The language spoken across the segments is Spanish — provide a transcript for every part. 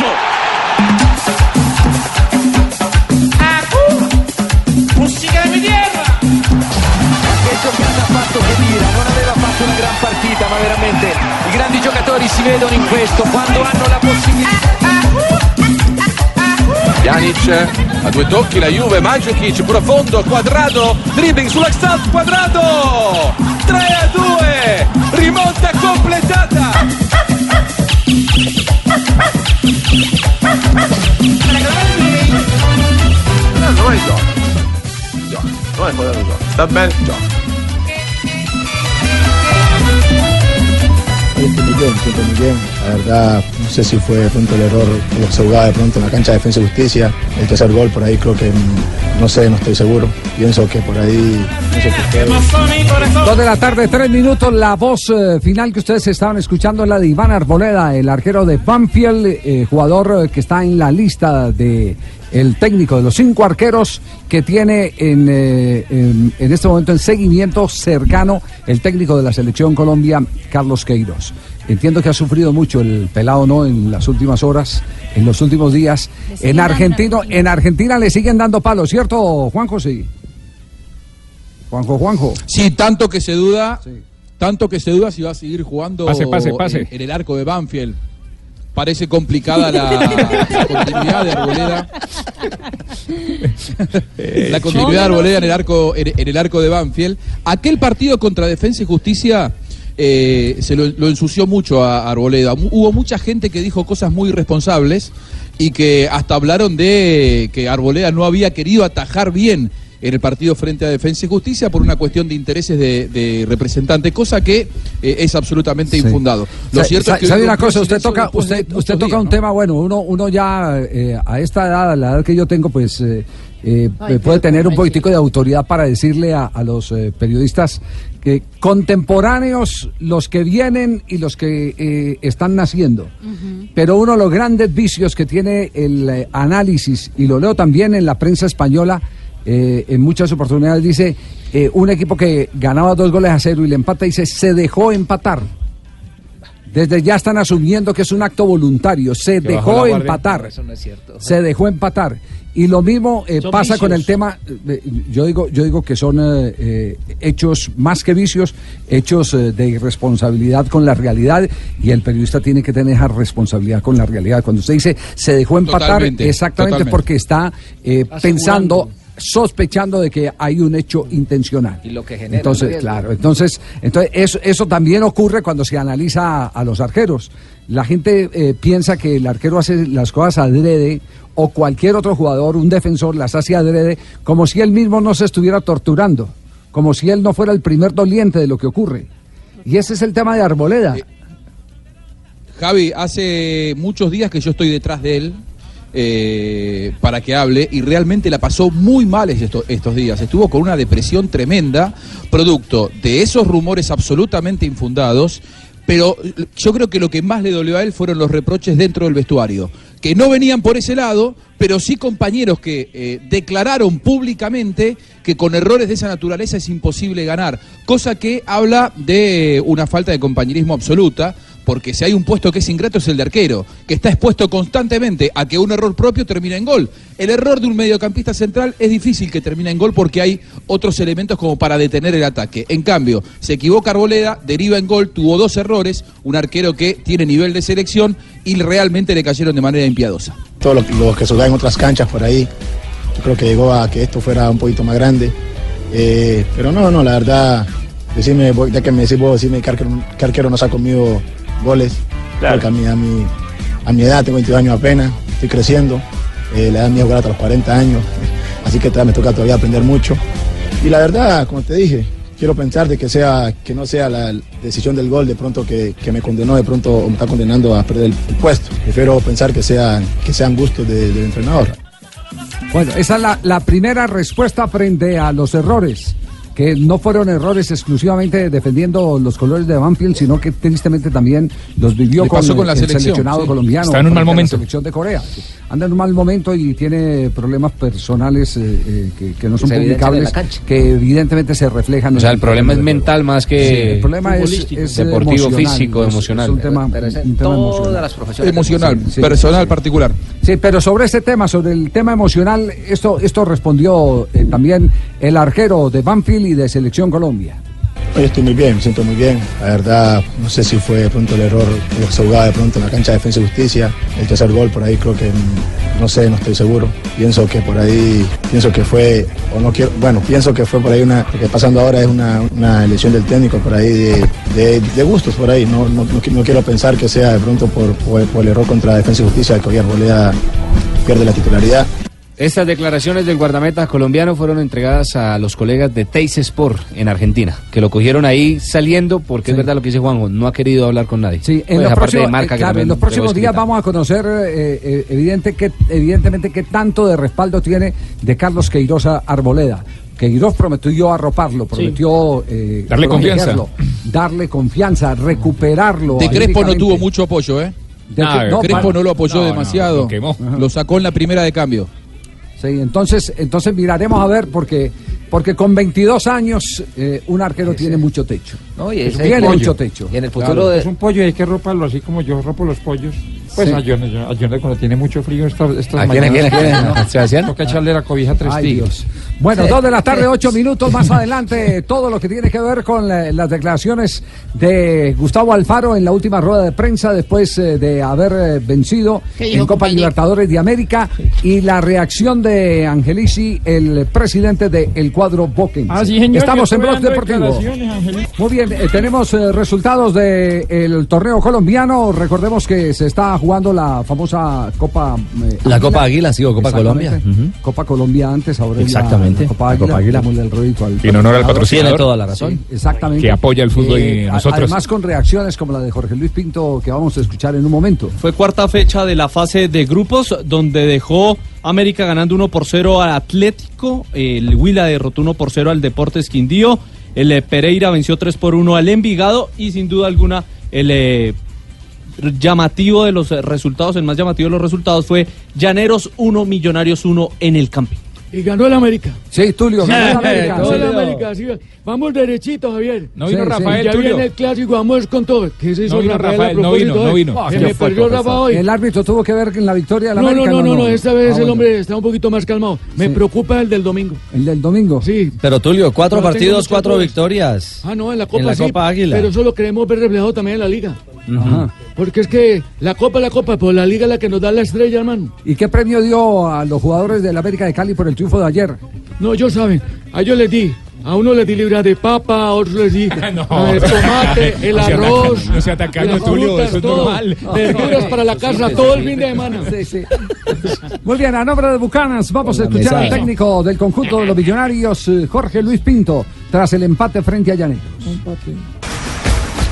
Di! Che giocata ha fatto non aveva fatto una gran partita, ma veramente i grandi giocatori si vedono in questo quando hanno la possibilità. Pjanic a due tocchi la Juve, Mandzukic profondo, quadrato, dribbling sull'extalt, quadrato! 3 a 2, rimonta completata! No, quello gioco. Sta bene, gioco. Siempre muy bien, bien. La verdad, no sé si fue de pronto el error lo que se jugaba de pronto en la cancha de defensa y justicia. El tercer gol por ahí creo que, mm, no sé, no estoy seguro. Pienso que por ahí, no sé. Dos de la tarde, tres minutos. La voz eh, final que ustedes estaban escuchando es la de Iván Arboleda, el arquero de Banfield, eh, jugador eh, que está en la lista de el técnico de los cinco arqueros que tiene en, eh, en, en este momento en seguimiento cercano el técnico de la selección Colombia, Carlos Queiroz. Entiendo que ha sufrido mucho el pelado, ¿no? En las últimas horas, en los últimos días. En también. en Argentina le siguen dando palos, ¿cierto, Juanjo? Sí. Juanjo, Juanjo. Sí, tanto que se duda, tanto que se duda si va a seguir jugando Pase, pase, pase. En, en el arco de Banfield. Parece complicada la, la continuidad de Arboleda. la continuidad de Arboleda en el arco, en, en el arco de Banfield. Aquel partido contra Defensa y Justicia eh, se lo, lo ensució mucho a Arboleda. Hubo mucha gente que dijo cosas muy irresponsables y que hasta hablaron de que Arboleda no había querido atajar bien en el partido frente a Defensa y Justicia por una cuestión de intereses de, de representante, cosa que eh, es absolutamente infundado. Lo Sa- cierto sa- es que ¿Sabe una cosa? Usted toca, usted, usted toca días, un ¿no? tema, bueno, uno, uno ya eh, a esta edad, a la edad que yo tengo, pues eh, eh, puede tener un poquitico de autoridad para decirle a, a los eh, periodistas que contemporáneos los que vienen y los que eh, están naciendo. Pero uno de los grandes vicios que tiene el eh, análisis, y lo leo también en la prensa española, eh, en muchas oportunidades dice, eh, un equipo que ganaba dos goles a cero y le empata, dice, se dejó empatar. Desde ya están asumiendo que es un acto voluntario, se Que dejó empatar. Eso no es cierto. Se dejó empatar. Y lo mismo eh, pasa con el tema, yo digo, yo digo que son hechos más que vicios, hechos de irresponsabilidad con la realidad y el periodista tiene que tener esa responsabilidad con la realidad. Cuando usted dice se dejó empatar, Totalmente, exactamente totalmente. porque está pensando, sospechando de que hay un hecho intencional. Y lo que genera Entonces, claro, entonces, entonces eso, eso también ocurre cuando se analiza a, a los arqueros. La gente eh, piensa que el arquero hace las cosas adrede o cualquier otro jugador, un defensor, las hace adrede, como si él mismo no se estuviera torturando, como si él no fuera el primer doliente de lo que ocurre. Y ese es el tema de Arboleda. Javi, hace muchos días que yo estoy detrás de él eh, para que hable y realmente la pasó muy mal esto- estos días. Estuvo con una depresión tremenda, producto de esos rumores absolutamente infundados. Pero yo creo que lo que más le dolió a él fueron los reproches dentro del vestuario, que no venían por ese lado, pero sí compañeros que eh, declararon públicamente que con errores de esa naturaleza es imposible ganar, cosa que habla de una falta de compañerismo absoluta, porque si hay un puesto que es ingrato es el de arquero, que está expuesto constantemente a que un error propio termine en gol. El error de un mediocampista central es difícil que termine en gol porque hay otros elementos como para detener el ataque. En cambio, se equivoca Arboleda, deriva en gol, tuvo dos errores, un arquero que tiene nivel de selección y realmente le cayeron de manera impiadosa. Todos los, que se en otras canchas por ahí, yo creo que llegó a que esto fuera un poquito más grande. Eh, pero no, no, la verdad, decime, ya que me decís vos, decime que arquero, que arquero nos ha comido goles. Porque a mi, a, mi, a mi edad, tengo 22 años apenas, estoy creciendo, eh, la edad mía es jugar hasta los 40 años, así que todavía me toca todavía aprender mucho. Y la verdad, como te dije, quiero pensar de que sea que no sea la decisión del gol de pronto que, que me condenó de pronto o me está condenando a perder el, el puesto. Prefiero pensar que sea que sean gustos de- del entrenador. Bueno, esa es la, la primera respuesta frente a los errores. Que no fueron errores exclusivamente defendiendo los colores de Banfield, sino que tristemente también los vivió con, con la el selección, seleccionado sí. colombiano. Está en un mal a la momento. selección de Corea. Anda en un mal momento y tiene problemas personales eh, eh, que, que no son publicables, que evidentemente se reflejan. O sea, en el problema es mental más que Sí, el problema es, es deportivo, emocional, físico, es- emocional. Es un tema, Pero un tema todas emocional. las profesiones. Emocional, Sí, personal sí. particular. Sí, pero sobre este tema, sobre el tema emocional, esto, esto respondió eh, también el arquero de Banfield de Selección Colombia. Hoy estoy muy bien, me siento muy bien. La verdad, no sé si fue de pronto el error que se jugaba de pronto en la cancha de defensa y justicia. El tercer gol por ahí creo que, no sé, no estoy seguro. Pienso que por ahí, pienso que fue, o no quiero, bueno, pienso que fue por ahí una, lo que pasando ahora es una, una elección del técnico por ahí de, de, gustos por ahí. No, no, no, qui- no quiero pensar que sea de pronto por, por, por el error contra defensa y justicia que hoy Arboleda pierde la titularidad. Estas declaraciones del guardameta colombiano fueron entregadas a los colegas de Teis Sport en Argentina, que lo cogieron ahí saliendo, porque es verdad lo que dice Juanjo, no ha querido hablar con nadie. Sí, en Pues, los, aparte próximos, de marca eh, que claro, en los próximos días vamos a conocer eh, eh, evidente que, evidentemente qué tanto de respaldo tiene de Carlos Queiroz a Arboleda. Queiroz prometió arroparlo, prometió eh, Darle confianza. darle confianza, recuperarlo. De Crespo no tuvo mucho apoyo, ¿eh? De que- no, Crespo para- no lo apoyó no, no, demasiado. lo quemó. Lo sacó en la primera de cambio. Sí, entonces, entonces miraremos a ver porque, porque con 22 años eh, un arquero tiene mucho techo. No, y ese tiene pollo. mucho techo. Y en el futuro Claro. de- Es un pollo y hay que roparlo así como yo ropo los pollos. Pues Sí. a Johnny cuando tiene mucho frío estas, estas ¿A quién, a quién, a quién? ¿A Sebastián? Toca echarle la cobija a tres Ay. Dios. Bueno, dos de la tarde, ocho minutos más adelante, todo lo que tiene que ver con la- las declaraciones de Gustavo Alfaro en la última rueda de prensa después eh, de haber eh, vencido ¿Qué dijo, en Copa compañero? Libertadores de América y la reacción de Angelici, el presidente del cuadro Boquense. Ah, sí, señor, Estamos en Blog Deportivo. Muy bien, eh, tenemos eh, resultados del torneo colombiano. Recordemos que se está jugando la famosa Copa. eh, La Copa Águila, sí, o Copa. Colombia. Copa Colombia antes, ahora la- Exactamente. La, Copa La Águila. Copa Águila. démosle el rédito al En honor al patrocinador. Tiene toda la razón. Sí, exactamente. Que apoya el fútbol y a- nosotros. Además, con reacciones como la de Jorge Luis Pinto, que vamos a escuchar en un momento. Fue cuarta fecha de la fase de grupos donde dejó América ganando 1 por 0 al Atlético, el Huila derrotó 1 por 0 al Deportes Quindío, el eh, Pereira venció 3 por 1 al Envigado y sin duda alguna el eh, llamativo de los eh, resultados, el más llamativo de los resultados fue Llaneros 1, Millonarios 1 en el camping. Y ganó el América. Sí, Tulio, Sí, ganó el América. ganó el. América, sí. Vamos derechito, Javier. No vino Sí. Rafael, Ya Tulio. viene el clásico, vamos con todo. ¿Qué se hizo No vino Rafael, no vino, no vino. Se me perdió profesor. Rafa hoy. ¿El árbitro tuvo que ver en la victoria del No, no, América? no, no, no, esta vez Ah, el hombre está un poquito más calmado. Me Sí. preocupa el del domingo. ¿El del domingo? Sí. Pero Tulio, cuatro No partidos, cuatro victorias. Ah, no, en la Copa En la sí, Copa Águila. Pero eso lo queremos ver reflejado también en la Liga. Ajá. Porque es que la Copa es la Copa, pero la Liga es la que nos da la estrella, hermano. ¿Y qué premio dio a los jugadores del América de Cali por el triunfo de ayer? No, ellos saben. A ellos les di. A uno les di libra de papa, a otros les di ah, el tomate, el No sea arroz, no sea tacaño, las Tulio, eso es todo. normal. Verduras para la casa Sí, todo sí. el fin de semana. Sí, sí. Muy bien, a nombre de Bucanas, vamos a escuchar al técnico del conjunto de los millonarios, eh, Jorge Luis Pinto, tras el empate frente a Llaneros.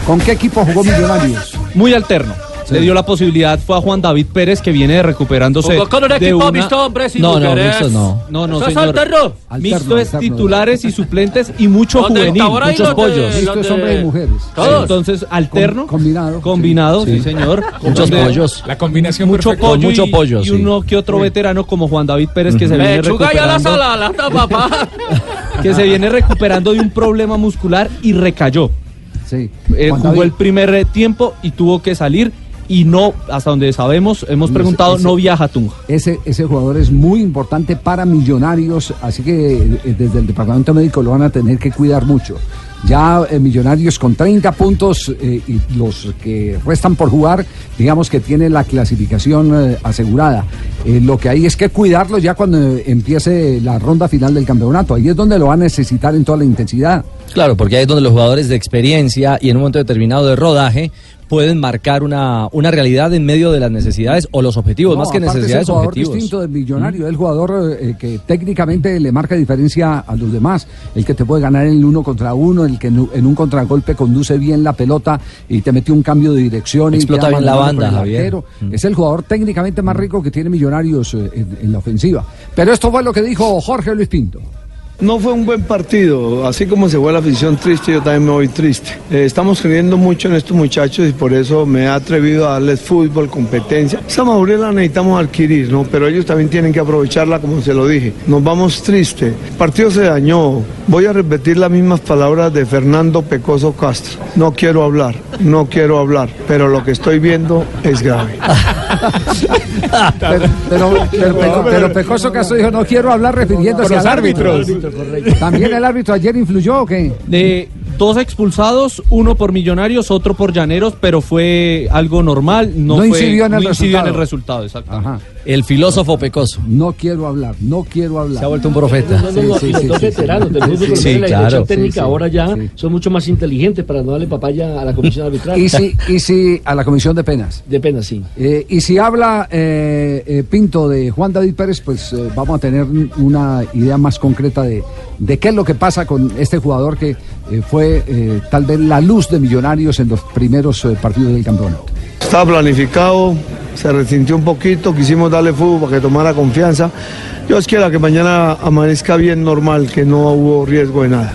¿Con qué equipo jugó Millonarios? Muy alterno. Le dio la posibilidad, fue a Juan David Pérez que viene recuperándose. Jugó con un equipo una- mixto, hombre, si no, no, mixto no. No, no, Eso es señor. alterno. Mixto es titulares y suplentes y mucho ¿Dónde juvenil, muchos pollos. los Mixto es hombres y mujeres. Todos. Entonces, alterno. combinado. Combinado, sí, señor. Muchos pollos. La combinación Mucho perfecta. pollo, Con mucho y, pollo, y sí. uno que otro veterano como Juan David Pérez que se viene Lechuga y a la recuperando, sala, lata, papá. que se viene recuperando de un problema muscular y recayó. Sí. Eh, jugó David. el primer tiempo y tuvo que salir y no, hasta donde sabemos, hemos preguntado, ese- no viaja a Tunja. Ese, ese jugador es muy importante para Millonarios, así que eh, desde el departamento médico lo van a tener que cuidar mucho. Ya eh, Millonarios con 30 puntos eh, y los que restan por jugar, digamos que tiene la clasificación eh, asegurada. Lo que hay es que cuidarlo ya cuando empiece la ronda final del campeonato. Ahí es donde lo va a necesitar en toda la intensidad. Claro, porque ahí es donde los jugadores de experiencia y en un momento determinado de rodaje pueden marcar una, una realidad en medio de las necesidades o los objetivos, No, más que necesidades, es el jugador objetivos. distinto del millonario, el jugador eh, que técnicamente le marca diferencia a los demás, el que te puede ganar en el uno contra uno, el que en un- contragolpe conduce bien la pelota y te mete un cambio de dirección Explota y bien la banda, Javier. Mm. Es el jugador técnicamente más rico que tiene Millonarios eh, en, en la ofensiva. Pero esto fue lo que dijo Jorge Luis Pinto. No fue un buen partido, así como se fue la afición triste, yo también me voy triste. Eh, estamos creyendo mucho en estos muchachos y por eso me he atrevido a darles fútbol, competencia. Esa madurez la necesitamos adquirir, ¿no? Pero ellos también tienen que aprovecharla como se lo dije. Nos vamos tristes. El partido se dañó. Voy a repetir las mismas palabras de Fernando Pecoso Castro. No quiero hablar, no quiero hablar, pero lo que estoy viendo es grave. Pero, pero, pero, pero- pero Pecoso Castro dijo, no quiero hablar refiriéndose Por los al árbitros. ¿También el árbitro ayer influyó o qué? De dos expulsados, uno por Millonarios, otro por Llaneros, pero fue algo normal. No, No fue- incidió en el no incidió en resultado. el resultado, exacto. El filósofo pecoso. No quiero hablar, no quiero hablar. Se ha vuelto un profeta. No, no, no, aquí los dos veteranos del fútbol Sí, la claro. técnica Sí, sí, ahora ya son mucho más inteligentes para no darle papaya a la comisión arbitral. Y si, y si a la comisión de penas. De penas, sí. Eh, y si habla eh, eh, Pinto de Juan David Pérez, pues eh, vamos a tener una idea más concreta de, de qué es lo que pasa con este jugador que eh, fue eh, tal vez la luz de Millonarios en los primeros eh, partidos del campeonato. Estaba planificado, se resintió un poquito, quisimos darle fútbol para que tomara confianza. Dios quiera que mañana amanezca bien normal, que no hubo riesgo de nada.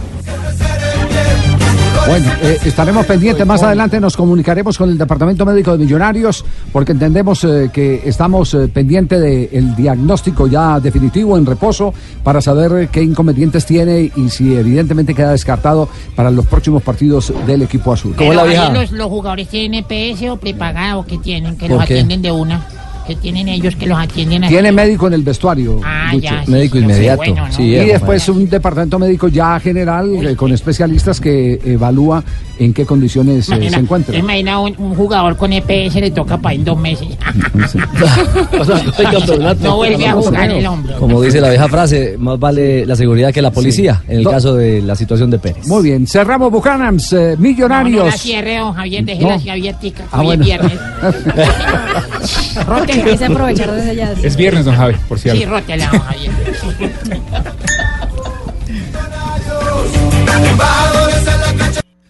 Bueno, eh, estaremos pendientes. Más adelante nos comunicaremos con el Departamento Médico de Millonarios porque entendemos eh, que estamos eh, pendientes del diagnóstico ya definitivo en reposo para saber qué inconvenientes tiene y si evidentemente queda descartado para los próximos partidos del equipo azul. Pero ahí los, los jugadores tienen EPS o prepagado que tienen, que ¿Por los qué? atienden de una, que tienen ellos que los atienden. Tiene médico en el vestuario. Ah, ya, sí, Médico sí, inmediato. bueno, ¿no? Sí, y después un departamento médico ya general eh, con especialistas que evalúa en qué condiciones eh, se encuentra. imagina un, un jugador con EPS le toca para en dos meses. no vuelve a jugar el hombre. Como dice la vieja frase, más vale la seguridad que la policía, en el caso de la situación de Pérez. Muy bien, cerramos Buchanans, eh, No, no Millonarios. la cierre, don Javier, No. así abiertica. Ah, bueno. es viernes. Que empiece a aprovechar desde ya. Es viernes, don Javi, por Sí, cierto. rótela, don Javier.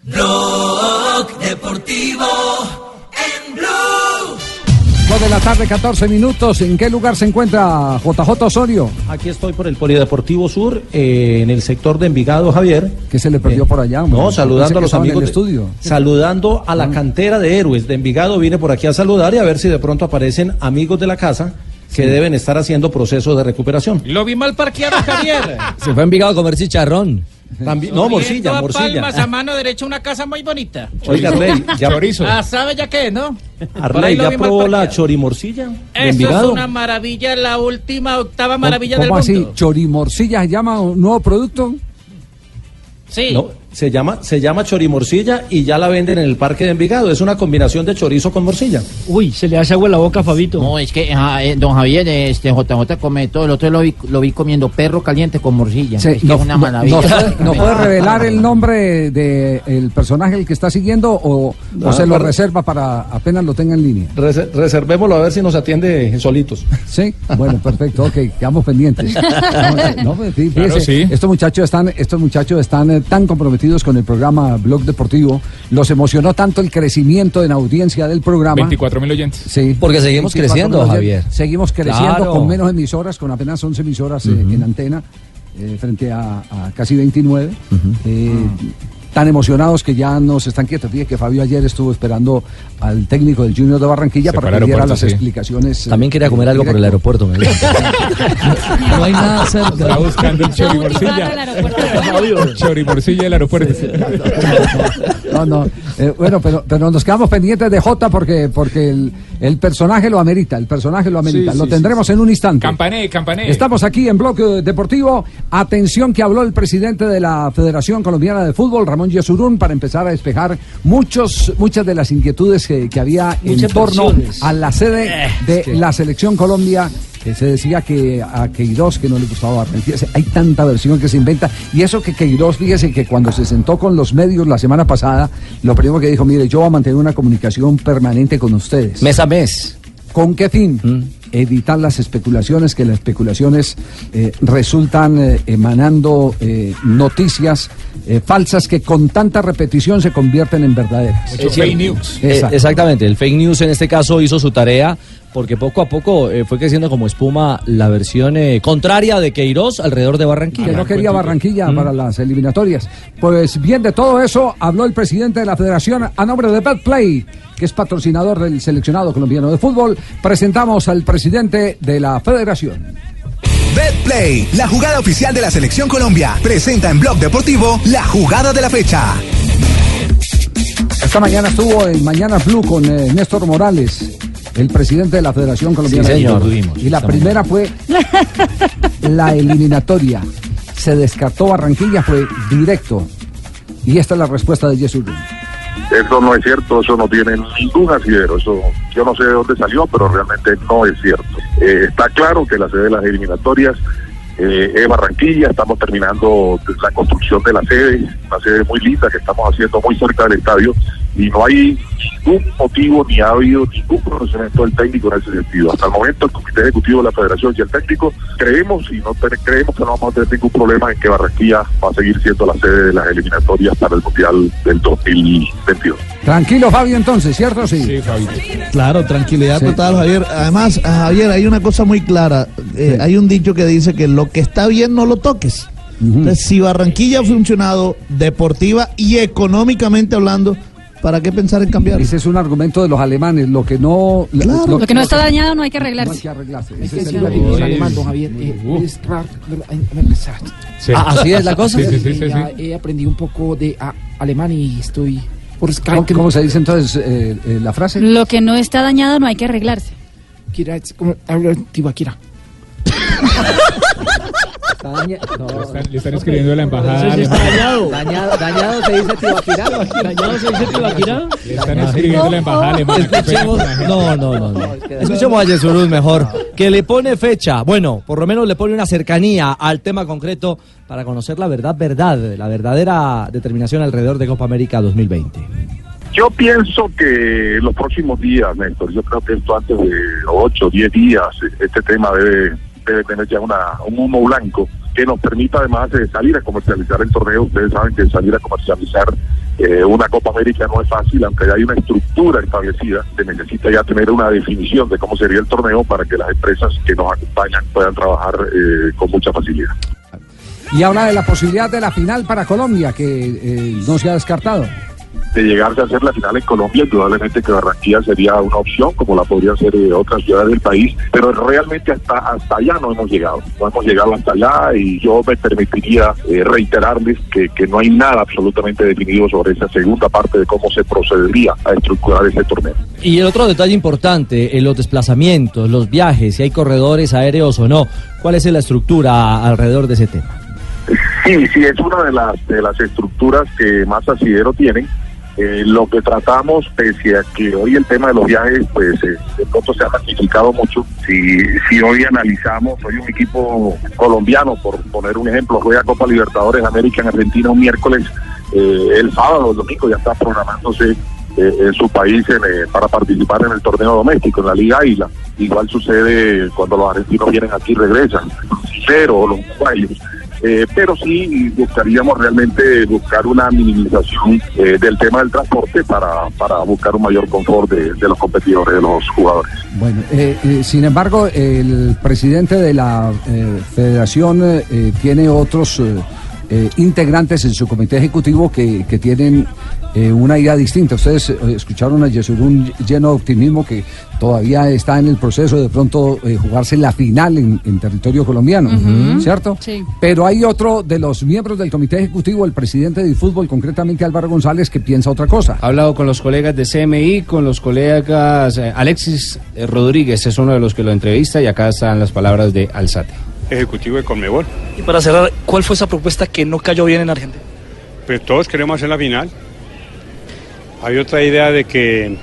Blog Deportivo 2 de la tarde, 14 minutos. ¿En qué lugar se encuentra JJ Osorio? Aquí estoy por el Polideportivo Sur, eh, en el sector de Envigado, Javier. ¿Qué se le perdió eh, por allá? Hombre? No, saludando a los amigos. Estudio. Saludando a la ah. cantera de héroes de Envigado. Vine por aquí a saludar y a ver si de pronto aparecen amigos de la casa que deben estar haciendo procesos de recuperación. Lo vi mal parqueado, Javier. Se fue a Envigado a comer chicharrón. También- no, morcilla, morcilla. Palmas, a mano derecha, una casa muy bonita. Oiga, Rey, ya- Chorizo. Ah, ¿sabe ya qué, no? Arley, ¿ya probó la chorimorcilla Eso es una maravilla, la última, octava maravilla del ¿Cómo así? mundo. ¿Chorimorcilla se llama un nuevo producto? Sí. No, se llama, se llama chorimorcilla y ya la venden en el parque de Envigado. Es una combinación de chorizo con morcilla. Uy, se le hace agua en la boca a Fabito. No, es que ah, eh, don Javier, este JJ come todo. El otro lo vi, lo vi comiendo perro caliente con morcilla. Sí, es que no, es una no- maravilla. no puede, no puede revelar el nombre del personaje el que está siguiendo o, o No, se lo reserva para apenas lo tenga en línea. Reser- reservémoslo a ver si nos atiende solitos. Sí, bueno, perfecto, ok, quedamos pendientes. No, pues, Claro, sí. Estos muchachos están, estos muchachos están eh, tan comprometidos con el programa Blog Deportivo, los emocionó tanto el crecimiento en audiencia del programa. 24 mil oyentes. Sí, Porque seguimos 24 creciendo, mil Javier. oyentes. Seguimos creciendo Claro. con menos emisoras, con apenas 11 emisoras eh, en antena, eh, frente a, a casi 29. Eh, Tan emocionados que ya nos están quietos. Fíjate que Fabio ayer estuvo esperando al técnico del Junior de Barranquilla Se para que diera las sí. explicaciones. eh, También quería comer algo por el aeropuerto, me dijo. No hay nada cerca. Está buscando el chorimorcilla. Chorimorcilla del aeropuerto. No, no. eh, bueno, pero, pero nos quedamos pendientes de Jota porque, porque el, el personaje lo amerita. El personaje lo amerita. Sí, lo sí, tendremos en un instante. Campané, campané. Estamos aquí en Bloque Deportivo. Atención que habló el presidente de la Federación Colombiana de Fútbol, Ramón Yesurún, para empezar a despejar muchos, muchas de las inquietudes que, que había en Muchas torno versiones. a la sede Eh, de es que- la Selección Colombia se decía que a Queiroz que no le gustaba Barranquilla. Hay tanta versión que se inventa. Y eso que Queiroz, fíjese que cuando se sentó con los medios la semana pasada, lo primero que dijo, mire, yo voy a mantener una comunicación permanente con ustedes. Mes a mes. ¿Con qué fin? Evitar las especulaciones, que las especulaciones eh, resultan eh, emanando eh, noticias eh, falsas que con tanta repetición se convierten en verdaderas. Es cierto. Eh, Exacto. exactamente, el fake news en este caso hizo su tarea porque poco a poco eh, fue creciendo como espuma la versión eh, contraria de Queiroz alrededor de Barranquilla. que no quería Barranquilla para las eliminatorias. Pues bien, de todo eso habló el presidente de la federación a nombre de Betplay, que es patrocinador del seleccionado colombiano de fútbol. Presentamos al presidente de la federación. BetPlay, la jugada oficial de la Selección Colombia, presenta en Blog Deportivo la jugada de la fecha. Esta mañana estuvo en Mañana Blue con eh, Néstor Morales, el presidente de la Federación Colombiana Sí, de. Fútbol. Tuvimos Y la primera fue la eliminatoria. Se descartó Barranquilla, fue directo. Y esta es la respuesta de Jesús. Eso no es cierto, eso no tiene ningún asidero, eso yo no sé de dónde salió, pero realmente no es cierto. Eh, está claro que la sede de las eliminatorias eh, es Barranquilla, estamos terminando la construcción de la sede, una sede muy linda que estamos haciendo muy cerca del estadio y no hay ningún motivo ni ha habido ningún conocimiento del técnico en ese sentido. Hasta el momento el Comité Ejecutivo de la Federación y el técnico creemos y no creemos que no vamos a tener ningún problema en que Barranquilla va a seguir siendo la sede de las eliminatorias para el Mundial del 2022. Tranquilo, Fabio, entonces, ¿cierto? Sí. Claro, tranquilidad Sí. total, Javier. Además, Javier, hay una cosa muy clara. Eh, Hay un dicho que dice que lo que está bien no lo toques. Entonces, si Barranquilla ha funcionado deportiva y económicamente hablando, ¿para qué pensar en cambiar? Ese es un argumento de los alemanes. Lo que no. Lo que no está dañado no hay que No hay arreglarse. que arreglarse. Hay Ese que es el decirlo argumento. en alemán, don Javier. Eh. Ah, ¿así es la cosa? Sí, sí, sí, sí. He aprendido un poco de ah, alemán y estoy por ¿Cómo, cómo se dice entonces eh, eh, la frase? Lo que no está dañado no hay que arreglarse. Kira, es como Tibaquira. Le están, le están escribiendo de la embajada. Está dañado. Dañado, dañado se dice Tibaquirá. Dañado se dice Tibaquirá. Le están escribiendo de la embajada alemana. Gente. No, no, no. no. Escuchemos a Yesurún mejor, que le pone fecha, bueno, por lo menos le pone una cercanía al tema concreto para conocer la verdad, verdad, la verdadera determinación alrededor de Copa América 2020. Yo pienso que los próximos días, Néstor, yo creo que esto antes de 8 o 10 días, este tema debe, debe tener ya una, un humo blanco que nos permita además de salir a comercializar el torneo. Ustedes saben que salir a comercializar eh, una Copa América no es fácil, aunque ya hay una estructura establecida, se necesita ya tener una definición de cómo sería el torneo para que las empresas que nos acompañan puedan trabajar eh, con mucha facilidad. Y habla de la posibilidad de la final para Colombia, que eh, no se ha descartado. De llegarse a hacer la final en Colombia, indudablemente que Barranquilla sería una opción, como la podrían ser eh, otras ciudades del país, pero realmente hasta hasta allá no hemos llegado, no hemos llegado hasta allá y yo me permitiría eh, reiterarles que, que no hay nada absolutamente definido sobre esa segunda parte de cómo se procedería a estructurar ese torneo. Y el otro detalle importante, eh, los desplazamientos, los viajes, si hay corredores aéreos o no, ¿cuál es la estructura alrededor de ese tema? Sí, sí, es una de las, de las estructuras que más asidero tienen. Eh, lo que tratamos, pese a que hoy el tema de los viajes, pues eh, de pronto se ha magnificado mucho. Si, si hoy analizamos, hoy un equipo colombiano, por poner un ejemplo, juega Copa Libertadores América en Argentina un miércoles, eh, el sábado, el domingo ya está programándose eh, en su país en, eh, para participar en el torneo doméstico, en la Liga Águila. Igual sucede cuando los argentinos vienen aquí y regresan, cero los uruguayos. Eh, pero sí buscaríamos realmente buscar una minimización eh, del tema del transporte para, para buscar un mayor confort de, los competidores, de los jugadores. Bueno, eh, eh, sin embargo, el presidente de la federación tiene otros integrantes en su comité ejecutivo que, que tienen eh, una idea distinta. Ustedes eh, escucharon a Yesurún lleno de optimismo que todavía está en el proceso de pronto eh, jugarse la final en, en territorio colombiano. ¿cierto? Sí. Pero hay otro de los miembros del comité ejecutivo, el presidente de fútbol, concretamente Álvaro González, que piensa otra cosa. Ha hablado con los colegas de CMI, con los colegas eh, Alexis Rodríguez es uno de los que lo entrevista y acá están las palabras de Alzate. ejecutivo de Conmebol. Y para cerrar, ¿cuál fue esa propuesta que no cayó bien en Argentina? Pues todos queremos hacer la final. Hay otra idea de que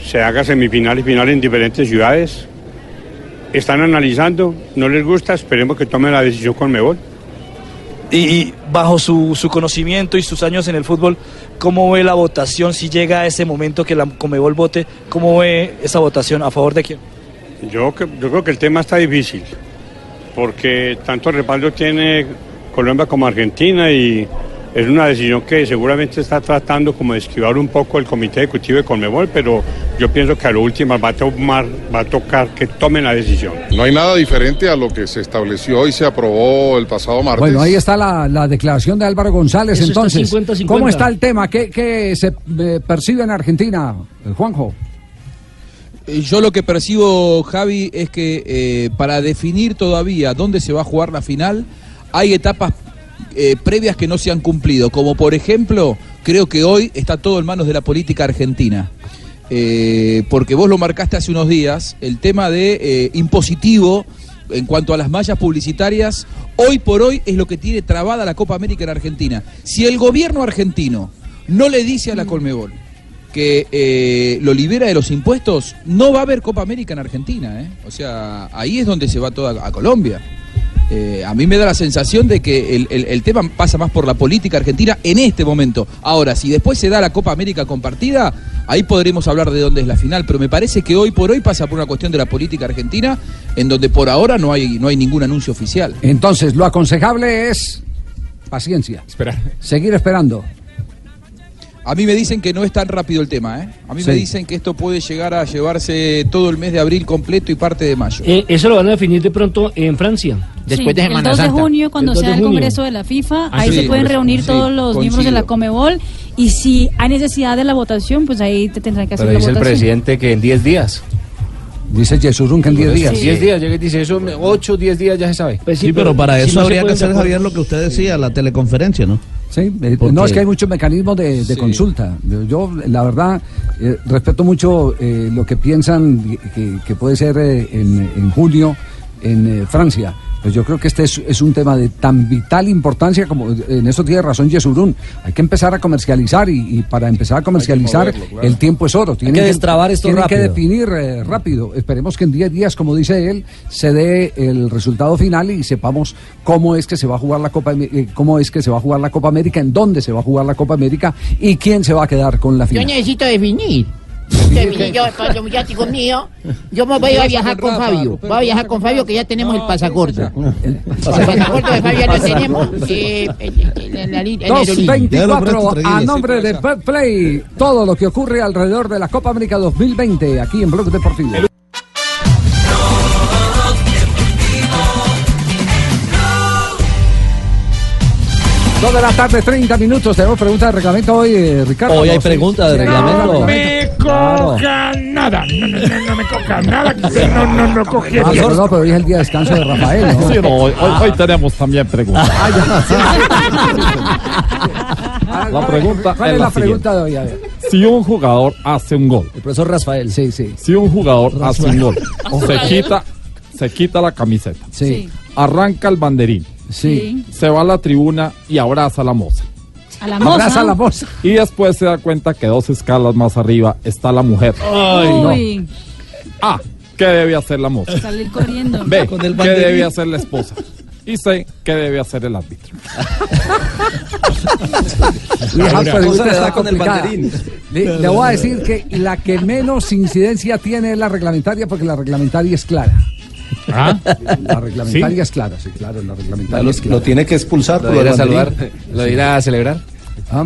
se haga semifinal y final en diferentes ciudades. están analizando, no les gusta, esperemos que tomen la decisión con Mebol. Y, y bajo su, su conocimiento y sus años en el fútbol, ¿cómo ve la votación si llega a ese momento que la Comebol vote? ¿Cómo ve esa votación? ¿A favor de quién? Yo, yo creo que el tema está difícil, porque tanto respaldo tiene Colombia como Argentina y es una decisión que seguramente está tratando como de esquivar un poco el comité ejecutivo de Conmebol, pero yo pienso que a lo último va a, tomar, va a tocar que tomen la decisión. No hay nada diferente a lo que se estableció y se aprobó el pasado martes. Bueno, ahí está la, la declaración de Álvaro González. Eso está Entonces, 50-50. ¿cómo está el tema? ¿Qué, qué se eh, percibe en Argentina, el Juanjo? Eh, Yo lo que percibo, Javi, es que eh, para definir todavía dónde se va a jugar la final, hay etapas eh, previas que no se han cumplido. Como por ejemplo, creo que hoy está todo en manos de la política argentina. Eh, porque vos lo marcaste hace unos días, el tema de eh, impositivo en cuanto a las mallas publicitarias, hoy por hoy es lo que tiene trabada la Copa América en Argentina. Si el gobierno argentino no le dice a la Colmebol que eh, lo libera de los impuestos, no va a haber Copa América en Argentina. ¿eh? O sea, ahí es donde se va toda a Colombia. Eh, a mí me da la sensación de que el, el- el tema pasa más por la política argentina en este momento. Ahora, si después se da la Copa América compartida, ahí podremos hablar de dónde es la final. Pero me parece que hoy por hoy pasa por una cuestión de la política argentina, en donde por ahora no hay, no hay ningún anuncio oficial. Entonces, lo aconsejable es paciencia. Esperar. Seguir esperando. A mí me dicen que no es tan rápido el tema, ¿eh? A mí Sí. me dicen que esto puede llegar a llevarse todo el mes de abril completo y parte de mayo. Eh, eso lo van a definir de pronto en Francia. Sí, el 2 de junio, cuando El 2 sea de el. Congreso de la FIFA, Ah, ahí sí, se pueden reunir Sí, todos los miembros de la coincido. Comebol y si hay necesidad de la votación, pues ahí te tendrán que hacer Pero la dice el votación. presidente que en 10 días. Dice Yesurún que en 10 días. 10 días, llega y dice eso, 8, 10 días ya se sabe. sí, pero, para eso habría que hacer, Javier, lo que usted decía, la teleconferencia, ¿no? Sí, eh, no es que hay muchos mecanismos de, de Sí. consulta. Yo, la verdad, eh, respeto mucho eh, lo que piensan que, que puede ser eh, en, en junio en Francia. Pues yo creo que este es, es un tema de tan vital importancia como en eso tiene razón Yesurún. Hay que empezar a comercializar y, y para empezar a comercializar moverlo, claro. el tiempo es oro. Hay que destrabar esto tienen que rápido. definir eh, rápido. Esperemos que en 10 días, como dice él, se dé el resultado final y sepamos cómo es que se va a jugar la Copa eh, cómo es que se va a jugar la Copa América, en dónde se va a jugar la Copa América y quién se va a quedar con la Yo final. necesito definir. Yo, ya digo mío, yo me voy a viajar con Fabio. Voy a viajar con Fabio que ya tenemos el pasaporte. El pasaporte de Fabio ya lo tenemos. eh, en la li- en la aerolínea. 2.24 a nombre de Play. Todo lo que ocurre alrededor de la Copa América 2020 aquí en Blog Deportivo. Dos de la tarde, 30 minutos. Tenemos pregunta de reglamento hoy, eh, Ricardo. Hoy hay No, sí, pregunta de reglamento. no, me coja nada. No, no, no, no me coja nada. No, no, no cogí. Ah, pero no, pero hoy es el día de descanso de Rafael, ¿no? Sí, no, hoy, hoy- hoy tenemos también preguntas. La pregunta ¿Cuál es la pregunta de hoy? A ver. Si un jugador hace un gol. El profesor Rafael. Sí, sí. Si un jugador hace un gol, se quita, se quita la camiseta. Sí. Arranca el banderín. Sí. Se va a la tribuna y abraza a la moza. A la moza. Abraza a la moza. Y después se da cuenta que dos escalas más arriba está la mujer. Uy, A. ¿Qué debe hacer la moza? salir corriendo. B. Con el ¿Qué debe hacer la esposa? Y C. ¿Qué debe hacer el árbitro? Ahora, pregunta ¿cómo se le está con el banderín? Le, le voy a decir que la que menos incidencia tiene es la reglamentaria, porque la reglamentaria es clara. ¿Ah? La reglamentaria es clara, sí, claro, la reglamentaria Lo, es clara. lo tiene que expulsar Lo irá a saludar, lo irá a celebrar. Ah,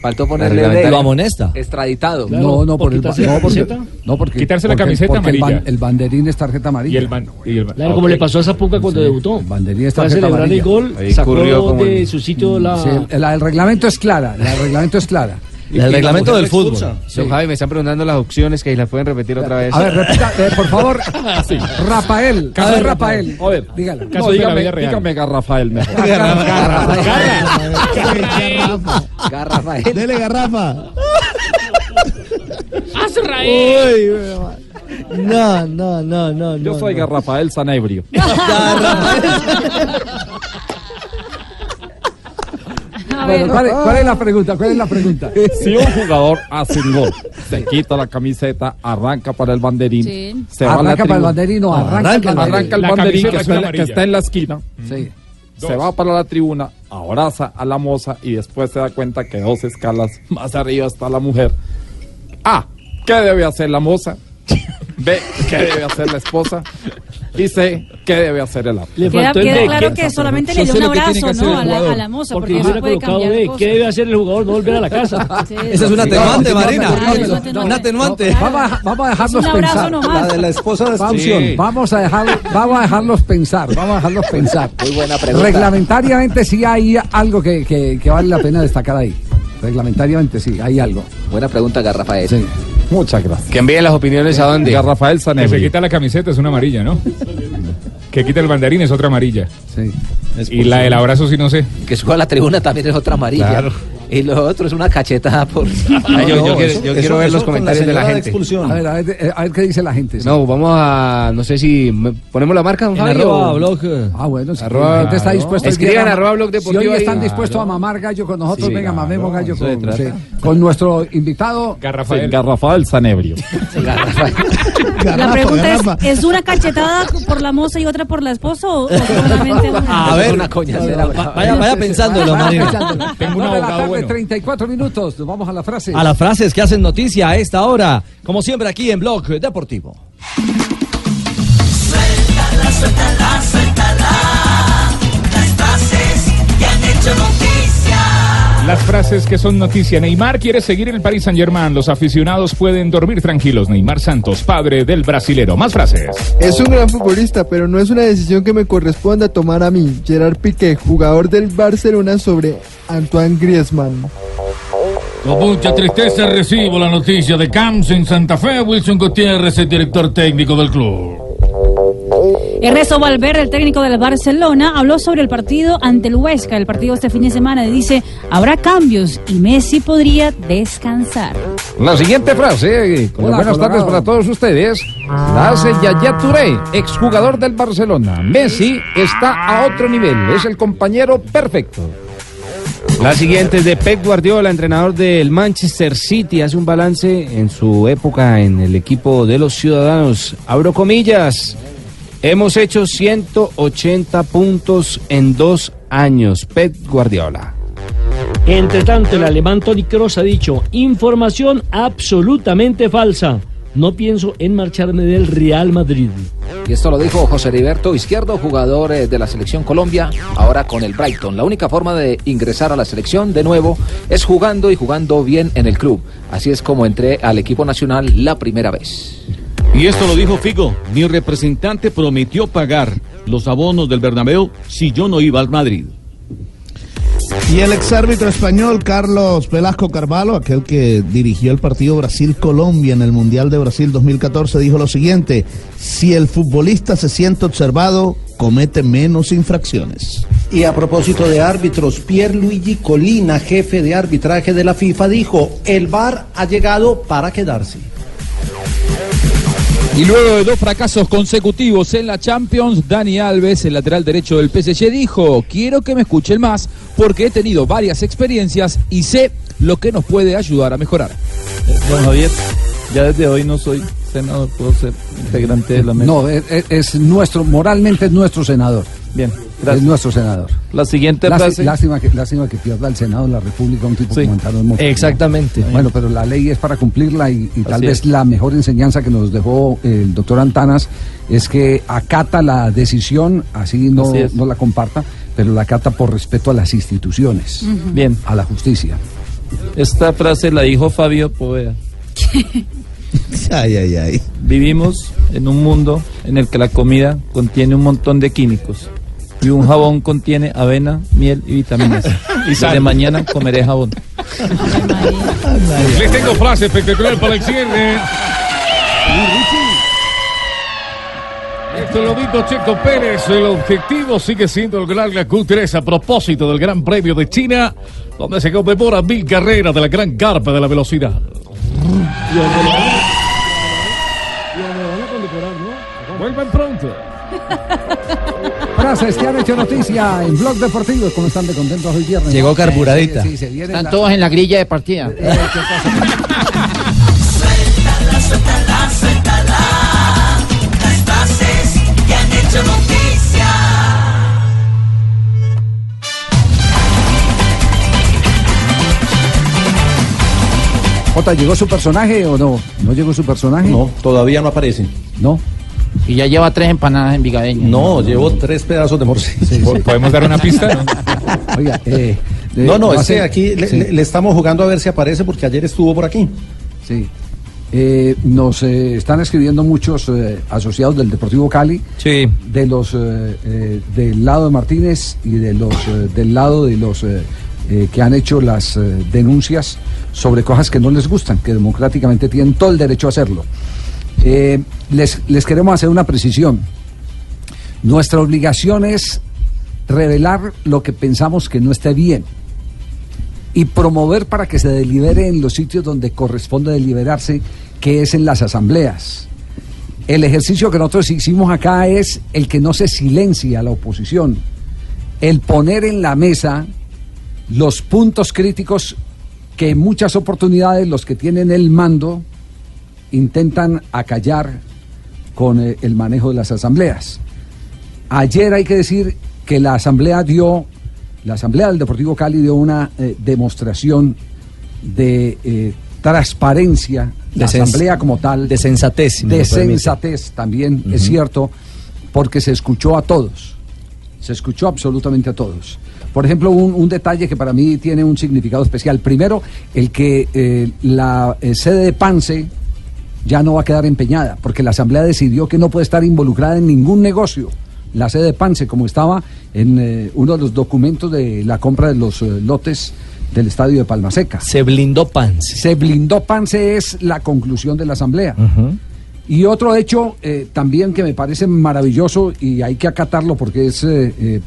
Faltó La ponerle Lo amonesta. Extraditado. no, no, por, el, la no, porque, no, porque Quitarse la porque- camiseta porque el, ban- amarilla. el banderín es tarjeta amarilla. Y el ban- y el ban- Claro, como ok. le pasó a Zapuca cuando debutó. El banderín es tarjeta celebrar el amarilla. gol, Ahí sacó de el- su sitio la... Sí, el, el reglamento es clara, el reglamento es clara. El reglamento del fútbol. Don Javi, me están preguntando las opciones que ahí las pueden repetir otra vez. A ver, repita, eh, por favor, Rafael, a ver, Rafael, A ver, dígalo. no, la dígame, vida real. dígame Garrafael mejor. Garrafael. Dele, garrafa. ¡Haz reír! Uy, no, no, no, no. Yo no, soy no. Garrafael Sanebrio. Bueno, ¿cuál, es, cuál es la pregunta? ¿Cuál es la pregunta? Si un jugador hace un gol, se quita la camiseta, arranca para el banderín, Sí. se va a la Arranca para el banderín, no, No, arranca el banderín. arranca el banderín que es está, en- amarilla. que está en la esquina. Sí. Se va para la tribuna, abraza a la moza y después se da cuenta que dos escalas más arriba está la mujer. A. ¿Qué debe hacer la moza? B. ¿Qué debe hacer la esposa? Y C. ¿Qué debe hacer el árbitro? Queda, queda claro que solamente le dio un abrazo, ¿no? A la, a la moza, Porque eso puede colocado cambiar cosas. ¿Qué debe hacer el jugador? No volver a la casa. Esa es una Sí, atenuante, Marina. Una atenuante. Vamos a, vamos a dejarlos Es un abrazo pensar. La de la esposa de expulsión. vamos a dejar, vamos a dejarlos pensar, vamos a dejarlos pensar. Muy buena pregunta. Reglamentariamente sí hay algo que, que- que vale la pena destacar ahí. Reglamentariamente sí, hay algo. Buena pregunta, Garrafael. Sí. Muchas gracias. Que envíen las opiniones a dónde. A Rafael Que se quita la camiseta es una amarilla, ¿no? que quita el banderín es otra amarilla. Sí. Y la del abrazo sí no sé. Que suba a la tribuna también es otra amarilla. Claro. Y lo otro es una cachetada por. Ah, yo- yo quiero- yo quiero ver los comentarios de la gente. A ver, a ver, eh, a ver qué dice la gente. sí. No, vamos a, no sé si me- ponemos la marca, don En Fabio. arroba blog. Ah, bueno, si Arroba- la gente está dispuesta. Escriban a- arroba blog Si deportivo hoy están ahí. dispuestos a mamar gallo con nosotros, Sí, venga, mamemos gallo con, sí, con nuestro invitado. Garrafael. Sí, Garrafael Sanebrio. La pregunta es, ¿es una cachetada por la moza y otra por la esposa o, o solamente una? A ver, una va- vaya, pensándolo, pensándolo. Tengo un abogado tarde, bueno. 34 minutos. Nos vamos a la frase. A las frases que hacen noticia a esta hora, como siempre aquí en Blog Deportivo. Suéltala, suéltala, suéltala. Las frases que han hecho noticia. Las frases que son noticia. Neymar quiere seguir en el Paris Saint Germain. Los aficionados pueden dormir tranquilos. Neymar Santos, padre del brasilero. Más frases. Es un gran futbolista, pero no es una decisión que me corresponda tomar a mí. Gerard Piqué, jugador del Barcelona sobre Antoine Griezmann. Con mucha tristeza recibo la noticia de Camps en Santa Fe. Wilson Gutiérrez, el director técnico del club. Ernesto Valverde, el técnico del Barcelona, habló sobre el partido ante el Huesca, el partido este fin de semana, y dice, habrá cambios y Messi podría descansar. La siguiente frase, eh, con Hola, buenas tardes para todos ustedes, la hace Yaya Touré, exjugador del Barcelona. Messi está a otro nivel, es el compañero perfecto. La siguiente es de Pep Guardiola, entrenador del Manchester City. Hace un balance en su época en el equipo de los ciudadanos. Abro comillas. Hemos hecho 180 puntos en dos años. Pep Guardiola. Entre tanto, el alemán Toni Kroos ha dicho, información absolutamente falsa. No pienso en marcharme del Real Madrid. Y esto lo dijo José Heriberto Izquierdo, jugador eh, de la selección Colombia, ahora con el Brighton. La única forma de ingresar a la selección de nuevo es jugando y jugando bien en el club. Así es como entré al equipo nacional la primera vez. Y esto lo dijo Figo. Mi representante prometió pagar los abonos del Bernabéu si yo no iba al Madrid. Y el exárbitro español Carlos Velasco Carvalho, aquel que dirigió el partido Brasil-Colombia en el Mundial de Brasil 2014, dijo lo siguiente, si el futbolista se siente observado, comete menos infracciones. Y a propósito de árbitros, Pierluigi Colina, jefe de arbitraje de la FIFA, dijo, el VAR ha llegado para quedarse. Y luego de dos fracasos consecutivos en la Champions, Dani Alves, el lateral derecho del PSG, dijo, quiero que me escuchen más porque he tenido varias experiencias y sé lo que nos puede ayudar a mejorar. Don Javier, ya desde hoy no soy senador, puedo ser integrante de la mesa. No, es, es- es nuestro, moralmente es nuestro senador. Bien, Es nuestro senador. La siguiente frase. Lástima que, lástima que pierda el Senado de la República un tipo Sí, como exactamente. Bueno, pero la ley es para cumplirla y, y tal vez es. la mejor enseñanza que nos dejó el doctor Antanas es que acata la decisión, así no, Así no la comparta, pero la acata por respeto a las instituciones, Bien. a la justicia. Esta frase la dijo Fabio Poveda. Ay, ay, ay. Vivimos en un mundo en el que la comida contiene un montón de químicos y un jabón contiene avena, miel y vitaminas. Y desde mañana comeré jabón. Les tengo frase espectacular para el cierre. Esto lo dijo Checo Pérez. El objetivo sigue siendo lograr la Q3 a propósito del Gran Premio de China, donde se conmemora mil carreras de la gran carpa de la velocidad. Vuelvan pronto. Frases que han hecho noticia en Blog Deportivo. ¿Cómo están de contentos hoy viernes? Llegó carburadita. Sí, sí, se viene Están la- todos en la grilla de partida. Suéltala, suéltala, suéltala. Las frases que han hecho noticia. Jota, ¿llegó su personaje o no? ¿No llegó su personaje? No, todavía no aparece. No. Y ya lleva tres empanadas en Vigadeña. No, llevo tres pedazos de morcilla. ¿Podemos dar una pista? Oiga, eh, de- No, no, es que ser- aquí le, sí. le- le estamos jugando a ver si aparece porque ayer estuvo por aquí. Sí. Eh, nos eh, están escribiendo muchos eh, asociados del Deportivo Cali, de los eh, eh, del lado de Martínez y de los eh, del lado de los eh, eh, que han hecho las eh, denuncias sobre cosas que no les gustan, que democráticamente tienen todo el derecho a hacerlo. Eh, les, les queremos hacer una precisión. Nuestra obligación es revelar lo que pensamos que no esté bien y promover para que se delibere en los sitios donde corresponde deliberarse, que es en las asambleas. El ejercicio que nosotros hicimos acá es el que no se silencia a la oposición, el poner en la mesa los puntos críticos que en muchas oportunidades los que tienen el mando intentan acallar con eh, el manejo de las asambleas. Ayer hay que decir que la asamblea dio, la asamblea del Deportivo Cali dio una eh, demostración de eh, transparencia, la De sens- asamblea como tal, de sensatez, si de sensatez también, es cierto, porque se escuchó a todos, se escuchó absolutamente a todos. Por ejemplo, un, un detalle que para mí tiene un significado especial. Primero, el que eh, la sede de Pance ya no va a quedar empeñada, porque la Asamblea decidió que no puede estar involucrada en ningún negocio. La sede de Pance, como estaba en eh, uno de los documentos de la compra de los eh, lotes del estadio de Palmaseca. Se blindó Pance. Se blindó Pance es la conclusión de la Asamblea. Y otro hecho eh, también que me parece maravilloso y hay que acatarlo porque es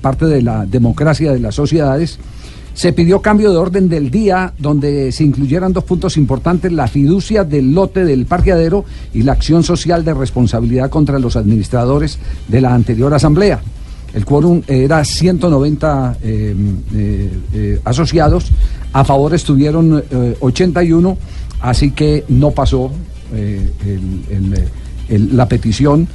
parte de la democracia de las sociedades, se pidió cambio de orden del día donde se incluyeran dos puntos importantes, la fiducia del lote del parqueadero y la acción social de responsabilidad contra los administradores de la anterior asamblea. El quórum era 190 eh, eh, eh, asociados, a favor estuvieron eh, 81, así que no pasó la petición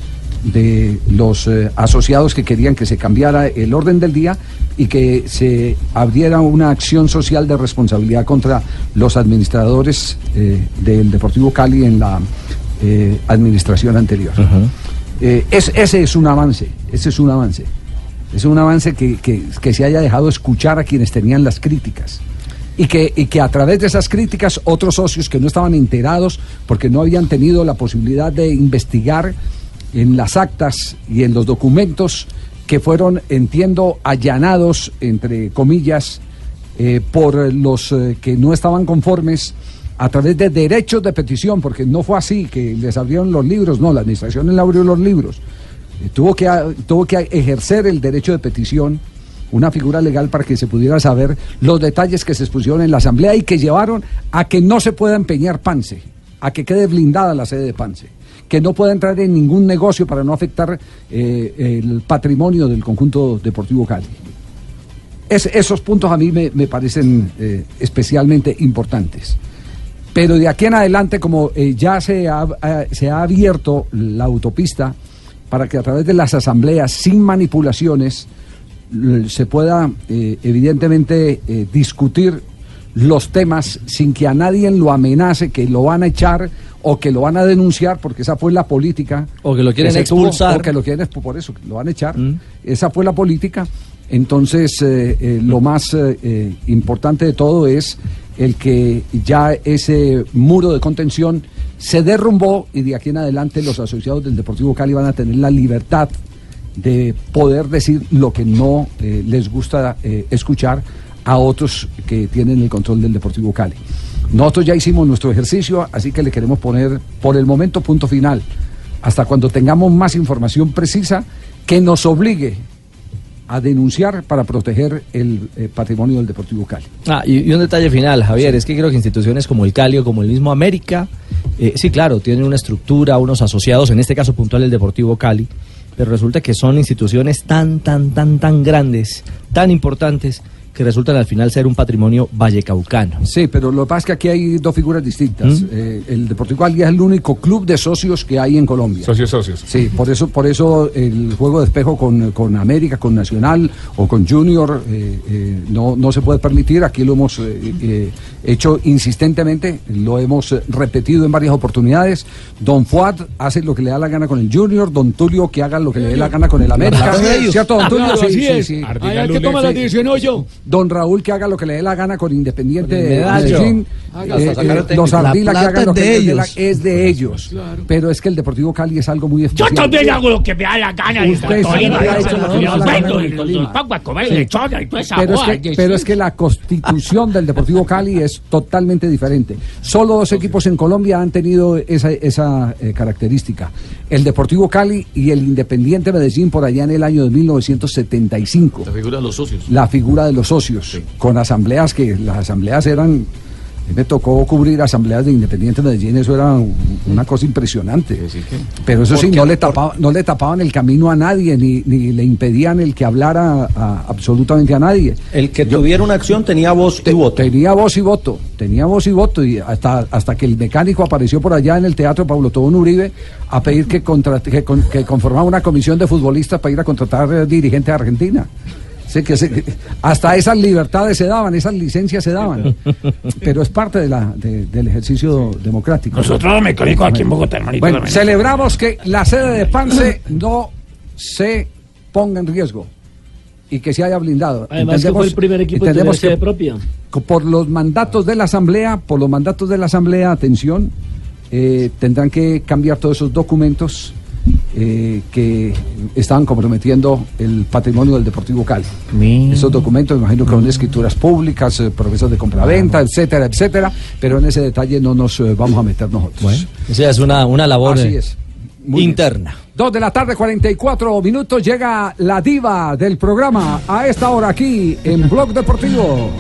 de los eh, asociados que querían que se cambiara el orden del día y que se abriera una acción social de responsabilidad contra los administradores eh, del Deportivo Cali en la eh, administración anterior. Es- ese es un avance, ese es un avance. Es un avance que, que- que se haya dejado escuchar a quienes tenían las críticas. Y que, y que a través de esas críticas otros socios que no estaban enterados porque no habían tenido la posibilidad de investigar en las actas y en los documentos que fueron, entiendo, allanados, entre comillas, eh, por los eh, que no estaban conformes a través de derechos de petición, porque no fue así que les abrieron los libros, no, la administración le abrió los libros. Eh, tuvo, que, tuvo que ejercer el derecho de petición, una figura legal para que se pudiera saber los detalles que se expusieron en la Asamblea y que llevaron a que no se pueda empeñar Pance, a que quede blindada la sede de Pance, que no pueda entrar en ningún negocio para no afectar eh, el patrimonio del conjunto deportivo Cali. Es- esos puntos a mí me, me parecen eh, especialmente importantes. Pero de aquí en adelante, como eh, ya se ha, se ha abierto la autopista para que a través de las asambleas, sin manipulaciones, se pueda evidentemente discutir los temas sin que a nadie lo amenace, que lo van a echar o que lo van a denunciar, porque esa fue la política. O que lo quieren se tuvo, expulsar. o que lo quieren por eso, lo van a echar. Esa fue la política. Entonces, eh, eh, lo más eh, importante de todo es el que ya ese muro de contención se derrumbó y de aquí en adelante los asociados del Deportivo Cali van a tener la libertad de poder decir lo que no les gusta escuchar a otros que tienen el control del Deportivo Cali. Nosotros ya hicimos nuestro ejercicio, así que le queremos poner por el momento punto final, hasta cuando tengamos más información precisa que nos obligue a denunciar para proteger el eh, patrimonio del Deportivo Cali. Ah, y, y un detalle final, Javier, es que creo que instituciones como el Cali o como el mismo América, eh, sí, claro, tienen una estructura, unos asociados, en este caso puntual el Deportivo Cali, pero resulta que son instituciones tan, tan, tan, tan grandes, tan importantes, que resultan al final ser un patrimonio vallecaucano. Sí, pero lo que pasa es que aquí hay dos figuras distintas. ¿Mm? Eh, el Deportivo Cali es el único club de socios que hay en Colombia. Socios, socios. Sí, por eso, por eso el juego de espejo con, con América, con Nacional o con Junior eh, eh, no, no se puede permitir. Aquí lo hemos eh, eh, hecho insistentemente, lo hemos eh, repetido en varias oportunidades. Don Fuad hace lo que le da la gana con el Junior, Don Tulio que haga lo que le dé la gana con el América. ¿Cierto, Don Tulio? Sí, sí, es. sí. Que tomar la decisión, yo. Don Raúl que haga lo que le dé la gana con Independiente de. Medellín. Haga, Eh, eh, los La Ardila que hagan lo es que de les dé la- ellos. es de ellos. Pero es que el Deportivo Cali es algo muy Yo especial. también hago lo que me da la gana de le gana pero es que la constitución del Deportivo Cali es totalmente diferente. Solo dos equipos en Colombia han tenido esa, esa eh, característica. El Deportivo Cali y el Independiente Medellín por allá en el año de 1975. La figura de los socios. La figura de los socios, con asambleas que las asambleas eran... a Me tocó cubrir asambleas de Independiente Medellín, eso era un- una cosa impresionante. Pero eso sí, no le, tapaba- no le tapaban el camino a nadie, ni, ni le impedían el que hablara a- absolutamente a nadie. El que tuviera una acción tenía voz y voto. Tenía voz y voto, tenía voz y voto, y hasta, hasta que el mecánico apareció por allá en el teatro Pablo Tobón Uribe a pedir que, contra- que, con- que conformara una comisión de futbolistas para ir a contratar eh, dirigentes de Argentina. Sí, que se- hasta esas libertades se daban, esas licencias se daban. Pero es parte de la, de- del ejercicio democrático. Nosotros los mecánicos aquí en Bogotá, hermanito. Bueno, también. celebramos que la sede de Pance no se ponga en riesgo y que se haya blindado. Además que fue el primer equipo entendemos que sede propia. por los mandatos de la Asamblea, por los mandatos de la Asamblea, atención, eh, tendrán que cambiar todos esos documentos eh, que estaban comprometiendo el patrimonio del Deportivo Cali. Esos documentos, me imagino que son escrituras públicas, eh, de compraventa, etcétera, etcétera, pero en ese detalle no nos eh, vamos a meter nosotros. O sea, es una, una labor Así eh, es. Muy bien. interna. Dos de la tarde, 44 minutos, llega la diva del programa a esta hora aquí en Blog Deportivo.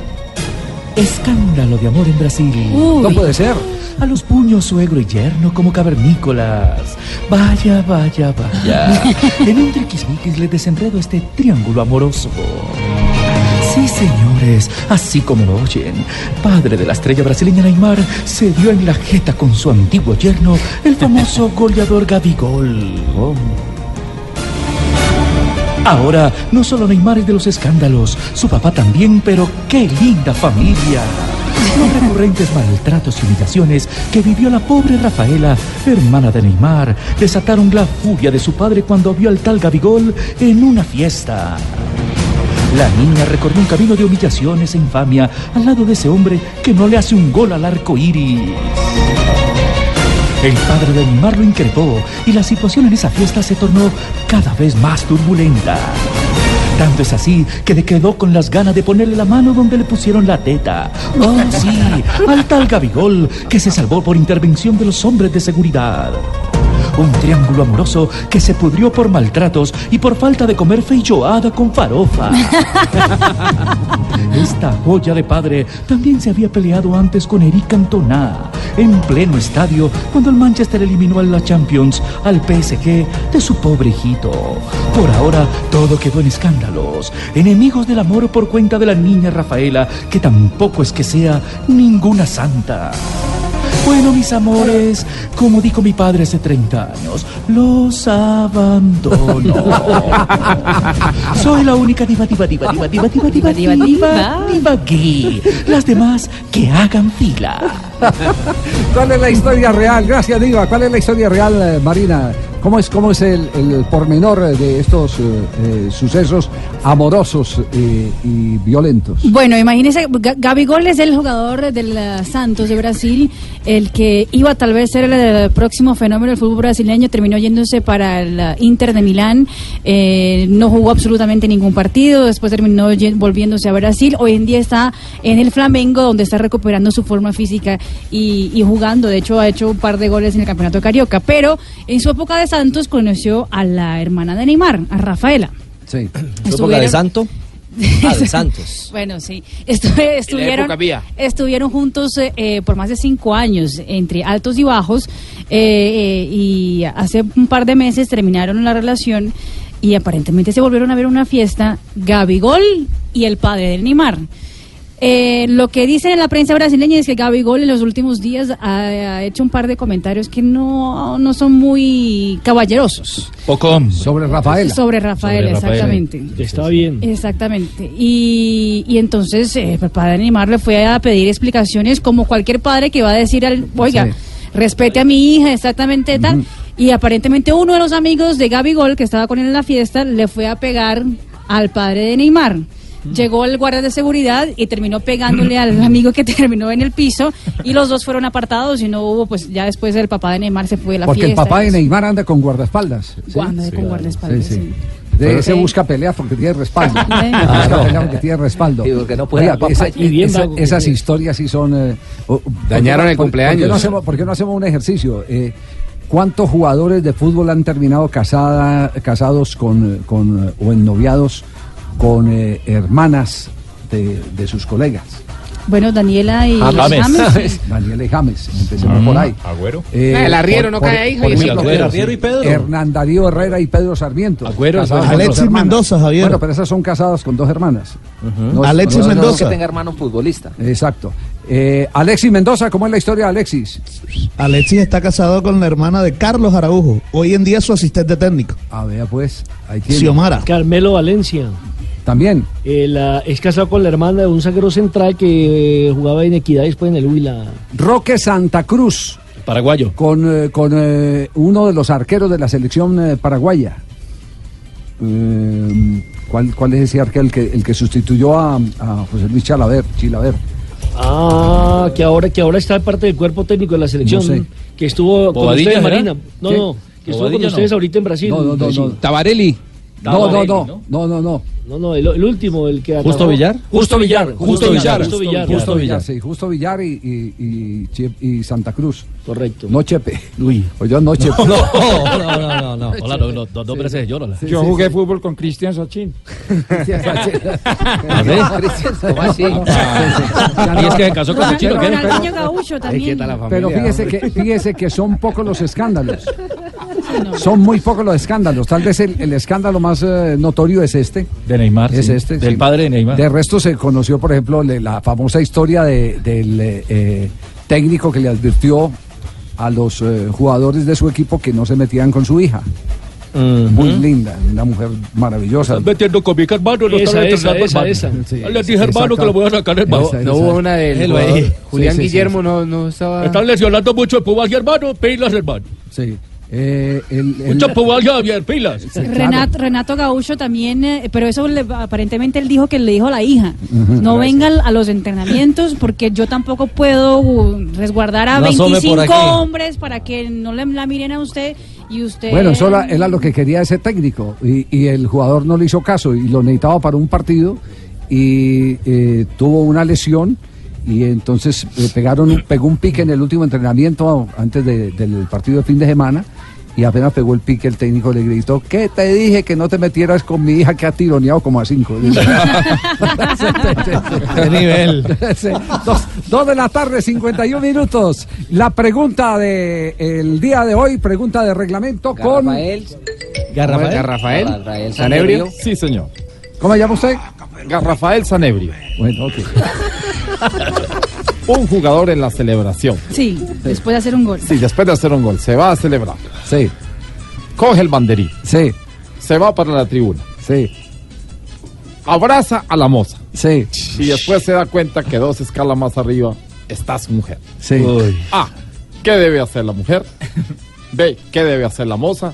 Escándalo de amor en Brasil. No puede ser. A los puños suegro y yerno como cavernícolas. Vaya, vaya, vaya. en un triquismiquis le desenredo este triángulo amoroso. Sí, señores, así como lo oyen, padre de la estrella brasileña Neymar se dio en la jeta con su antiguo yerno, el famoso goleador Gabigol. Ahora, no solo Neymar es de los escándalos, su papá también, pero qué linda familia. Los recurrentes maltratos y humillaciones que vivió la pobre Rafaela, hermana de Neymar, desataron la furia de su padre cuando vio al tal Gabigol en una fiesta. La niña recorrió un camino de humillaciones e infamia al lado de ese hombre que no le hace un gol al arco iris. El padre de Neymar lo increpó y la situación en esa fiesta se tornó cada vez más turbulenta. Tanto es así que le quedó con las ganas de ponerle la mano donde le pusieron la teta. Oh, sí, al tal Gabigol que se salvó por intervención de los hombres de seguridad. Un triángulo amoroso que se pudrió por maltratos y por falta de comer feijoada con farofa. Esta joya de padre también se había peleado antes con Eric Cantona en pleno estadio cuando el Manchester eliminó a la Champions al PSG de su pobre hijito. Por ahora todo quedó en escándalos. Enemigos del amor por cuenta de la niña Rafaela, que tampoco es que sea ninguna santa. Bueno, mis amores, como dijo mi padre hace 30 años, los abandono. Soy la única diva, diva, diva, diva, diva, diva, diva, diva, diva, diva gay. Las demás que hagan fila. ¿Cuál es la historia real? Gracias, Diva. ¿Cuál es la historia real, eh, Marina? ¿Cómo es, cómo es el, el pormenor de estos eh, eh, sucesos amorosos y violentos? Bueno, imagínese, Ga- Gabigol es el jugador del Santos de Brasil, el que iba tal vez ser el, eh, próximo fenómeno del fútbol brasileño, terminó yéndose para el Inter de Milán, no jugó absolutamente ningún partido, después terminó volviéndose a Brasil, hoy en día está en el Flamengo, donde está recuperando su forma física y, y jugando, de hecho ha hecho un par de goles en el Campeonato Carioca, pero en su época de Santos conoció a la hermana de Neymar, a Rafaela. Sí. ¿Su época de santo? Ah, de Santos. Bueno, sí. Estu- estuvieron, estuvieron juntos eh, eh, por más de cinco años, entre altos y bajos. eh, y hace un par de meses terminaron la relación y aparentemente se volvieron a ver una fiesta Gabigol y el padre del Neymar. Eh, lo que dice en la prensa brasileña es que Gabigol en los últimos días ha, ha hecho un par de comentarios que no, no son muy caballerosos. Poco. Sobre Rafael. Sobre Rafael, exactamente. Está bien. Exactamente. Y, y entonces eh, el padre de Neymar le fue a pedir explicaciones como cualquier padre que va a decir al, oiga, Sí. respete a mi hija, exactamente tal. Y aparentemente uno de los amigos de Gabigol que estaba con él en la fiesta le fue a pegar al padre de Neymar. Llegó el guardia de seguridad y terminó pegándole al amigo que terminó en el piso y los dos fueron apartados y no hubo, pues ya después el papá de Neymar se fue de la Porque el fiesta. papá de. Neymar anda con guardaespaldas. ¿sí? Anda con guardaespaldas, Sí, sí. sí. De ese Sí. busca peleas porque tiene respaldo. Busca peleas porque tiene respaldo. Sí, porque no puede Oiga, esa- Y bien esa- vago que esas historias sí son. eh, Dañaron ¿por qué el no- cumpleaños. ¿por qué, no hacemos, por qué no hacemos un ejercicio? Eh, ¿Cuántos jugadores de fútbol han terminado casada, casados con, eh, con, o ennoviados con eh, hermanas de, de sus colegas? Bueno, Daniela y James. James. Daniela y James, empecemos Mm, por ahí. Agüero. Eh, El arriero por- no por- cae ahí, por ejemplo, Agüero, y Pedro. Hernán Darío Herrera y Pedro Sarmiento. Agüero, Alexis. Mendoza, Javier. Bueno, pero esas son casadas con dos hermanas. No es- Alexis no es- no Mendoza. Que tenga hermano futbolista. Exacto. Eh, Alexis Mendoza, ¿cómo es la historia de Alexis? Alexis está casado con la hermana de Carlos Araujo. Hoy en día es su asistente técnico. A ver, pues, ahí tiene. Xiomara. Carmelo Valencia. También. Eh, la- es casado con la hermana de un zaguero central que eh, jugaba en Equidad después en el Huila. Roque Santa Cruz. Paraguayo. Con, eh, con eh, uno de los arqueros de la selección eh, paraguaya. Eh, ¿cuál, ¿Cuál es ese arquero? El que, el que sustituyó a, a José Luis Chalaver, Chilaver. Ah, que ahora, que ahora está parte del cuerpo técnico de la selección. No sé. Que estuvo con ustedes. Marina. No, ¿Qué? no. Que estuvo con ustedes no. ahorita en Brasil. No, no, no, Sí. no. Tabarelli. No, no, no, ¿no? no, no, no. No, el, el último, el que ¿Justo. Villar? Justo Villar. Justo Villar. Justo Villar. Justo Villar, sí. Justo Villar y, y, y, Chie- y Santa Cruz. Correcto. No Chepe. Luis. O yo no Chepe. No, no, no, no, no. Hola, no, no, dos veces de lloro. Yo jugué fútbol con Cristian Sachin. ¿Cómo así? Y es que se casó con el chino, ¿qué? Ronaldinho Gaucho también. Pero fíjese que, fíjese que son pocos los escándalos. Son muy pocos los escándalos. Tal vez el, el escándalo más eh, notorio es este. De Neymar. Es sí. este. Del sí. padre de Neymar. De resto se conoció, por ejemplo, le- la famosa historia de- del eh, eh, técnico que le advirtió a los eh, jugadores de su equipo que no se metían con su hija. Muy linda, una mujer maravillosa. metiendo con mi hermano, no Esa, esa, esa, esa. Ya le dije, hermano, que lo voy a sacar, hermano. Esa, No hubo una ahí. jugador. Julián Sí, sí, sí, Guillermo sí. no, no estaba. Están lesionando mucho el pubal, hermano. Pilas, hermano. Sí. Eh, el- el- Mucho pubal, Javier, pilas. Sí, claro. Renato, Renato Gaucho también, eh, pero eso le- aparentemente él dijo que le dijo a la hija, no vengan a los entrenamientos porque yo tampoco puedo resguardar a No asome por 25 aquí. hombres para que no le, la miren a usted y usted... Bueno, eso era, era lo que quería ese técnico y, y el jugador no le hizo caso y lo necesitaba para un partido y eh, tuvo una lesión y entonces eh, pegaron un- pegó un pique en el último entrenamiento antes de- del partido de fin de semana y apenas pegó el pique el técnico le gritó ¿qué te dije que no te metieras con mi hija que ha tironeado como a cinco? ¿Qué nivel? Sí, dos, dos de la tarde, 51 minutos. La pregunta de el día de hoy, pregunta de reglamento con... Rafael. Garrafael. Garrafael. Rafael Sanebrio. Sí, señor. ¿Cómo se llama usted? Rafael Sanebrio. Bueno, ok. Un jugador en la celebración. Sí, después de hacer un gol. Sí, después de hacer un gol, se va a celebrar. Sí, Coge el banderín. sí, Se va para la tribuna. sí, Abraza a la moza. sí, Y después se da cuenta que dos escalas más arriba está su mujer. sí. A. ¿Qué debe hacer la mujer? B. ¿Qué debe hacer la moza?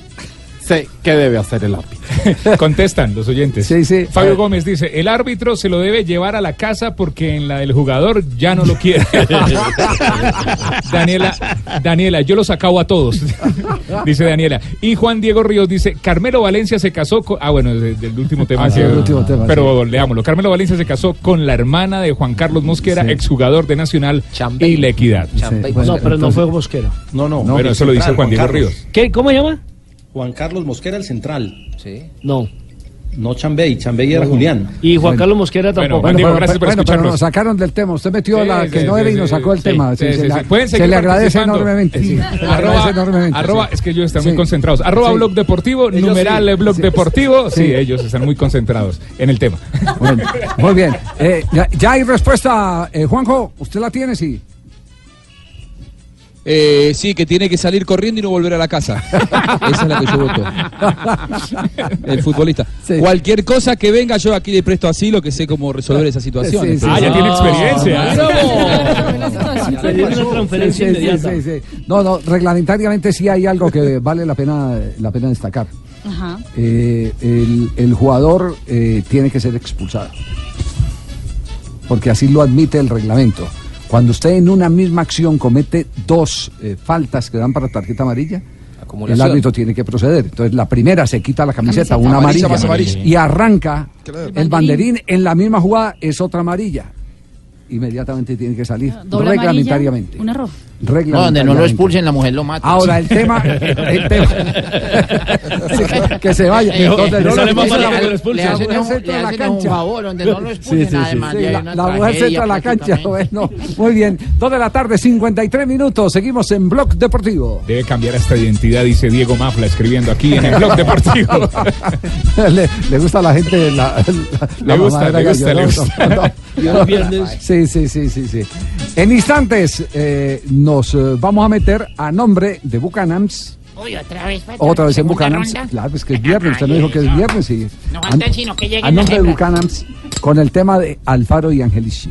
¿Qué debe hacer el árbitro? Contestan los oyentes. Sí, sí. Fabio Gómez dice, el árbitro se lo debe llevar a la casa porque en la del jugador ya no lo quiere. Daniela, Daniela, yo los acabo a todos, dice Daniela. Y Juan Diego Ríos dice, Carmelo Valencia se casó con... Ah, bueno, de- del último tema. Ah, sí, sí, último tema, Pero leámoslo. Carmelo Valencia se casó con la hermana de Juan Carlos Mosquera, Sí. exjugador de Nacional y La Equidad. Champey. bueno, No, pero no fue Mosquera. No, no. Bueno, el eso lo dice Juan Diego Carlos. Ríos. ¿Qué? ¿Cómo se llama? Juan Carlos Mosquera, el central. Sí. No. No Chambey, Chambey era. Julián. Y Juan Carlos Mosquera tampoco. Bueno, pero, bueno, pero nos sacaron del tema. Usted metió Sí, la que sí, no sí, era y nos sacó el sí, tema. sí, Sí, sí, se sí. la- Pueden se seguir le agradece enormemente. Arroba, agradece enormemente, arroba, sí. es que ellos están Sí. muy concentrados. Arroba Sí. blog deportivo, Ellos numeral sí. blog Sí. deportivo. Sí. Sí. ellos están muy concentrados en el tema. Bueno, muy bien. Eh, ya, ya hay respuesta, eh, Juanjo. ¿Usted la tiene? Sí. Eh, sí, que tiene que salir corriendo y no volver a la casa. Esa es la que yo voto. El futbolista. Cualquier cosa que venga, yo aquí le presto asilo, que sé cómo resolver esa situación. Sí, sí, Ah, sí. ya tiene experiencia. No, no, reglamentariamente sí hay algo que vale la pena, la pena destacar. Ajá. Eh, el, el jugador eh, tiene que ser expulsado. Porque así lo admite el reglamento. Cuando usted en una misma acción comete dos eh, faltas que dan para tarjeta amarilla, el árbitro tiene que proceder. Entonces la primera se quita la camiseta, Camiseta. una Amarilla amarilla, más amarilla. y arranca Claro. el banderín en la misma jugada es otra amarilla. Inmediatamente tiene que salir Doble reglamentariamente. Un error. No, donde no lo expulsen, la mujer lo mata. Ahora el tema, el tema Sí, que, se vaya. Eh, Donde eh, no lo expulsen, la- que lo expulsen. la Le hacen mujer un- se entra le a la un cancha. favor, donde no lo expulsen, además, La, mujer se entra a la cancha. Bueno, muy bien. Dos de la tarde, 53 minutos. Seguimos en Blog Deportivo. Debe cambiar esta identidad, dice Diego Mafla escribiendo aquí en el blog deportivo. le, le gusta a la gente la, la- la Le gusta, le gusta, le gusta. ¿no? No, no. Sí, sí, sí, sí, sí. En instantes eh, nos eh, vamos a meter a nombre de Bucanams. Uy, otra vez. Otra vez en Bucanams. Claro, es que es viernes. Usted no dijo que es viernes. Sí. No faltan sino que lleguen a nombre de. Bucanams con el tema de Alfaro y Angelici.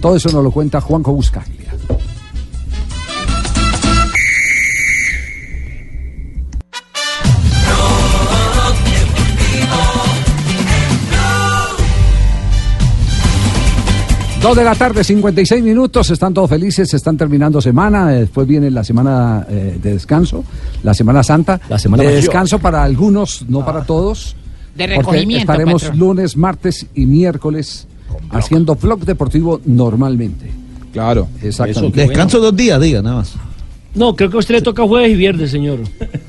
Todo eso nos lo cuenta Juanjo Buscaglia. Dos de la tarde, 56 minutos, están todos felices, están terminando semana, después viene la semana eh, de descanso, la Semana Santa. La Semana de Mayor. descanso para algunos, no para todos. De porque recogimiento, Estaremos patrón. lunes, martes y miércoles haciendo vlog deportivo normalmente. Claro. Exactamente. Descanso dos días, diga, nada más. No, creo que a usted le toca jueves y viernes, señor.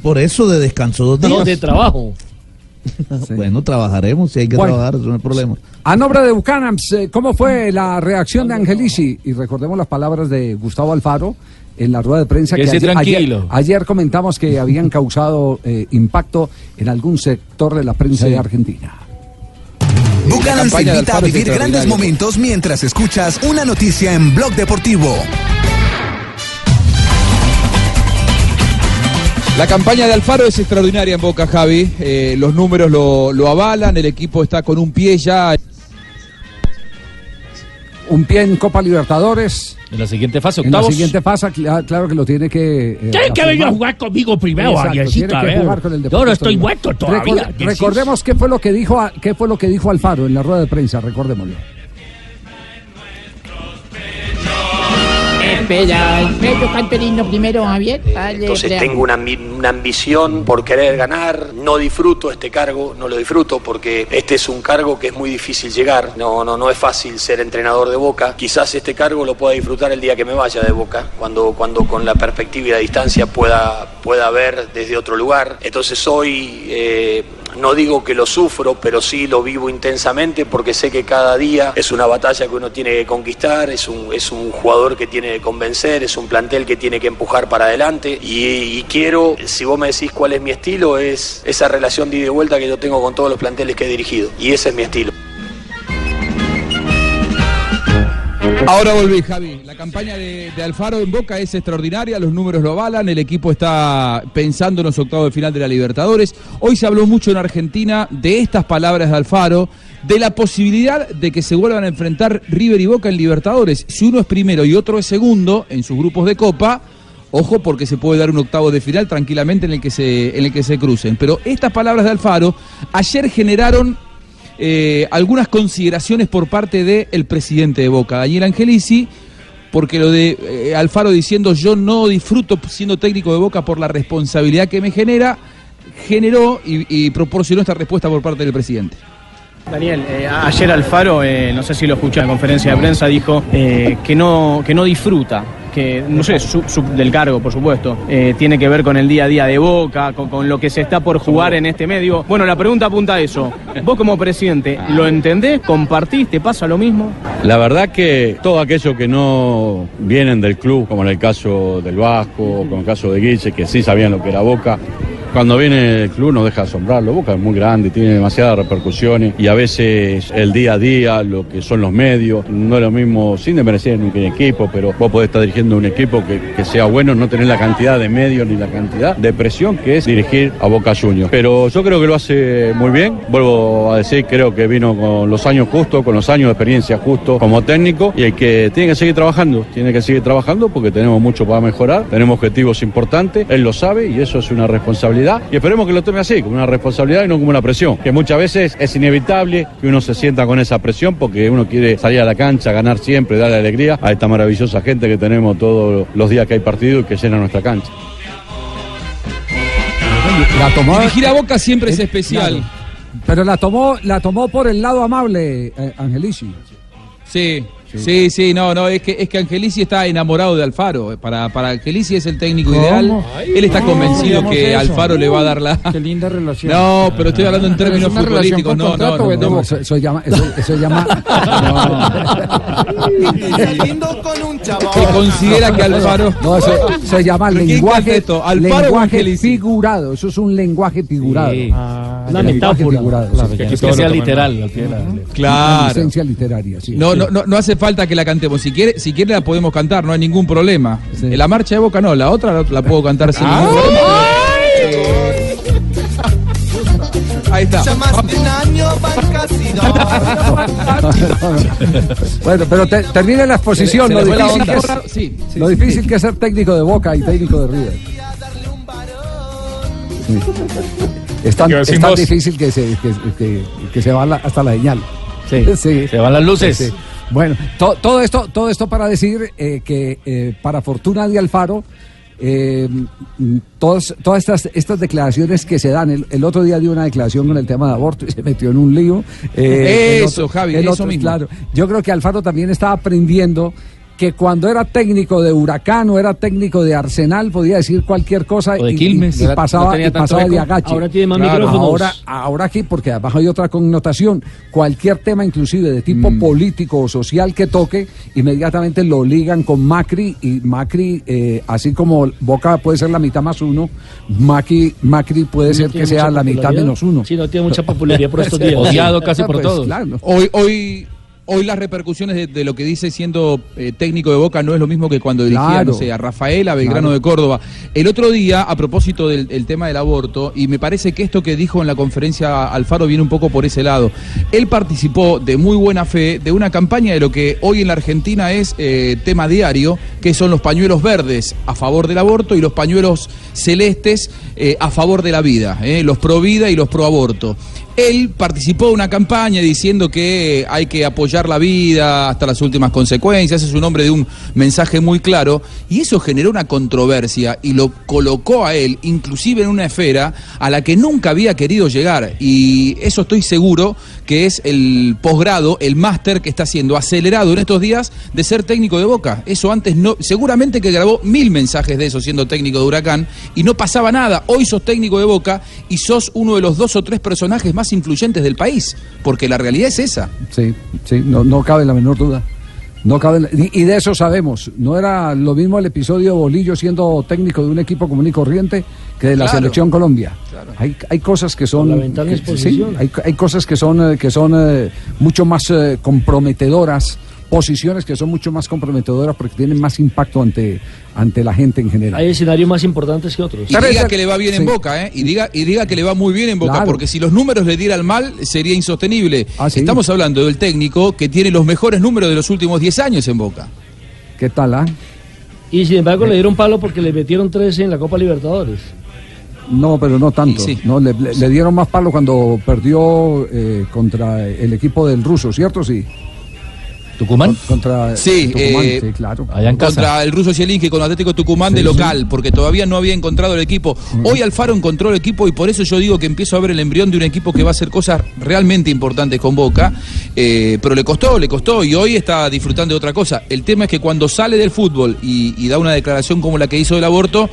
Por eso de descanso dos días. No, de trabajo. Bueno, trabajaremos si hay que Bueno. trabajar, eso no hay problema. A nombre de Bucanams, eh, ¿cómo fue la reacción de Angelici? Y recordemos las palabras de Gustavo Alfaro en la rueda de prensa ayer, tranquilo. ayer, ayer comentamos que habían causado eh, impacto en algún sector de la prensa de Argentina. Bucanams te invita a es vivir grandes momentos mientras escuchas una noticia en Blog Deportivo. La campaña de Alfaro es extraordinaria en Boca, Javi. Eh, los números lo, lo avalan, el equipo está con un pie ya. Un pie en Copa Libertadores. En la siguiente fase, En la octavos. siguiente fase, cl- claro que lo tiene que. eh, Tiene que venir a jugar conmigo primero, a que ver. jugar con el Yo no estoy muerto todavía. Recordemos qué fue lo que dijo a- qué fue lo que dijo Alfaro en la rueda de prensa, recordémoslo. El Pedro Canterino primero, Javier. Dale, Entonces tengo una, una ambición por querer ganar, no disfruto este cargo, no lo disfruto porque este es un cargo que es muy difícil llegar, no, no, no es fácil ser entrenador de Boca, quizás este cargo lo pueda disfrutar el día que me vaya de Boca, cuando, cuando con la perspectiva y la distancia pueda, pueda ver desde otro lugar, entonces hoy eh, no digo que lo sufro, pero sí lo vivo intensamente porque sé que cada día es una batalla que uno tiene que conquistar, es un, es un jugador que tiene que convencer, es un plantel que tiene que empujar para adelante. Y, y quiero, si vos me decís cuál es mi estilo, es esa relación de ida y vuelta que yo tengo con todos los planteles que he dirigido y ese es mi estilo. Ahora volví, Javi. La campaña de, de Alfaro en Boca es extraordinaria, los números lo avalan, el equipo está pensando en los octavos de final de la Libertadores. Hoy se habló mucho en Argentina de estas palabras de Alfaro, de la posibilidad de que se vuelvan a enfrentar River y Boca en Libertadores. Si uno es primero y otro es segundo en sus grupos de Copa, ojo porque se puede dar un octavo de final tranquilamente en el que se, en el que se crucen. Pero estas palabras de Alfaro ayer generaron eh, algunas consideraciones por parte del presidente de Boca, Daniel Angelici, porque lo de eh, Alfaro diciendo yo no disfruto siendo técnico de Boca por la responsabilidad que me genera, generó y, proporcionó esta respuesta por parte del presidente. Daniel, eh, ayer Alfaro, no sé si lo escuché en la conferencia de prensa, dijo que, no, que no disfruta que no sé, del cargo, por supuesto, eh, tiene que ver con el día a día de Boca, con, con lo que se está por jugar en este medio. Bueno, la pregunta apunta a eso. Vos como presidente, ¿lo entendés? ¿Compartís? ¿Te pasa lo mismo? La verdad que todo aquello que no vienen del club, como en el caso del Vasco, como en el caso de Guille, que sí sabían lo que era Boca, cuando viene el club nos deja asombrarlo. Boca es muy grande, tiene demasiadas repercusiones y a veces el día a día, lo que son los medios, no es lo mismo, sin desmerecer un equipo, pero vos podés estar dirigiendo un equipo que, que sea bueno, no tener la cantidad de medios ni la cantidad de presión que es dirigir a Boca Juniors. Pero yo creo que lo hace muy bien. Vuelvo a decir, creo que vino con los años justos, con los años de experiencia justos como técnico y hay que tiene que seguir trabajando, tiene que seguir trabajando porque tenemos mucho para mejorar, tenemos objetivos importantes, él lo sabe y eso es una responsabilidad y esperemos que lo tome así, como una responsabilidad y no como una presión, que muchas veces es inevitable que uno se sienta con esa presión porque uno quiere salir a la cancha, ganar siempre, darle alegría a esta maravillosa gente que tenemos todos los días que hay partido y que llena nuestra cancha. La tomó, Dirigir a Boca siempre es especial. Claro. Pero la tomó, la tomó por el lado amable, eh, Angelici. Sí, sí, sí, no, no, es que, es que Angelici está enamorado de Alfaro. Para, para Angelici es el técnico ¿Cómo? ideal. Ay, Él está no, convencido que eso. Alfaro le va a dar la. Qué linda relación. No, pero estoy hablando en términos futbolísticos. con No, no, contrato, no. ¿o es de no. Eso, eso llama, eso, eso llama. Que considera que Alfaro. No, eso se llama ¿Pero quién lenguaje, esto? ¿Alfaro lenguaje figurado. Eso es un lenguaje figurado. Ah, Una Lenguaje metáfora. figurado, Claro, sí. que toman mal. Claro. Una licencia literaria, sí. No, no, no, no hace falta que la cantemos. Si quiere, si quiere la podemos cantar, no hay ningún problema. La marcha de Boca no, la otra la, la puedo cantar sin ningún problema. Ahí está. Bueno, pero te- termine la exposición. Se lo, le fue la difícil que es, Sí, sí, lo sí. difícil que es ser técnico de Boca y técnico de River. Sí. Es tan, es tan difícil que se, que, que- que se va la- hasta la señal. Sí, se van las luces. Bueno, to- todo esto, todo esto para decir eh, que eh, para fortuna de Alfaro, eh, mm, todas, estas, estas declaraciones que se dan, el, el otro día dio una declaración con el tema de aborto y se metió en un lío. Eh, el Eso, Javi, el eso mismo. Claro, yo creo que Alfaro también está aprendiendo que cuando era técnico de Huracán o era técnico de Arsenal podía decir cualquier cosa O de y, Quilmes. y- pasaba, y pasaba de agache. Ahora tiene más micrófonos. Ahora, ahora aquí, porque abajo hay otra connotación, cualquier tema inclusive de tipo Mm. político o social que toque, inmediatamente lo ligan con Macri y Macri, eh, así como Boca puede ser la mitad más uno, Macri, Macri puede ser que sea la mitad menos uno. Sí, no tiene mucha popularidad por estos días. Odiado casi por Pues, todos. claro. Hoy, hoy, hoy las repercusiones de, de lo que dice siendo eh, técnico de Boca no es lo mismo que cuando dirigía, Claro. no sé, a Rafael, a Belgrano Claro. de Córdoba. El otro día, a propósito del el tema del aborto, y me parece que esto que dijo en la conferencia Alfaro viene un poco por ese lado. Él participó de muy buena fe de una campaña de lo que hoy en la Argentina es eh, tema diario, que son los pañuelos verdes a favor del aborto y los pañuelos celestes eh, a favor de la vida, los pro vida y los pro aborto. Él participó de una campaña diciendo que hay que apoyar la vida hasta las últimas consecuencias, es un hombre de un mensaje muy claro, y eso generó una controversia y lo colocó a él, inclusive en una esfera a la que nunca había querido llegar. Y eso estoy seguro que es el posgrado, el máster que está siendo acelerado en estos días de ser técnico de Boca. Eso antes no, seguramente que grabó mil mensajes de eso siendo técnico de Huracán y no pasaba nada. Hoy sos técnico de Boca y sos uno de los dos o tres personajes más influyentes del país, porque la realidad es esa. Sí, sí, no, no cabe la menor duda. No cabe la- y, de eso sabemos. No era lo mismo el episodio Bolillo siendo técnico de un equipo común y corriente que de la Claro. selección Colombia. Hay, hay cosas que son. Que- sí, hay, hay cosas que son, eh, que son eh, mucho más eh, comprometedoras, posiciones que son mucho más comprometedoras porque tienen más impacto ante, ante la gente en general. Hay escenarios más importantes que otros. Y diga que le va bien en Boca, ¿eh? Y diga, y diga que le va muy bien en Boca, Claro. porque si los números le dieran mal, sería insostenible. Ah, Estamos hablando del técnico que tiene los mejores números de los últimos 10 años en Boca. ¿Qué tal, ah? Y sin embargo le dieron palo porque le metieron 13 en la Copa Libertadores. No, pero no tanto. Sí, sí. No, le, le- le dieron más palo cuando perdió eh, contra el equipo del ruso, ¿cierto? Sí. ¿Tucumán? Contra Sí, Tucumán, eh, sí, claro. contra el ruso Zielinski con Atlético Tucumán de Sí, local, porque todavía no había encontrado el equipo. Hoy Alfaro encontró el equipo y por eso yo digo que empiezo a ver el embrión de un equipo que va a hacer cosas realmente importantes con Boca, eh, pero le costó, le costó y hoy está disfrutando de otra cosa. El tema es que cuando sale del fútbol y, y da una declaración como la que hizo del aborto,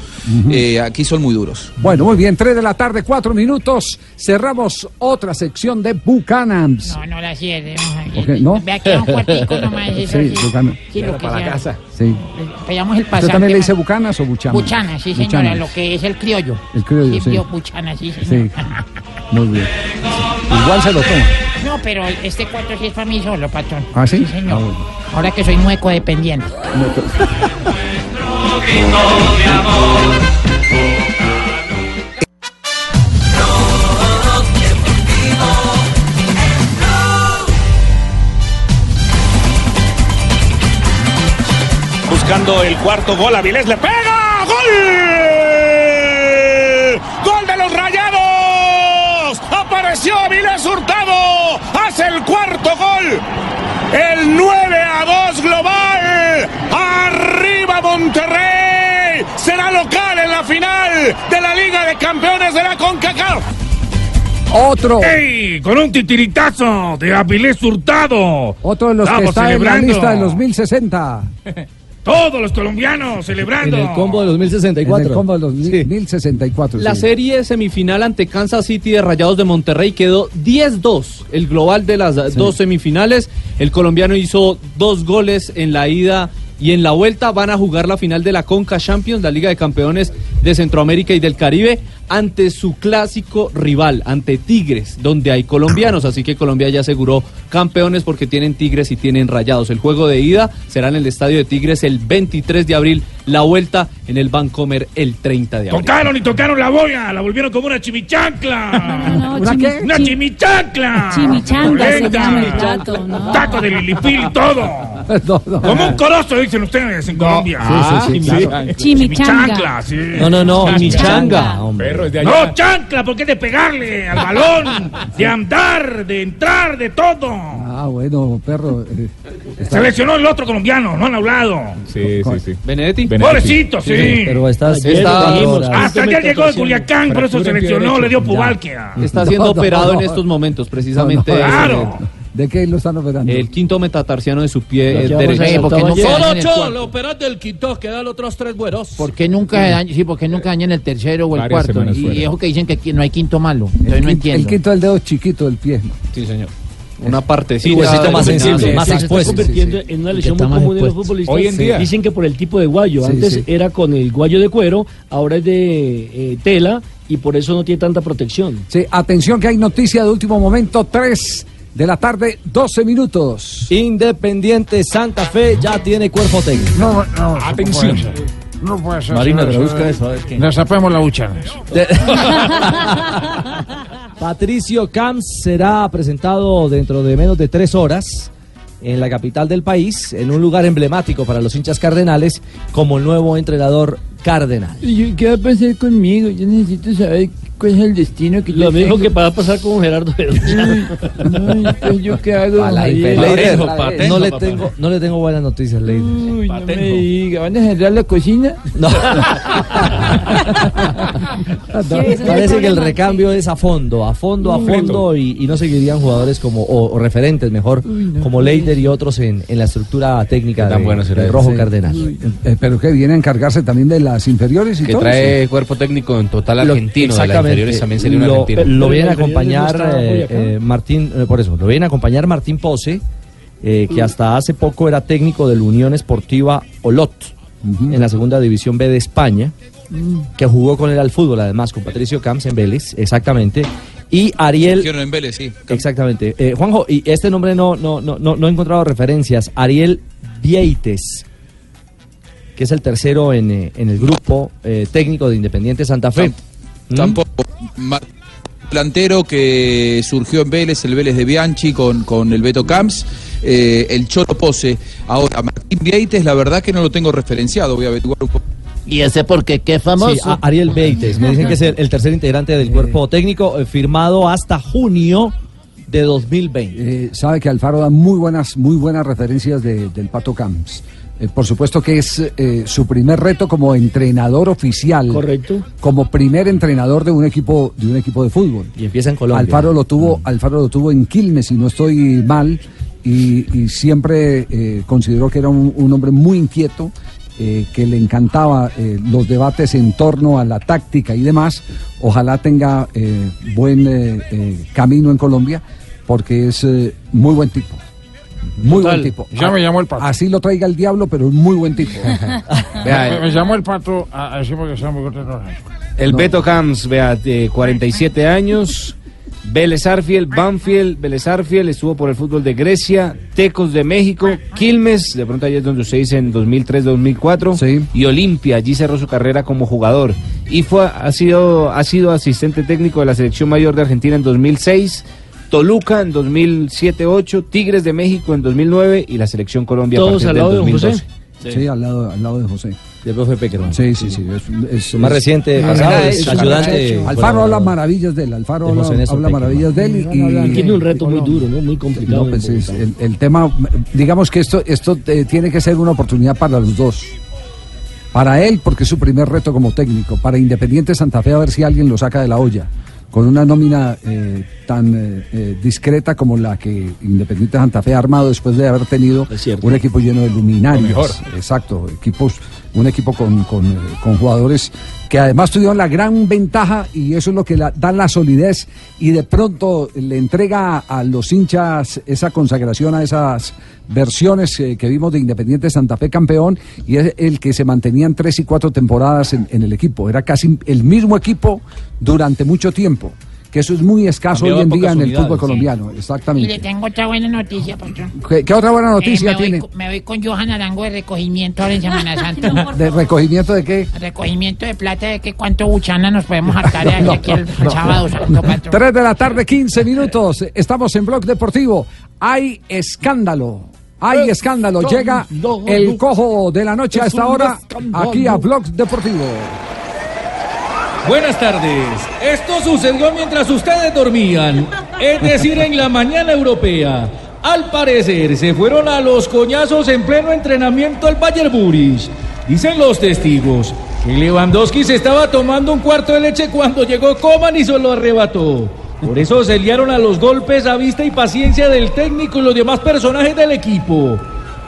eh, aquí son muy duros. Bueno, muy bien, 3 de la tarde, 4 minutos. Cerramos otra sección de Buchanans. No, no la cierre. Ok, ¿no? Vea que un cuartico nomás. Eso Sí, sí. Sí, lo que sea. Sí. Pegamos el ¿Usted pasaje. también le dice Bucanas o Buchanan? Buchana, sí, señora, lo que es el criollo. El criollo, sí. yo, Buchana, sí, Sí, señor. muy bien. Igual se lo toma. No, pero este cuarto sí es para mí solo, patrón. ¿Ah, sí? señor. Ah. Ahora que soy mueco dependiente. Buscando el cuarto gol, Avilés le pega. ¡Gol! ¡Gol de los rayados! Apareció Avilés Hurtado. Hace el cuarto gol. El 9 a 2 global. Arriba Monterrey. Será local en la final de la Liga de Campeones de la CONCACAF. Otro. ¡Ey! Con un titiritazo de Avilés Hurtado. Otro de los que Estamos está en la celebrando. lista de los 1060. Todos los colombianos celebrando. En el combo de los 1064. En el combo de los 1064. La sí. serie semifinal ante Kansas City de Rayados de Monterrey quedó 10-2. El global de las dos semifinales. El colombiano hizo dos goles en la ida y en la vuelta. Van a jugar la final de la Conca Champions, la Liga de Campeones de Centroamérica y del Caribe, ante su clásico rival, ante Tigres, donde hay colombianos. Así que Colombia ya aseguró campeones porque tienen Tigres y tienen Rayados. El juego de ida será en el Estadio de Tigres el 23 de abril. La vuelta en el Vancomer el 30 de abril. Tocaron y tocaron la boya, la volvieron como una chimichancla. ¿Una chimi- qué? Una Chi- chimichancla. Chimichanga se llama el plato, ¿no? Taco de lilipil y todo. Como un corozo, dicen ustedes en Colombia. sí, sí, sí, claro. Chimichanga. Chimichancla, sí. No, no, no, Chimichanga, Perro es de allá. No, chancla, porque es de pegarle al balón, de andar, de entrar, de todo. Ah, bueno, perro. eh, está- Se lesionó el otro colombiano, no han hablado. Sí, sí, sí. Benedetti. Pobrecito, sí. Pero estás. Está- Hasta ayer llegó de Culiacán, por eso se lesionó, le dio pubalquia. Está siendo No, no, operado no. en estos momentos, precisamente. No, no, Claro. ¿De qué lo están operando? El quinto metatarsiano de su pie eh, derecho. ver, porque nunca dañan el cuarto. lo del quinto, quedan otros tres güeros. ¿Por qué nunca dañan, sí, porque nunca dañan el tercero o el Varias cuarto? Y, fuera. y eso que dicen que aquí no hay quinto malo. el, Entonces no quinto, entiendo. el quinto del dedo chiquito del pie. Sí, señor. Una parte Sí, huesito más sensible, más se está expuesto. convirtiendo en una lesión muy común en los expuesto. futbolistas. Hoy en día. Dicen que por el tipo de guayo. Sí, Antes sí. era con el guayo de cuero, ahora es de eh, tela y por eso no tiene tanta protección. Sí, atención que hay noticia de último momento, 3 de la tarde, 12 minutos. Independiente Santa Fe ya tiene cuerpo técnico. No, no, Atención. No puede ser. Marina, traduzca eso, a ver qué. Destapemos la buchana. Patricio Camps será presentado dentro de menos de tres horas en la capital del país, en un lugar emblemático para los hinchas cardenales, como el nuevo entrenador cardenal. ¿Qué va a pasar conmigo? Yo necesito saber es el destino que Lo mismo tengo. que va a pasar con Gerardo. Ay, pues, ¿Yo qué hago? A la. Leider, no le tengo, no le tengo buenas noticias, Leider. Uy, no me diga, ¿van a cerrar la cocina? No. Parece que el recambio es a fondo, a fondo, a fondo y, y no seguirían jugadores como, o, o referentes mejor, como Leider y otros en, en la estructura técnica Tan de- bueno será eso. Rojo Sí. Cardenal. Eh, pero que viene a encargarse también de las inferiores y Que todo. trae cuerpo técnico en total Lo- argentino. De exactamente. Inferiores también sería lo, Pero viene a acompañar eh, eh, Martín, eh, por eso, lo viene a acompañar Martín Pose, eh, que hasta hace poco era técnico de la Unión Esportiva Olot, en la segunda división B de España, que jugó con él al fútbol, además, con Patricio Camps en Vélez, exactamente. Y Ariel. En Vélez, sí. Exactamente. Eh, Juanjo, y este nombre no, no, no, no, no he encontrado referencias. Ariel Vieites, que es el tercero en, en el grupo eh, técnico de Independiente Santa Fe. ¿Mm? Tampoco. Delantero que surgió en Vélez, el Vélez de Bianchi con, con el Beto Camps, eh, el Cholo Pose. Ahora, Martín Vieites, la verdad que no lo tengo referenciado, voy a averiguar un poco. ¿Y ese porque qué famoso? Sí, a- Ariel Beites. Me dicen que es el, el tercer integrante del cuerpo técnico, eh, firmado hasta junio de 2020. Eh, sabe que Alfaro da muy buenas, muy buenas referencias de- del Pato Camps. Eh, por supuesto que es eh, su primer reto como entrenador oficial. Correcto. Como primer entrenador de un equipo, de un equipo de fútbol. Y empieza en Colombia. Alfaro lo tuvo, Alfaro lo tuvo en Quilmes, si no estoy mal, y, y siempre eh, consideró que era un, un hombre muy inquieto, eh, que le encantaba los debates en torno a la táctica y demás. Ojalá tenga buen camino en Colombia, porque es muy buen tipo. Muy Total. buen tipo. Ya me llamó el pato. Así lo traiga el diablo, pero es muy buen tipo. me, me llamó el pato a, a decirme que está muy contento. El Beto Camps, vea, de 47 años. Vélez Arfiel, Banfield, Vélez Arfiel, estuvo por el fútbol de Grecia, Tecos de México, Quilmes, de pronto allí es donde usted dice en 2003-2004, y Olimpia, allí cerró su carrera como jugador. Y fue, ha, sido, ha sido asistente técnico de la selección mayor de Argentina en 2006, Toluca en 2007-8, Tigres de México en 2009 y la selección Colombia a ¿Todos partir al del lado de don 2012. Sí, al, lado, al lado de José. Del profe Peckerman. Sí, sí, sí. Es, es- Más reciente, es- pasado, es- es es- ayudante. Alfaro habla maravillas de él. Alfaro de habla, José maravillas de él. Y, Tiene un reto muy duro, ¿no? Muy complicado. No, pues es el, el tema, digamos que esto, esto eh, tiene que ser una oportunidad para los dos. Para él, porque es su primer reto como técnico. Para Independiente Santa Fe, a ver si alguien lo saca de la olla. Con una nómina eh, tan eh, eh, discreta como la que Independiente Santa Fe ha armado después de haber tenido un equipo lleno de luminarias. Mejor. Exacto, equipos, un equipo con, con, eh, con jugadores que además tuvieron la gran ventaja y eso es lo que la- da la solidez y de pronto le entrega a los hinchas esa consagración a esas versiones eh, que vimos de Independiente Santa Fe campeón y es el que se mantenían tres y cuatro temporadas en, en el equipo. Era casi el mismo equipo durante mucho tiempo. Que eso es muy escaso hoy en día en el fútbol sí. colombiano, Y le exactamente. tengo otra buena noticia, patrón. ¿Qué, qué otra buena noticia Eh, me, voy, tiene? me voy con Johan Arango de recogimiento ahora en Semana Santa. ¿De recogimiento de qué? recogimiento de plata de que cuánto buchana nos podemos hartar de aquí, aquí el, el sábado santo, patrón. 3 de la tarde, 15 minutos. Estamos en Blog Deportivo. Hay escándalo. Hay escándalo. Llega el cojo de la noche a Es esta hora aquí a Blog Deportivo. Buenas tardes. Esto sucedió mientras ustedes dormían, es decir, en la mañana europea. Al parecer, se fueron a los coñazos en pleno entrenamiento al Bayern Múnich. Dicen los testigos que Lewandowski se estaba tomando un cuarto de leche cuando llegó Coman y se lo arrebató. Por eso se liaron a los golpes a vista y paciencia del técnico y los demás personajes del equipo.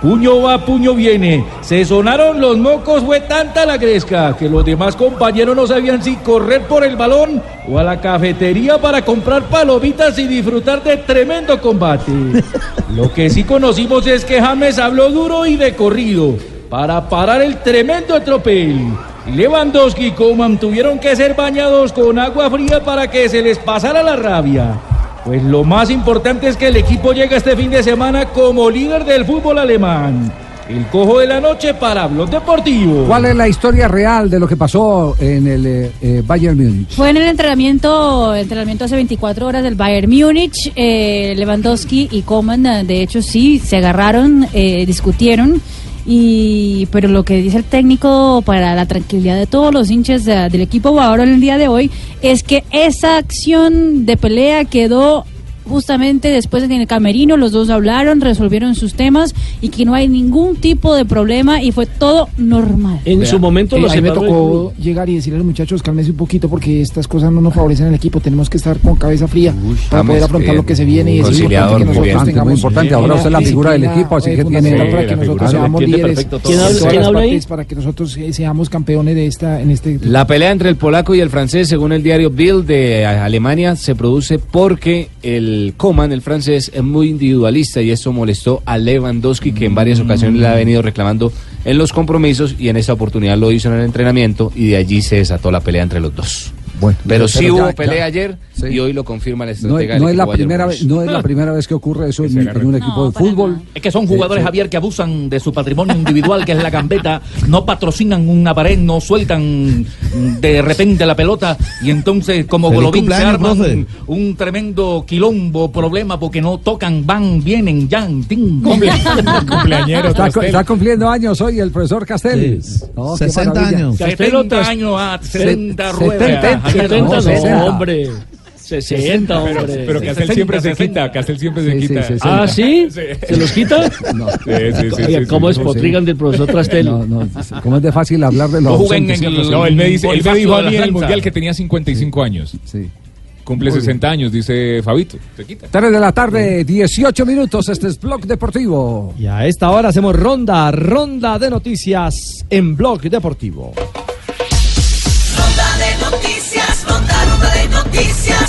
Puño va, puño viene. Se sonaron los mocos, fue tanta la gresca que los demás compañeros no sabían si correr por el balón o a la cafetería para comprar palomitas y disfrutar de tremendo combate. Lo que sí conocimos es que James habló duro y de corrido para parar el tremendo tropel. Lewandowski y Coman tuvieron que ser bañados con agua fría para que se les pasara la rabia. Pues lo más importante es que el equipo llega este fin de semana como líder del fútbol alemán. El cojo de la noche para Blog Deportivo. ¿Cuál es la historia real de lo que pasó en el eh, eh, Bayern Múnich? Fue en el entrenamiento, entrenamiento hace 24 horas del Bayern Múnich. eh, Lewandowski y Coman, de hecho, sí, se agarraron, eh, discutieron. Y, pero lo que dice el técnico para la tranquilidad de todos los hinchas de- del equipo jugador en el día de hoy es que esa acción de pelea quedó justamente después en el camerino, los dos hablaron, resolvieron sus temas y que no hay ningún tipo de problema y fue todo normal. En su momento Eh, a me el tocó llegar y decirle a los muchachos, cálmense un poquito porque estas cosas no nos favorecen al equipo. Tenemos que estar con cabeza fría para poder afrontar eh, lo que se viene y es importante que muy nosotros bien. tengamos Muy importante, ahora usted es la figura del equipo, así eh, que tiene- para que nosotros seamos Entiende líderes ¿Quién habla- ahí? para que nosotros eh, seamos campeones de esta en este La pelea entre el polaco y el francés, según el diario Bild de Alemania, se produce porque el Coman, el francés, es muy individualista y eso molestó a Lewandowski, que en varias ocasiones le ha venido reclamando en los compromisos y en esta oportunidad lo hizo en el entrenamiento y de allí se desató la pelea entre los dos. Bueno, pero sí pero hubo ya- pelea ya- ayer sí. y hoy lo confirma el No, estratega es- no del es la primera vez, no es la primera vez que ocurre eso en, en un equipo de fútbol. Es que son jugadores, sí. Javier, que abusan de su patrimonio individual, que es la gambeta, no patrocinan una pared, no sueltan de repente la pelota y entonces como Feliz Golovin se arman profe. un, un tremendo quilombo, problema, porque no tocan, van, vienen, yan, tin. Está, cu- está cumpliendo años hoy el profesor Castells. No, qué 60 maravilla. años. 70 años, ah, 70 Se- ruedas. 70, Javier, no, no, 60. hombre. 60, Pero, hombre. pero Castel siempre se quita, Castel siempre se Sí, quita. 60. ¿Ah, sí? ¿Se los quita? No. Sí, sí, sí, Oiga, sí, ¿Cómo sí, es sí. potrigan del profesor Trastel? No, no, ¿cómo es de fácil hablar de los No jueguen ausentes? en el- No, él me, dice, él me dijo a mí en el. Mundial que tenía 55 años. Sí. Cumple Muy 60 años, dice Fabito. Se quita. 3 de la tarde, 18 minutos. Este es Blog Deportivo. Y a esta hora hacemos ronda, ronda de noticias en Blog Deportivo.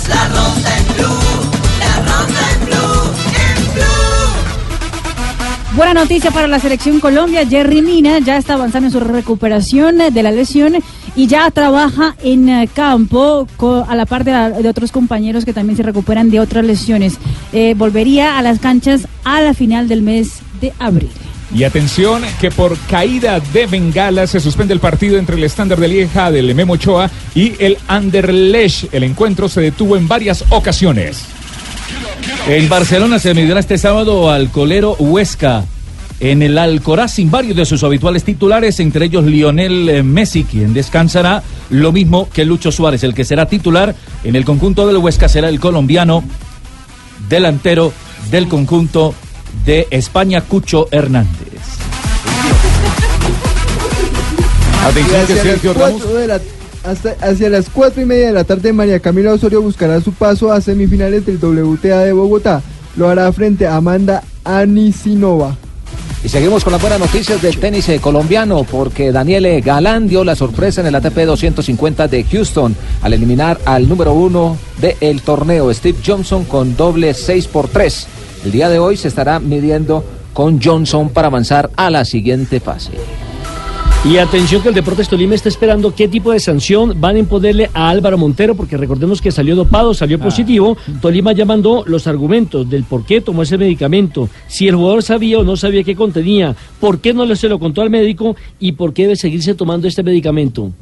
La ronda en blue, la ronda en blue, en blue. Buena noticia para la selección Colombia. Jerry Mina ya está avanzando en su recuperación de la lesión y ya trabaja en eh, campo a la par de otros compañeros que también se recuperan de otras lesiones. Eh, volvería a las canchas a la final del mes de abril. Y atención que por caída de bengala se suspende el partido entre el estándar de Lieja del Memo Ochoa y el Anderlecht. El encuentro se detuvo en varias ocasiones. En Barcelona se medirá este sábado al colero Huesca. En el Alcoraz sin varios de sus habituales titulares, entre ellos Lionel eh, Messi, quien descansará, lo mismo que Lucho Suárez, el que será titular en el conjunto del Huesca será el colombiano delantero del conjunto de España, Cucho Hernández. Y hacia las cuatro de la- hasta- hacia las cuatro y media de la tarde, María Camila Osorio buscará su paso a semifinales del WTA de Bogotá. Lo hará frente a Amanda Anisinova. Y seguimos con las buenas noticias del tenis eh, colombiano porque Daniele Galán dio la sorpresa en el ATP 250 de Houston al eliminar al número uno del torneo, Steve Johnson, con doble 6 por 3. El día de hoy se estará midiendo con Johnson para avanzar a la siguiente fase. Y atención que el Deportes Tolima está esperando qué tipo de sanción van a imponerle a Álvaro Montero, porque recordemos que salió dopado, salió positivo. Tolima ya mandó los argumentos del por qué tomó ese medicamento, si el jugador sabía o no sabía qué contenía, por qué no se lo contó al médico y por qué debe seguirse tomando este medicamento.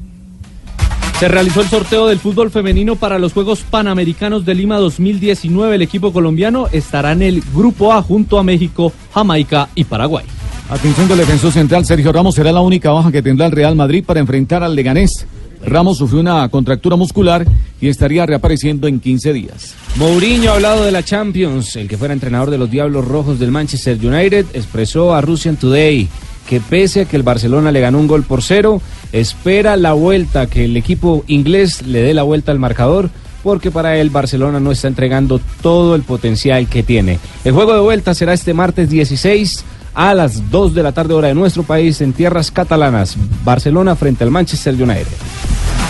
Se realizó el sorteo del fútbol femenino para los Juegos Panamericanos de Lima 2019. El equipo colombiano estará en el Grupo A junto a México, Jamaica y Paraguay. Atención del defensor central, Sergio Ramos será la única baja que tendrá el Real Madrid para enfrentar al Leganés. Ramos sufrió una contractura muscular y estaría reapareciendo en 15 días. Mourinho ha hablado de la Champions. El que fuera entrenador de los Diablos Rojos del Manchester United expresó a Russian Today que pese a que el Barcelona le ganó un gol por cero, espera la vuelta, que el equipo inglés le dé la vuelta al marcador, porque para él Barcelona no está entregando todo el potencial que tiene. El juego de vuelta será este martes 16 a las 2 de la tarde hora de nuestro país en tierras catalanas. Barcelona frente al Manchester United.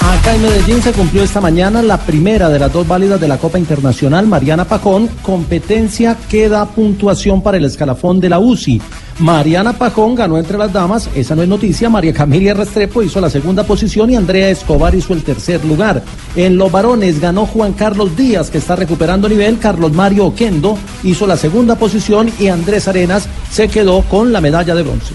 Acá en Medellín se cumplió esta mañana la primera de las dos válidas de la Copa Internacional Mariana Pajón. Competencia que da puntuación para el escalafón de la UCI. Mariana Pajón ganó entre las damas, esa no es noticia. María Camilia Restrepo hizo la segunda posición y Andrea Escobar hizo el tercer lugar. En los varones ganó Juan Carlos Díaz, que está recuperando nivel. Carlos Mario Oquendo hizo la segunda posición y Andrés Arenas se quedó con la medalla de bronce.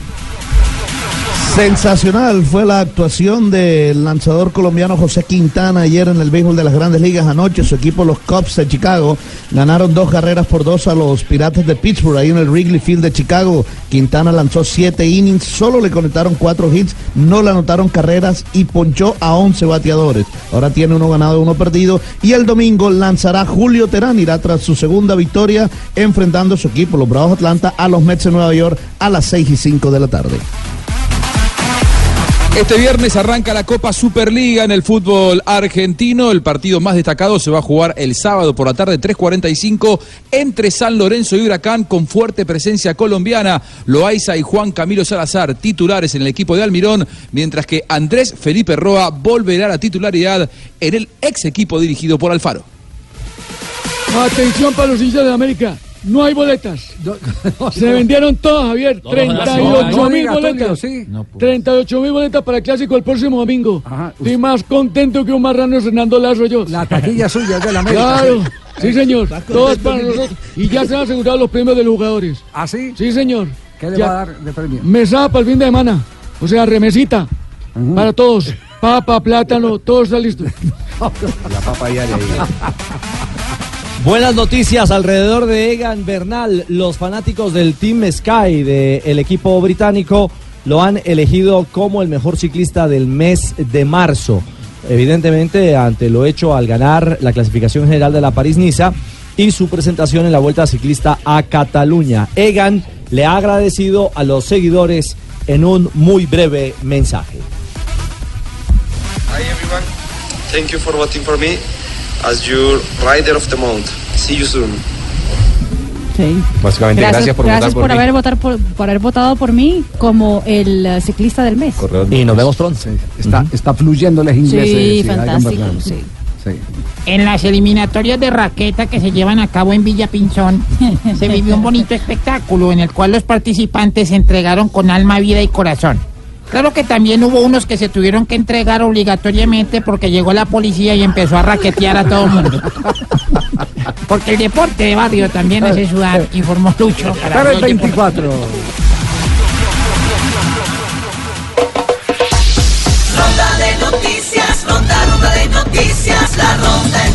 Sensacional fue la actuación del lanzador colombiano José Quintana ayer en el béisbol de las grandes ligas anoche. Su equipo, los Cubs de Chicago, ganaron dos carreras por dos a los Piratas de Pittsburgh ahí en el Wrigley Field de Chicago. Quintana lanzó siete innings, solo le conectaron cuatro hits, no le anotaron carreras y ponchó a 11 bateadores. Ahora tiene uno ganado, uno perdido. Y el domingo lanzará Julio Terán, irá tras su segunda victoria enfrentando a su equipo, los Bravos Atlanta, a los Mets de Nueva York a las 6 y 5 de la tarde. Este viernes arranca la Copa Superliga en el fútbol argentino. El partido más destacado se va a jugar el sábado por la tarde 3.45 entre San Lorenzo y Huracán con fuerte presencia colombiana. Loaiza y Juan Camilo Salazar titulares en el equipo de Almirón, mientras que Andrés Felipe Roa volverá a la titularidad en el ex equipo dirigido por Alfaro. Atención para los hinchas de América. No hay boletas. Se vendieron todas, Javier. No, 38 no, mil boletas. Tulio, sí. 38 mil boletas para el clásico el próximo domingo. Estoy más contento que un marrano Fernando Lazo yo. La taquilla suya es de la América. Claro. Sí, señor. Todas para nosotros. Y ya se han asegurado los premios de los jugadores. ¿Ah, sí? Sí, señor. ¿Qué le va a dar de premio? Mesada para el fin de semana. O sea, remesita. Para todos. Papa, plátano, todo está listo. La papa diaria. Buenas noticias alrededor de Egan Bernal. Los fanáticos del Team Sky del equipo británico lo han elegido como el mejor ciclista del mes de marzo. evidentemente ante lo hecho al ganar la clasificación general de la París-Niza y su presentación en la Vuelta Ciclista a Cataluña. Egan le ha agradecido a los seguidores en un muy breve mensaje. Hi everyone, thank you for voting for me as your rider of the month. See you soon. Sí. Básicamente, gracias, por votar por, mí. haber, votar por, por haber votado por mí como el eh, ciclista del mes. Y nos vemos pronto. Está, está fluyendo el inglés. Sí, eh, sí, fantástico. sí. Sí. En las eliminatorias de raqueta que se llevan a cabo en Villa Pinzón, se vivió un bonito espectáculo en el cual los participantes se entregaron con alma, vida y corazón. Claro que también hubo unos que se tuvieron que entregar obligatoriamente porque llegó la policía y empezó a raquetear a todo el mundo. Porque el deporte de barrio también hace sudar, informó Lucho. para el Blog Deportivo. 24. Ronda de noticias, ronda, ronda de noticias, la ronda en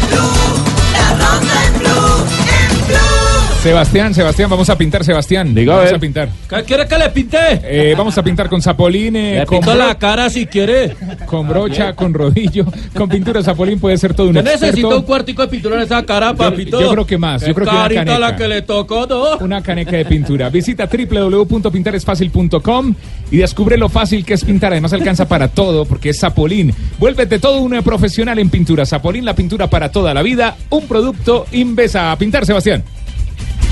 Sebastián, Sebastián, vamos a pintar, Sebastián. Diga, a vamos ver. a pintar. ¿Qué quiere que le pinte? Eh, vamos a pintar con Zapolín, eh, Le con, pinto la cara si quiere. con brocha, con rodillo. Con pintura Zapolín puede ser todo un Yo necesito un cuartico de pintura en esa cara, papito. yo creo que más, yo creo que una carita caneca. la que le tocó, ¿no? Una caneca de pintura. Visita www.pintaresfacil.com y descubre lo fácil que es pintar. Además alcanza para todo porque es Zapolín. Vuélvete todo un profesional en pintura. Zapolín, la pintura para toda la vida. Un producto Invesa. A pintar, Sebastián.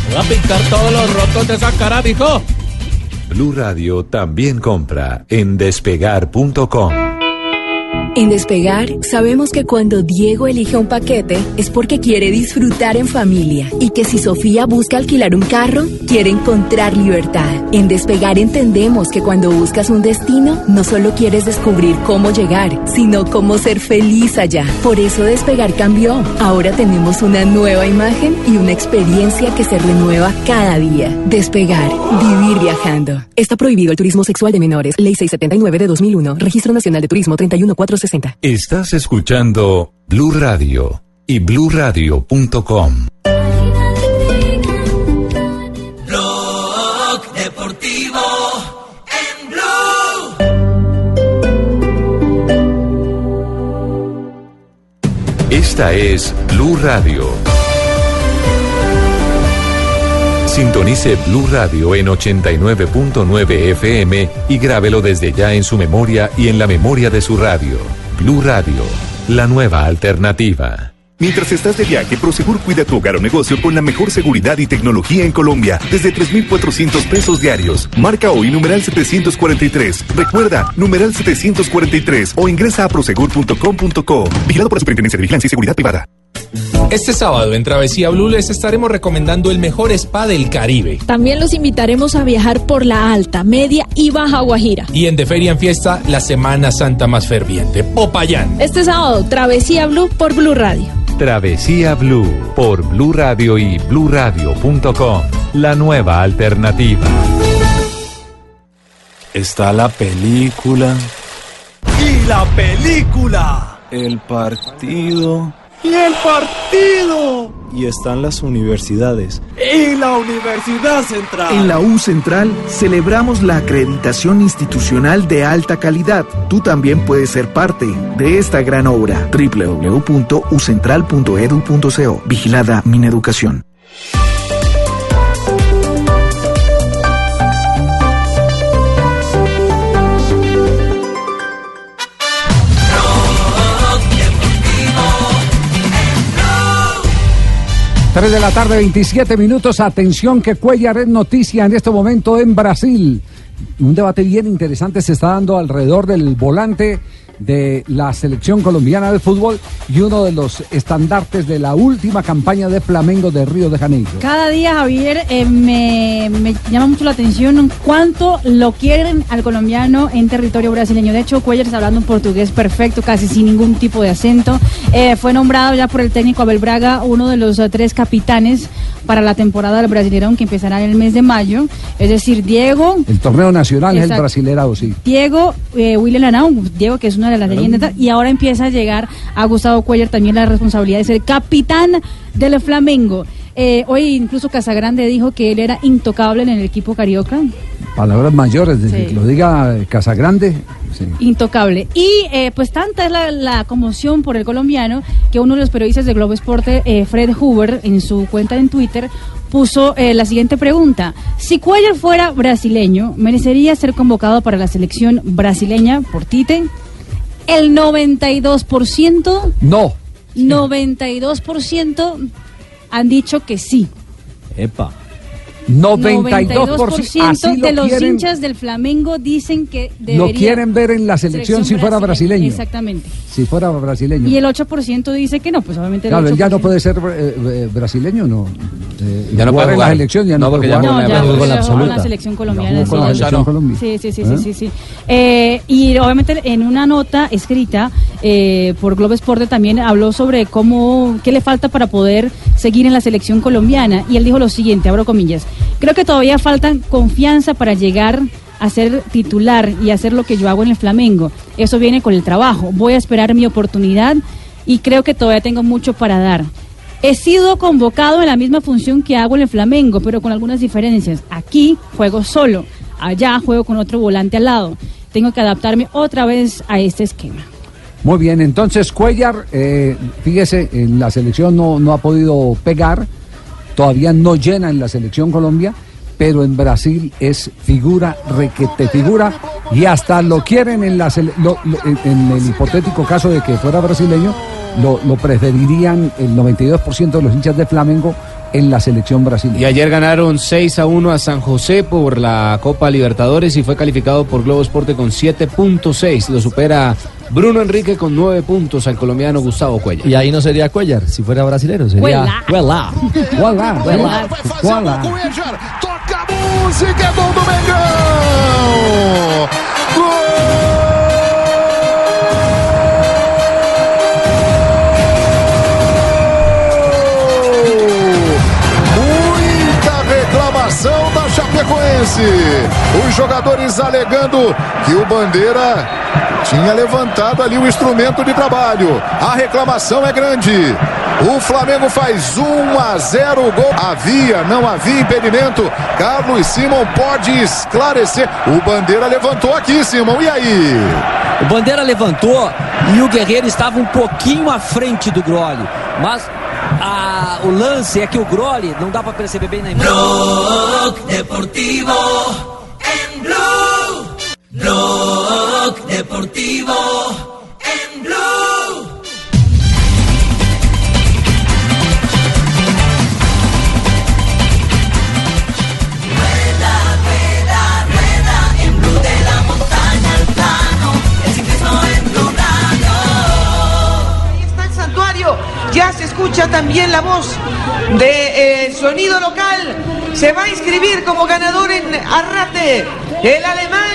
Voy a pintar todos los rotos de esa cara. Blue Radio también compra en despegar.com. En Despegar, sabemos que cuando Diego elige un paquete es porque quiere disfrutar en familia y que si Sofía busca alquilar un carro, quiere encontrar libertad. En Despegar entendemos que cuando buscas un destino, no solo quieres descubrir cómo llegar, sino cómo ser feliz allá. Por eso Despegar cambió. Ahora tenemos una nueva imagen y una experiencia que se renueva cada día. Despegar, vivir viajando. Está prohibido el turismo sexual de menores. Ley 679 de 2001. Registro Nacional de Turismo 31460. Estás escuchando Blue Radio y bluradio.com. Blog deportivo en blue. Esta es Blue Radio. Sintonice Blue Radio en 89.9 FM y grábelo desde ya en su memoria y en la memoria de su radio. Blue Radio, la nueva alternativa. Mientras estás de viaje, Prosegur cuida tu hogar o negocio con la mejor seguridad y tecnología en Colombia, desde 3,400 pesos diarios. Marca hoy numeral 743. Recuerda, numeral 743 o ingresa a prosegur.com.co. Vigilado por la Superintendencia de Vigilancia y Seguridad Privada. Este sábado en Travesía Blue les estaremos recomendando el mejor spa del Caribe. También los invitaremos a viajar por la alta, media y baja Guajira. Y en De Feria en Fiesta, la Semana Santa más ferviente, Popayán. Este sábado, Travesía Blue por Blue Radio. Travesía Blue por Blue Radio y bluradio.com. La nueva alternativa. Está la película, Y la película. el partido Y el partido. y están las universidades. Y la Universidad Central. En la U Central celebramos la acreditación institucional de alta calidad. Tú también puedes ser parte de esta gran obra. www.ucentral.edu.co. Vigilada Mineducación. Tres de la tarde, 27 minutos. Atención que Cuellar es noticia en este momento en Brasil. Un debate bien interesante se está dando alrededor del volante de la selección colombiana de fútbol y uno de los estandartes de la última campaña de Flamengo de Río de Janeiro. Cada día, Javier, eh, me, me llama mucho la atención cuánto lo quieren al colombiano en territorio brasileño. De hecho, Cuellar está hablando un portugués perfecto, casi sin ningún tipo de acento. Eh, fue nombrado ya por el técnico Abel Braga uno de los eh, tres capitanes para la temporada del Brasileirão que empezará en el mes de mayo. Es decir, Diego, El torneo nacional es el Exacto. Brasilerao, sí. Diego, eh, William Diego que es una de las leyendas, y ahora empieza a llegar a Gustavo Cuellar también la responsabilidad de ser capitán del Flamengo. Eh, hoy incluso Casagrande dijo que él era intocable en el equipo carioca. Palabras mayores, desde Sí. que lo diga Casagrande, Intocable. Y eh, pues tanta es la, la conmoción por el colombiano que uno de los periodistas de Globo Esporte, eh, Fred Huber, en su cuenta en Twitter, puso eh, la siguiente pregunta. Si Cuellar fuera brasileño, ¿merecería ser convocado para la selección brasileña por Tite? El 92%... No. 92% han dicho que sí. Epa. 92%, así lo de los quieren- hinchas del Flamengo dicen que debería... Lo quieren ver en la selección, si fuera brasileño. Exactamente. Si fuera brasileño. Y el 8% dice que no, pues obviamente el Claro, él ya 8%. no puede ser eh, eh, brasileño, ¿no. Eh, Ya no puede en jugar. la selección, ya No, no, porque puede ya jugar. No, ya, en la selección colombiana. con la sí. selección Colombia. Sí, sí, sí, ¿Eh? sí, sí, sí. Eh, y obviamente en una nota escrita eh, por Globo Esporte también habló sobre cómo, qué le falta para poder seguir en la selección colombiana. Y él dijo lo siguiente, abro comillas, creo que todavía falta confianza para llegar a ser titular y hacer lo que yo hago en el Flamengo. Eso viene con el trabajo. Voy a esperar mi oportunidad y creo que todavía tengo mucho para dar. He sido convocado en la misma función que hago en el Flamengo, pero con algunas diferencias. Aquí juego solo, allá juego con otro volante al lado. Tengo que adaptarme otra vez a este esquema. Muy bien, entonces Cuellar, eh, fíjese, en la selección no, no ha podido pegar, todavía no llena en la selección Colombia, pero en Brasil es figura, requete figura, y hasta lo quieren en, el hipotético caso de que fuera brasileño, lo, lo preferirían el 92% de los hinchas de Flamengo en la selección brasileña. Y ayer ganaron 6 a 1 a San José por la Copa Libertadores y fue calificado por Globo Esporte con 7.6. Lo supera Bruno Enrique con 9 puntos al colombiano Gustavo Cuellar. Y ahí no sería Cuellar, si fuera brasilero, sería Cuellar. Cuellar. Cuellar. Cuellar. Toca a música, é gol do Mengão! Gol! Chapecoense. Os jogadores alegando que o Bandeira tinha levantado ali o instrumento de trabalho. A reclamação é grande. O Flamengo faz 1 a 0 o gol. Havia, não havia impedimento. Carlos Simon pode esclarecer. O Bandeira levantou aqui, Simon. E aí? O Bandeira levantou e o Guerreiro estava um pouquinho à frente do Groli. Mas a- o lance é que o Groli, não dá para perceber bem na imagem. Blog Deportivo en Blue. Blog Deportivo en Blue. También la voz de eh, sonido local. Se va a inscribir como ganador en Arrate el alemán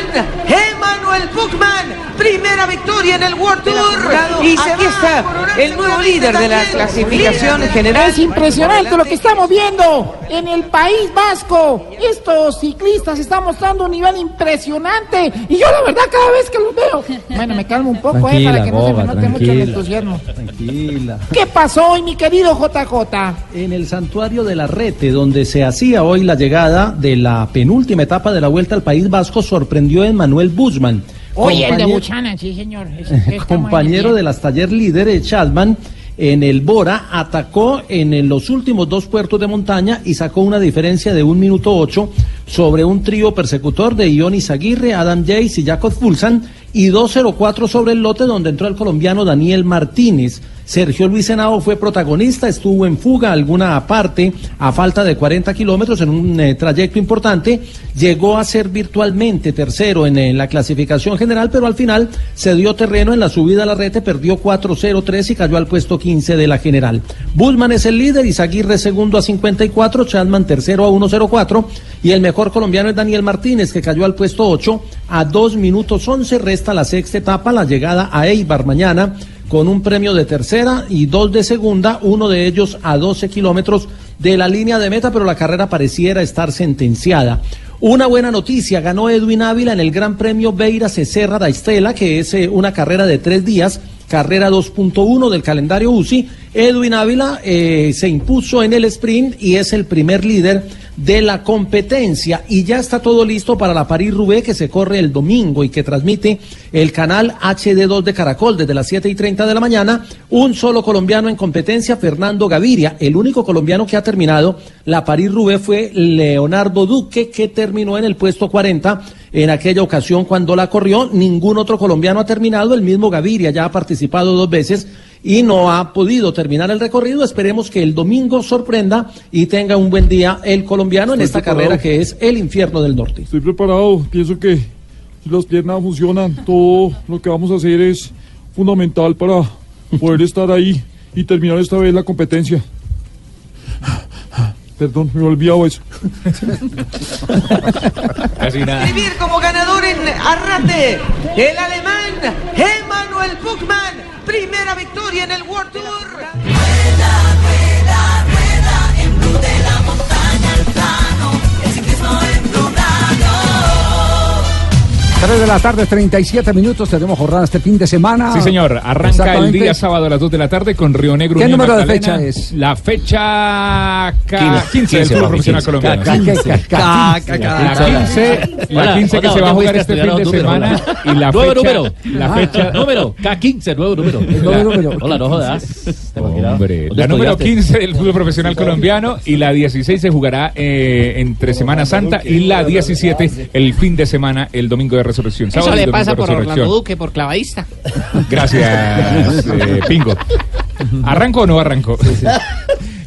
Emanuel Buchmann. Primera victoria en el World Tour. Y aquí está el nuevo líder de la clasificación general. Es impresionante lo que estamos viendo en el País Vasco. Estos ciclistas están mostrando un nivel impresionante. Y yo la verdad cada vez que los veo, bueno, me calmo un poco eh, para que no se me note mucho el entusiasmo. Tranquila. ¿Qué pasó hoy, mi querido JJ? En el santuario de la Rete, donde se hacía hoy la llegada de la penúltima etapa de la Vuelta al País Vasco, sorprendió a Manuel Oye, el de compañero- Buchanan, sí, señor. Compañero de las taller líderes, Chadman, en el Bora, atacó en, en los últimos dos puertos de montaña y sacó una diferencia de un minuto ocho sobre un trío persecutor de Ionis Aguirre, Adam Jace y Jacob Fulsan y 2.04 sobre el lote donde entró el colombiano Daniel Martínez. Sergio Luis Henao fue protagonista, estuvo en fuga alguna parte a falta de 40 kilómetros en un eh, trayecto importante, llegó a ser virtualmente tercero en, en la clasificación general, pero al final se dio terreno en la subida a la rete, perdió 4-0-3 y cayó al puesto 15 de la general. Bullman es el líder, Izaguirre segundo a 54, Chadman tercero a 1-0-4 y el mejor colombiano es Daniel Martínez que cayó al puesto 8 a 2 minutos 11, resta la sexta etapa, la llegada a Eibar mañana con un premio de tercera y dos de segunda, uno de ellos a 12 kilómetros de la línea de meta, pero la carrera pareciera estar sentenciada. Una buena noticia, ganó Edwin Ávila en el Gran Premio Beira Cecerra da Estela, que es eh, una carrera de tres días, carrera 2.1 del calendario UCI, Edwin Ávila eh, se impuso en el sprint y es el primer líder de la competencia y ya está todo listo para la París-Roubaix que se corre el domingo y que transmite el canal HD2 de Caracol desde las 7 y 30 de la mañana. Un solo colombiano en competencia, Fernando Gaviria. El único colombiano que ha terminado la París-Roubaix fue Leonardo Duque que terminó en el puesto 40 en aquella ocasión cuando la corrió. Ningún otro colombiano ha terminado, el mismo Gaviria ya ha participado dos veces y no ha podido terminar el recorrido. Esperemos que el domingo sorprenda y tenga un buen día el colombiano en esta preparado. carrera que es el infierno del norte. Estoy preparado. Pienso que si las piernas funcionan, todo lo que vamos a hacer es fundamental para poder estar ahí y terminar esta vez la competencia. Perdón, me he olvidado eso. Casi nada. Escribir como ganador en Arrate, el alemán Emanuel Buchmann. Primera victoria en el World Tour. 3 de la tarde, 37 minutos. Tenemos jornada este fin de semana. Sí, señor. Arranca el día sábado a las 2 de la tarde con Río Negro. ¿Qué Unión número de Magdalena. fecha es? La fecha K- 15 del 15, fútbol profesional 15. colombiano. 15. La 15, la Hola, 15 que se va a ¿dónde jugar este fin de semana número? y la Nuevo fecha número. la Ah, fecha número K15, nuevo número. nuevo número. Hola, no jodas. Hombre, ¿Dónde la número estudiaste? 15 del fútbol profesional colombiano y la 16 se jugará eh, entre Semana Santa y la 17 el fin de semana, el domingo de resurrección. Eso Sábado le pasa por. Orlando Duque, por clavadista. Gracias, eh, Pingo. ¿Arranco o no arranco?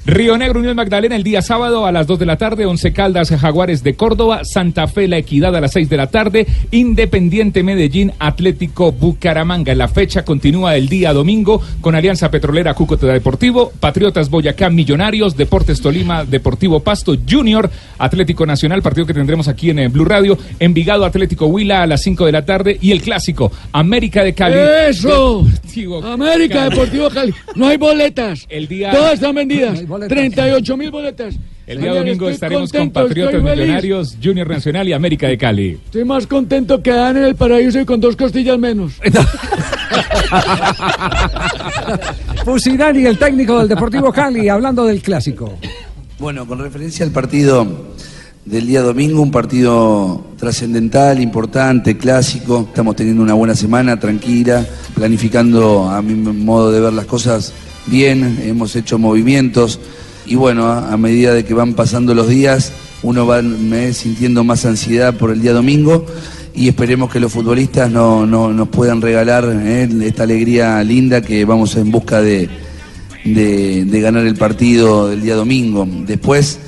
Río Negro, Unión Magdalena, el día sábado a las 2 de la tarde, Once Caldas, Jaguares de Córdoba, Santa Fe, La Equidad a las 6 de la tarde, Independiente Medellín, Atlético Bucaramanga. La fecha continúa el día domingo con Alianza Petrolera Cúcuta Deportivo, Patriotas Boyacá Millonarios, Deportes Tolima, Deportivo Pasto Junior, Atlético Nacional, partido que tendremos aquí en eh, Blue Radio, Envigado Atlético Huila a las 5 de la tarde y el clásico América de Cali. ¡Eso! Deportivo América Cali. Deportivo Cali. No hay boletas. El día- Todas están vendidas. 38 mil boletas. El día domingo estaremos contento, con Patriotas estoy feliz. Millonarios, Junior Nacional y América de Cali. Estoy más contento que Dan en el paraíso y con dos costillas menos. Fusinari, el técnico del Deportivo Cali, hablando del clásico. Bueno, con referencia al partido del día domingo, un partido trascendental, importante, clásico. Estamos teniendo una buena semana, tranquila, planificando a mi modo de ver las cosas bien, hemos hecho movimientos y bueno, a, medida de que van pasando los días, uno va me sintiendo más ansiedad por el día domingo y esperemos que los futbolistas no, no- nos puedan regalar eh, esta alegría linda que vamos en busca de, de, de ganar el partido del día domingo. Después,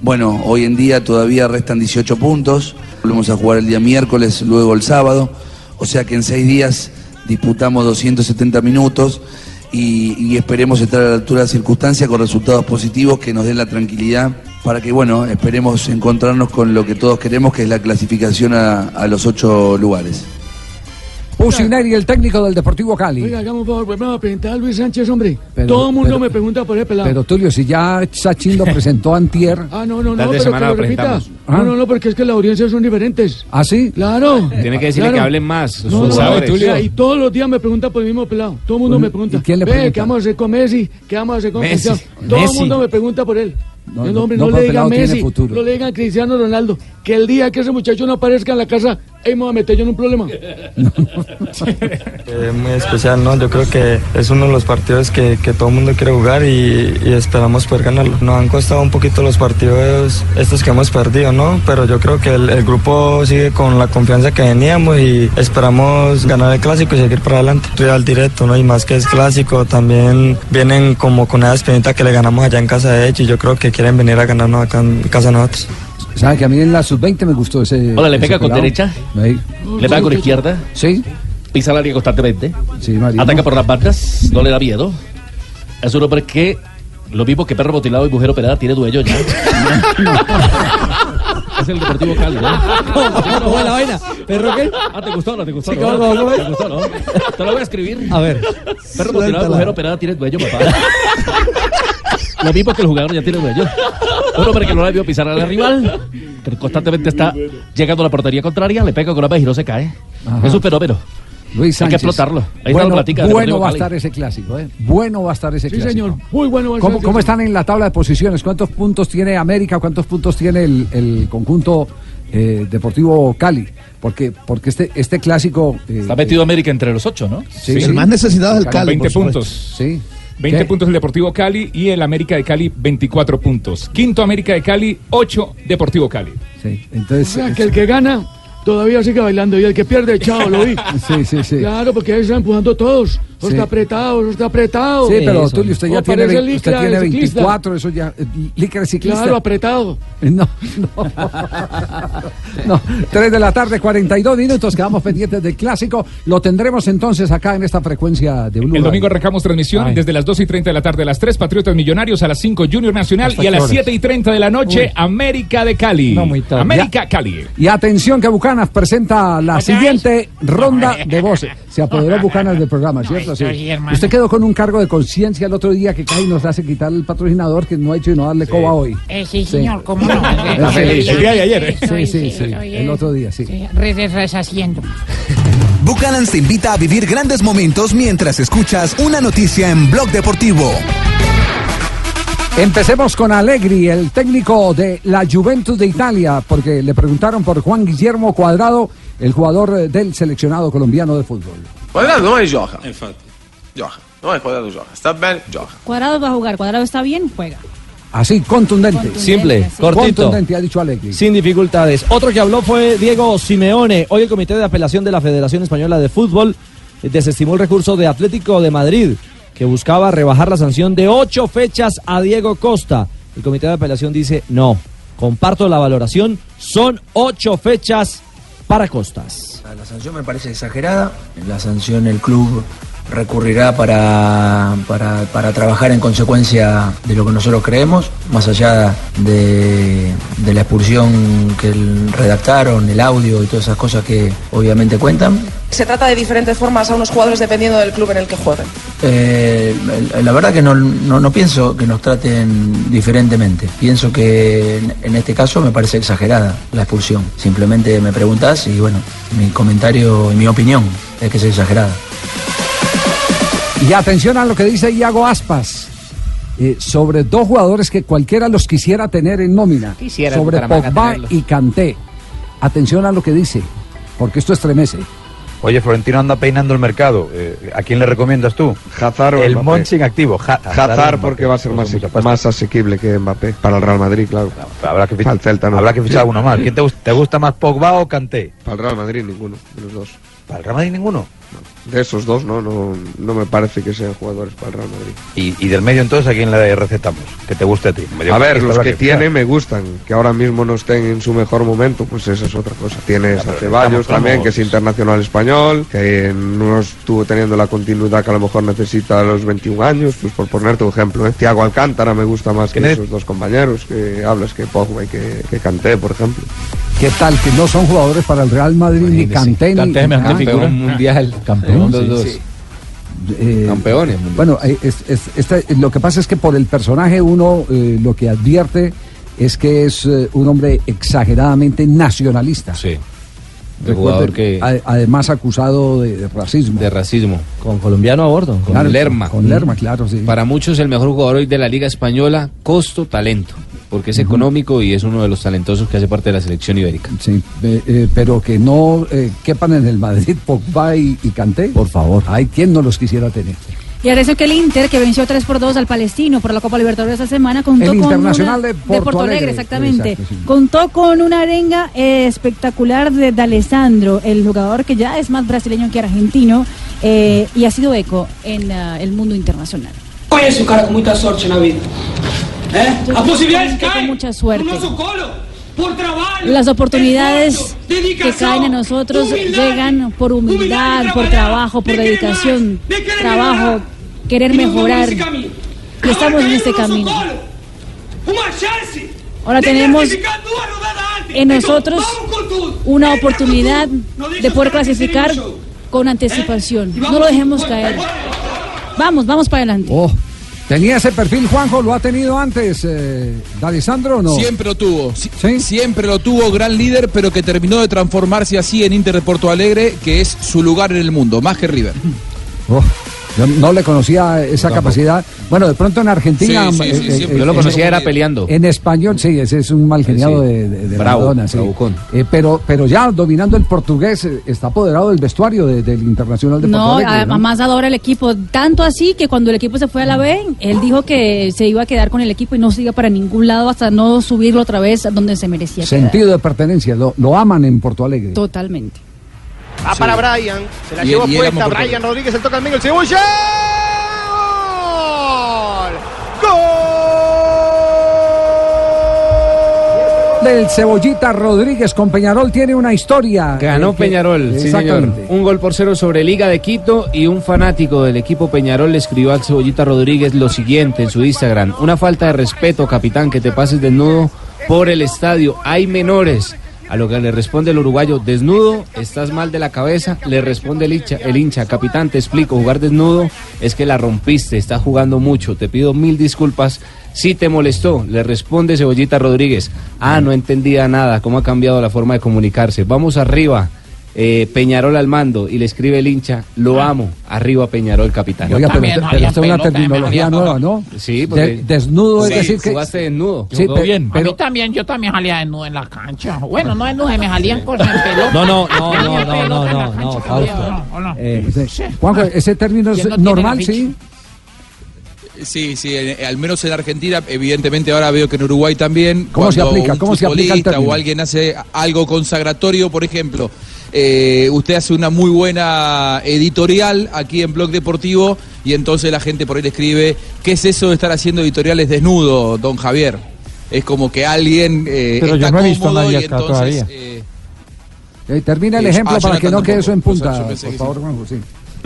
bueno, hoy en día todavía restan 18 puntos, volvemos a jugar el día miércoles, luego el sábado, o sea que en seis días disputamos 270 minutos y, esperemos estar a la altura de la circunstancia con resultados positivos que nos den la tranquilidad para que, bueno, esperemos encontrarnos con lo que todos queremos, que es la clasificación a los ocho lugares. Fusinari, el técnico del Deportivo Cali. Oiga, hagamos un favor, me a presentar a Luis Sánchez, hombre. Pero- Todo el mundo pero- me pregunta por ese pelado. Pero Tulio, si ya Sachin lo presentó antier. Ah, no, no, no, pero semana que lo lo repita. presentamos. No, Ah. no, no, porque es que las audiencias son diferentes. ¿Ah, sí? Claro. Tiene que decirle claro. que hablen más. No, no, jugadores. o sea, y todos los días me preguntan por el mismo pelado. Todo el mundo me pregunta. ¿y quién le pregunta? ¿qué vamos a hacer con Messi? ¿Qué vamos a hacer con Messi. Cristiano? Todo el mundo me pregunta por él. No, No, no, hombre, no, no, pero le digan Messi, no le digan Cristiano Ronaldo. Que el día que ese muchacho no aparezca en la casa, ahí me voy a meter yo en un problema. Eh, muy especial, ¿no? Yo creo que es uno de los partidos que, que todo el mundo quiere jugar y, y esperamos poder ganarlo. Nos han costado un poquito los partidos estos que hemos perdido, ¿no? Pero yo creo que el, el grupo sigue con la confianza que veníamos y esperamos ganar el clásico y seguir para adelante. Real directo, ¿no? Y más que es clásico, también vienen como con esa espinita que le ganamos allá en casa de ellos y yo creo que quieren venir a ganarnos acá en casa de nosotros. ¿Sabe que a mí en la sub-20 me gustó ese. Hola, ¿le ese pega con derecha? Ahí. Le pega con izquierda. Sí. Pisa el área constantemente. Sí, Marino. Ataca por las bandas. No le da miedo. Es un hombre que, lo mismo que perro mutilado y mujer operada, tiene dueño ya. es el Deportivo Cali, ¿no? ¿Cómo fue la vaina? ¿Perro qué? Ah, ¿te gustó o no te gustó? Sí, no? ¿cómo, cómo, cómo? ¿Te gustó no? Te lo voy a escribir. A ver. Perro mutilado y mujer operada tiene dueño, papá. Lo mismo que el jugador ya tiene. Un hombre que no le vio pisar al rival, que constantemente está llegando a la portería contraria, le pega con la vez y no se cae. Ajá. Es un fenómeno. Luis Hay que Sánchez. explotarlo. Ahí está la bueno, platica de bueno va a Cali. estar ese clásico, ¿eh? Bueno va a estar ese Sí, clásico. señor. Muy bueno. va a ¿Cómo, ser, cómo sí. están en la tabla de posiciones? ¿Cuántos puntos tiene América? ¿Cuántos puntos tiene el, el conjunto eh, Deportivo Cali? Porque, porque este, este clásico... eh, Está metido América entre los ocho, ¿no? Sí, sí. Cali, 20 por supuesto. puntos. Sí. 20 ¿Qué? puntos el Deportivo Cali y el América de Cali 24 puntos. Quinto América de Cali, 8 Deportivo Cali. Sí, entonces... O sea, que el que gana todavía sigue bailando y el que pierde, chao, lo vi. Sí, sí, sí. Claro, porque ahí están empujando todos. Eso Sí. está apretado, eso está apretado. Sí, pero Tulio, usted ya tiene, ve- usted tiene ciclista. 24, eso ya... eh, Licra de ciclista. Claro, apretado. No, no. no. 3 de la tarde, 42 minutos. Quedamos pendientes del clásico. Lo tendremos entonces acá en esta frecuencia de Blue El domingo arrancamos transmisión Ay. desde las 2 y 30 de la tarde a las 3, Patriotas Millonarios, a las 5, Junior Nacional ¿Hasta y a las horas? 7 y 30 de la noche, Uy. América de Cali. No, muy tarde. América Cali. Y atención que Bucanas presenta la siguiente ronda de voces. Se apoderó Bucanas del programa, ¿cierto? Sí. Usted quedó con un cargo de conciencia el otro día que casi nos hace quitar el patrocinador que no ha hecho y no darle coba hoy. Eh, sí, señor, cómo no. Está feliz. El día de ayer, ¿eh? Sí, sí, sí. El otro día, sí. Reshaciendo. Buchanan te invita a vivir grandes momentos mientras escuchas una noticia en Blog Deportivo. Empecemos con Allegri, el técnico de la Juventus de Italia, porque le preguntaron por Juan Guillermo Cuadrado, el jugador eh, del seleccionado colombiano de fútbol. Quadrado non è gioca. Infatti. Gioca. Non è quadrado gioca. Sta bene, gioca. Cuadrado va a jugar, Cuadrado está bien, juega. Así, contundente. Contundente, Simple, sí. cortito. Contundente, ha dicho Allegri. Sin dificultades. Otro que habló fue Diego Simeone. Hoy el Comité de Apelación de la Federación Española de Fútbol eh, desestimó el recurso de Atlético de Madrid, que buscaba rebajar la sanción de ocho fechas a Diego Costa. El Comité de Apelación dice no. Comparto la valoración. Son ocho fechas para Costas. La sanción me parece exagerada. La sanción el club recurrirá para, para, para trabajar en consecuencia de lo que nosotros creemos, más allá de, de la expulsión que el- redactaron, el audio y todas esas cosas que obviamente cuentan. Se trata de diferentes formas a unos jugadores dependiendo del club en el que jueguen. Eh, la verdad que no, no, no pienso que nos traten diferentemente. Pienso que en, en este caso me parece exagerada la expulsión. Simplemente me preguntas y bueno, mi comentario y mi opinión es que es exagerada. Y atención a lo que dice Iago Aspas. eh, sobre dos jugadores que cualquiera los quisiera tener en nómina. Quisiera sobre Pogba tenerlos. y Kanté. Atención a lo que dice, porque esto estremece. Oye, Florentino anda peinando el mercado. Eh, ¿A quién le recomiendas tú? Hazard o El Mbappé. Monchi en activo. Ja- Hazard porque va a ser más, más asequible que Mbappé para el Real Madrid, claro. Habrá que, Para el Celta, no. habrá que fichar uno más. ¿Quién te, gusta, te gusta más, Pogba o Kanté? Para el Real Madrid ninguno, de los dos. ¿Para el Real Madrid ninguno? De esos dos, no, no, no me parece que sean jugadores para el Real Madrid. Y, y del medio entonces, ¿a quién le recetamos? Que te guste a ti. Medio A ver, los que tiene me gustan. Que ahora mismo no estén en su mejor momento, pues esa es otra cosa. Tienes Ya, a Ceballos también, que es internacional español, que no estuvo teniendo la continuidad que a lo mejor necesita a los 21 años, pues por ponerte un ejemplo. ¿eh? Tiago Alcántara me gusta más que esos dos compañeros que hablas que Pogba y que, que Kanté, por ejemplo. ¿Qué tal? Que no son jugadores para el Real Madrid, ni Kanté, ni... Figura. mundial. Campeón, los sí, dos. sí. Campeones. Bueno, eh, es- es- esta- lo que pasa es que por el personaje uno eh, lo que advierte es que es eh, un hombre exageradamente nacionalista. Sí. Recuerde, jugador que- a- además acusado de, de racismo. De racismo. Con colombiano a bordo. Con Claro, Lerma. con Lerma, claro, sí. Para muchos el mejor jugador hoy de la Liga Española, costo, talento. Porque es económico y es uno de los talentosos que hace parte de la selección ibérica. Sí, eh, eh, pero que no eh, quepan en el Madrid Pogba y, y Kanté. Por favor. Hay quien no los quisiera tener. Y atención que el Inter, que venció 3 por 2 al Palestino por la Copa Libertadores esta semana, contó El con Internacional una- de Porto Alegre. exactamente. Exacto, sí. Contó con una arenga eh, espectacular de D'Alessandro, el jugador que ya es más brasileño que argentino eh, y ha sido eco en ah, el mundo internacional. Conheço um cara muita sorte na vida. É? A cai mucha suerte. por. Las oportunidades que caen a nosotros humildad, llegan por humildad, por trabajo, por de dedicación, más, de querer trabajo, mejorar. querer mejorar. Y estamos en este camino. Ahora tenemos en nosotros una oportunidad de poder clasificar con anticipación. No lo dejemos caer. Vamos, vamos para adelante. Oh, ¿Tenía ese perfil, Juanjo? ¿Lo ha tenido antes, eh, D'Alessandro o no? Siempre lo tuvo. Si- Siempre lo tuvo, gran líder, pero que terminó de transformarse así en Inter de Porto Alegre, que es su lugar en el mundo, más que River. Oh, yo no le conocía esa capacidad. Bueno, de pronto en Argentina. Sí, sí, sí, eh, eh, Yo lo eh, conocía, era peleando. En español, sí, ese es un mal geniado Sí. de, de, de Bravo, Maradona, sí. bravucón. Eh, pero, pero ya dominando el portugués, eh, está apoderado del vestuario de- del Internacional de No, Alegre, ¿no? además adora el equipo. Tanto así que cuando el equipo se fue a la B, él dijo que se iba a quedar con el equipo y no se iba para ningún lado hasta no subirlo otra vez donde se merecía. quedar. Sentido de pertenencia, lo, lo aman en Porto Alegre. Totalmente. Va para Brian. Se la Y- llevó y puesta. Brian Rodríguez, el toca al medio, el cebolla. Del Cebollita Rodríguez con Peñarol tiene una historia. Ganó Eh, que- Peñarol, sí señor. Un gol por cero sobre Liga de Quito y un fanático del equipo Peñarol le escribió al Cebollita Rodríguez lo siguiente en su Instagram. Una falta de respeto, capitán, que te pases desnudo por el estadio. Hay menores. A lo que le responde el uruguayo, desnudo, estás mal de la cabeza. Le responde el hincha, el hincha, capitán, te explico, jugar desnudo es que la rompiste, estás jugando mucho, te pido mil disculpas. Si te molestó, le responde Cebollita Rodríguez. Ah, no entendía nada, cómo ha cambiado la forma de comunicarse. Vamos arriba, eh, Peñarol al mando. Y le escribe el hincha, lo amo, arriba Peñarol, capitán. Oiga, pero, pero esta es una terminología nueva, ¿no? Sí, porque- De- desnudo es decir que. jugaste desnudo. Sí, Jugó pe- bien. A mí pero, también, yo también salía desnudo en la cancha. Bueno, no desnudo, me salían cosas en pelota. No, no, no, no, no, no, no, no. ¿O no? Eh, sí. Juanjo, ese término es ¿Quién no tiene normal, sí. Sí, sí, en- al menos en Argentina, evidentemente ahora veo que en Uruguay también. ¿Cómo se aplica? un ¿Cómo se aplica el o alguien hace algo consagratorio, por ejemplo, eh, usted hace una muy buena editorial aquí en Blog Deportivo y entonces la gente por ahí le escribe, ¿qué es eso de estar haciendo editoriales desnudo, don Javier? Es como que alguien eh, Pero yo está no he visto a cómodo nadie y acá entonces, todavía. eh, Eh, termina el ejemplo ah, para que no quede eso en tampoco. O sea, punta, yo por favor, sí. Juanjo, sí.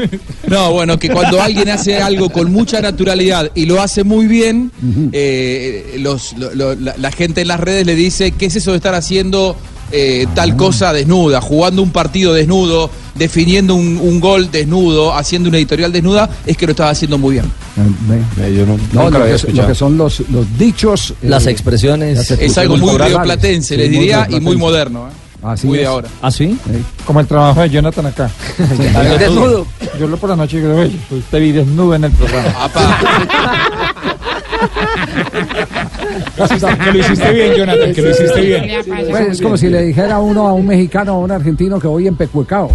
No, bueno, que cuando alguien hace algo con mucha naturalidad y lo hace muy bien, eh, los, lo- lo- la, la gente en las redes le dice, ¿qué es eso de estar haciendo eh, tal cosa desnuda, jugando un partido desnudo, definiendo un, un gol desnudo, haciendo una editorial desnuda? Es que lo estaba haciendo muy bien. Eh, yo no, No, nunca lo que, lo escuchado. que son los, los dichos. Las expresiones. las Es algo muy expresiones rioplatense, les diría, y muy moderno. ¿eh? Así muy de ahora. ¿Ah, sí? Como el trabajo de Jonathan acá. Desnudo. Yo lo por la noche creo, oye, te vi desnudo en el programa. Que lo hiciste bien, Jonathan, que lo hiciste bien. Pues, es como si le dijera uno a un mexicano o a un argentino que voy en pecuecao.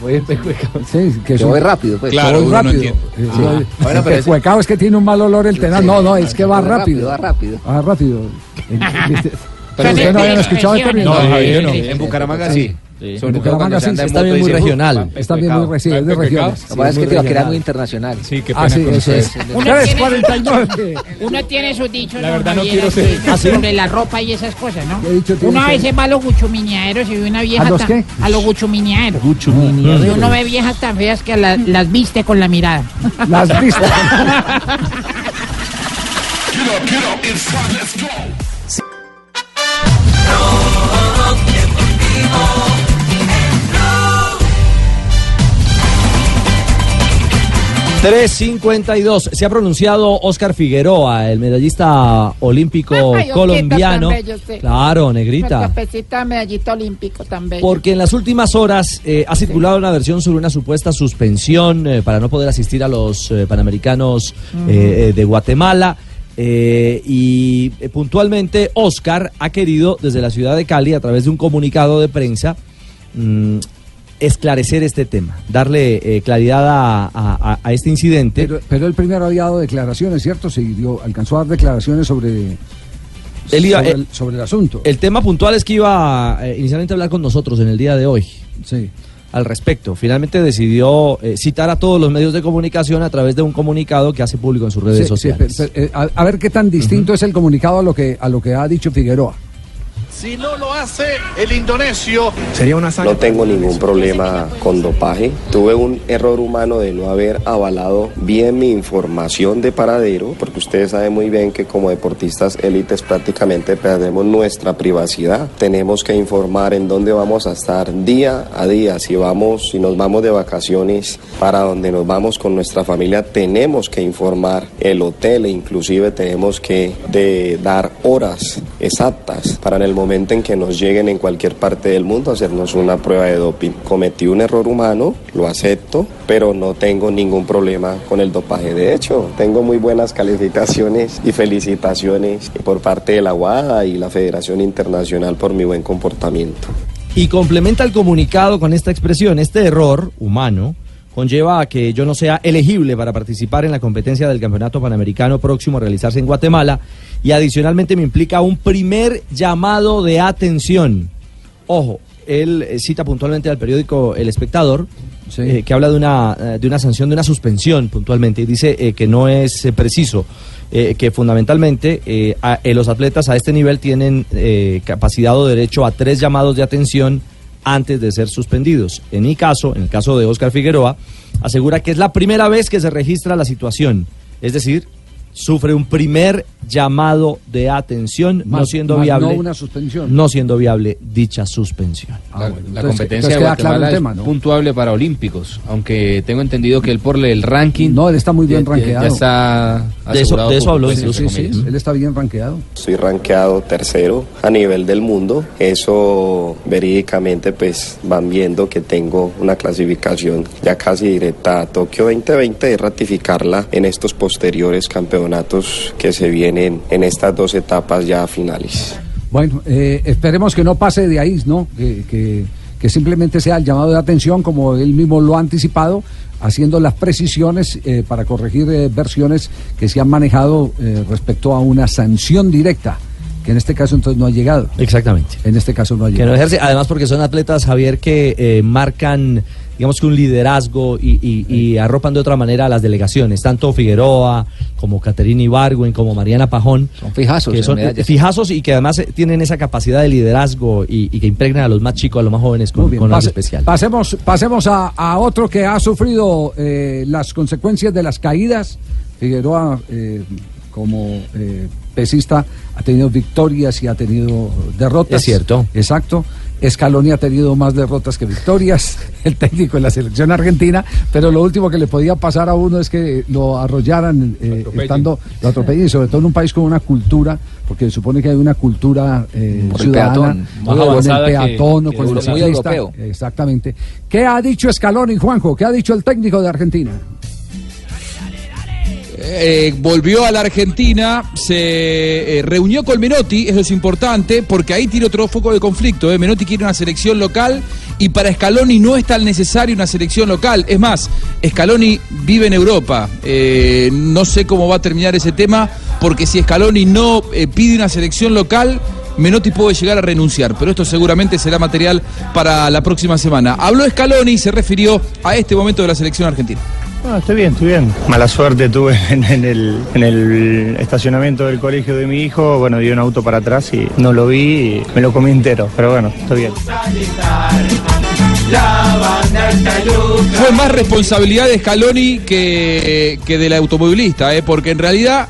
Voy en pecuecao. Sí, que, es voy rápido, pues. Claro, voy no rápido. Ah. sí, Bueno, el pero ese- pecuecao es que tiene un mal olor el tenaz. No, no, es que va rápido. rápido, va rápido. Va rápido. Pero ustedes no habían escuchado el término. No, no. En Bucaramanga sí. En Sobre todo Bucaramanga cuando se sí, anda en está bien muy dice, regional. "Uf, Está bien muy pecado". sí, es. Lo que pasa es que te va a quedar muy internacional. Sí, qué Ah, sí, eso es. Uno 349. Uno tiene sus dichos, La don verdad no Javier, quiero ser- así, ¿Ah, sí? sobre la ropa y esas cosas, ¿no? ¿Qué dicho tiene Uno a usted? veces va a los guchumineaderos y ve una vieja ¿A los qué? a los. Y uno ve viejas tan feas que la- las viste con la mirada. Las viste. dos. Se ha pronunciado Oscar Figueroa, el medallista olímpico Ay, colombiano. bello. Claro, negrita. Medallista olímpico bello. Porque en las últimas horas eh, ha circulado una versión sobre una supuesta suspensión eh, para no poder asistir a los eh, Panamericanos de Guatemala. eh, y puntualmente Oscar ha querido desde la ciudad de Cali, a través de un comunicado de prensa, mm, esclarecer este tema, darle eh, claridad a, a- este incidente. Pero, pero él primero había dado declaraciones, ¿cierto? Dio, alcanzó a dar declaraciones sobre, Él iba- sobre, eh, el, sobre el asunto. El tema puntual es que iba eh, inicialmente a hablar con nosotros en el día de hoy. Sí. Al respecto, finalmente decidió eh, citar a todos los medios de comunicación a través de un comunicado que hace público en sus redes Sí, sí, sociales. pero- pero, a, a ver qué tan distinto es el comunicado a lo que a lo que ha dicho Figueroa. Si no lo hace el indonesio, Sería una. No tengo ningún problema con dopaje. Tuve un error humano de no haber avalado bien mi información de paradero, porque ustedes saben muy bien que como deportistas élites prácticamente perdemos nuestra privacidad. Tenemos que informar en dónde vamos a estar día a día. Si vamos, si nos vamos de vacaciones para donde nos vamos con nuestra familia, tenemos que informar el hotel e inclusive tenemos que de dar horas exactas para en el momento en que nos lleguen en cualquier parte del mundo hacernos una prueba de doping. Cometí un error humano, lo acepto, pero no tengo ningún problema con el dopaje. De hecho, tengo muy buenas calificaciones y felicitaciones por parte de la UADA y la Federación Internacional por mi buen comportamiento. Y complementa el comunicado con esta expresión, este error humano conlleva a que yo no sea elegible para participar en la competencia del Campeonato Panamericano próximo a realizarse en Guatemala y adicionalmente me implica un primer llamado de atención. Ojo, él eh, cita puntualmente al periódico El Espectador, eh, que habla de una, eh, de una sanción, de una suspensión puntualmente, y dice eh, que no es preciso, eh, que fundamentalmente a- los atletas a este nivel tienen eh, capacidad o derecho a tres llamados de atención antes de ser suspendidos. En mi caso, en el caso de Oscar Figueroa, asegura que es la primera vez que se registra la situación, es decir, sufre un primer llamado de atención, no siendo viable, no una suspensión. no siendo viable dicha suspensión. La, la entonces- competencia entonces de queda claro el Guatemala tema, es ¿no? puntuable para olímpicos, aunque tengo entendido que él por el ranking... No, él está muy bien rankeado. Ya está De eso- de eso habló incluso, Sí, sí, él está bien rankeado. Estoy rankeado tercero a nivel del mundo. Eso verídicamente pues van viendo que tengo una clasificación ya casi directa a Tokio 2020 y ratificarla en estos posteriores campeonatos que se vienen en estas dos etapas ya finales. Bueno, eh, esperemos que no pase de ahí, ¿no? Que, que- que simplemente sea el llamado de atención, como él mismo lo ha anticipado, haciendo las precisiones eh, para corregir eh, versiones que se han manejado eh, respecto a una sanción directa, que en este caso entonces no ha llegado. Exactamente. En este caso no ha Que llegado. no ejerce, además porque son atletas, Javier, que eh, marcan, digamos que un liderazgo y, y- y arropan de otra manera a las delegaciones, tanto Figueroa como Caterina Ibargüen, como Mariana Pajón. Son fijazos Que son fijazos y que además eh, tienen esa capacidad de liderazgo y, y que impregnan a los más chicos, a los más jóvenes con, bien, con algo pase- especial. Pasemos, pasemos a, a otro que ha sufrido eh, las consecuencias de las caídas. Figueroa, eh, como eh, pesista, ha tenido victorias y ha tenido derrotas. Es cierto. Exacto. Scaloni ha tenido más derrotas que victorias, el técnico de la selección argentina, pero lo último que le podía pasar a uno es que lo arrollaran eh, estando, lo atropellen, y sobre todo en un país con una cultura, porque se supone que hay una cultura eh, Por el ciudadana, peatón, con más el avanzada que- peatón o que con el ciclista. europeo. Exactamente. ¿Qué ha dicho Scaloni, Juanjo? ¿Qué ha dicho el técnico de Argentina? Eh, volvió a la Argentina, se eh, reunió con Menotti, eso es importante, porque ahí tiene otro foco de conflicto. ¿eh? Menotti quiere una selección local y para Scaloni no es tan necesaria una selección local. Es más, Scaloni vive en Europa. Eh, no sé cómo va a terminar ese tema, porque si Scaloni no pide una selección local, Menotti puede llegar a renunciar, pero esto seguramente será material para la próxima semana. Habló Scaloni y se refirió a este momento de la selección argentina. No, estoy bien, estoy bien. Mala suerte tuve en, en el, en el estacionamiento del colegio de mi hijo. Bueno, dio un auto para atrás y no lo vi y me lo comí entero. Pero bueno, estoy bien. Fue más responsabilidad de Scaloni que, que del automovilista, ¿eh? porque en realidad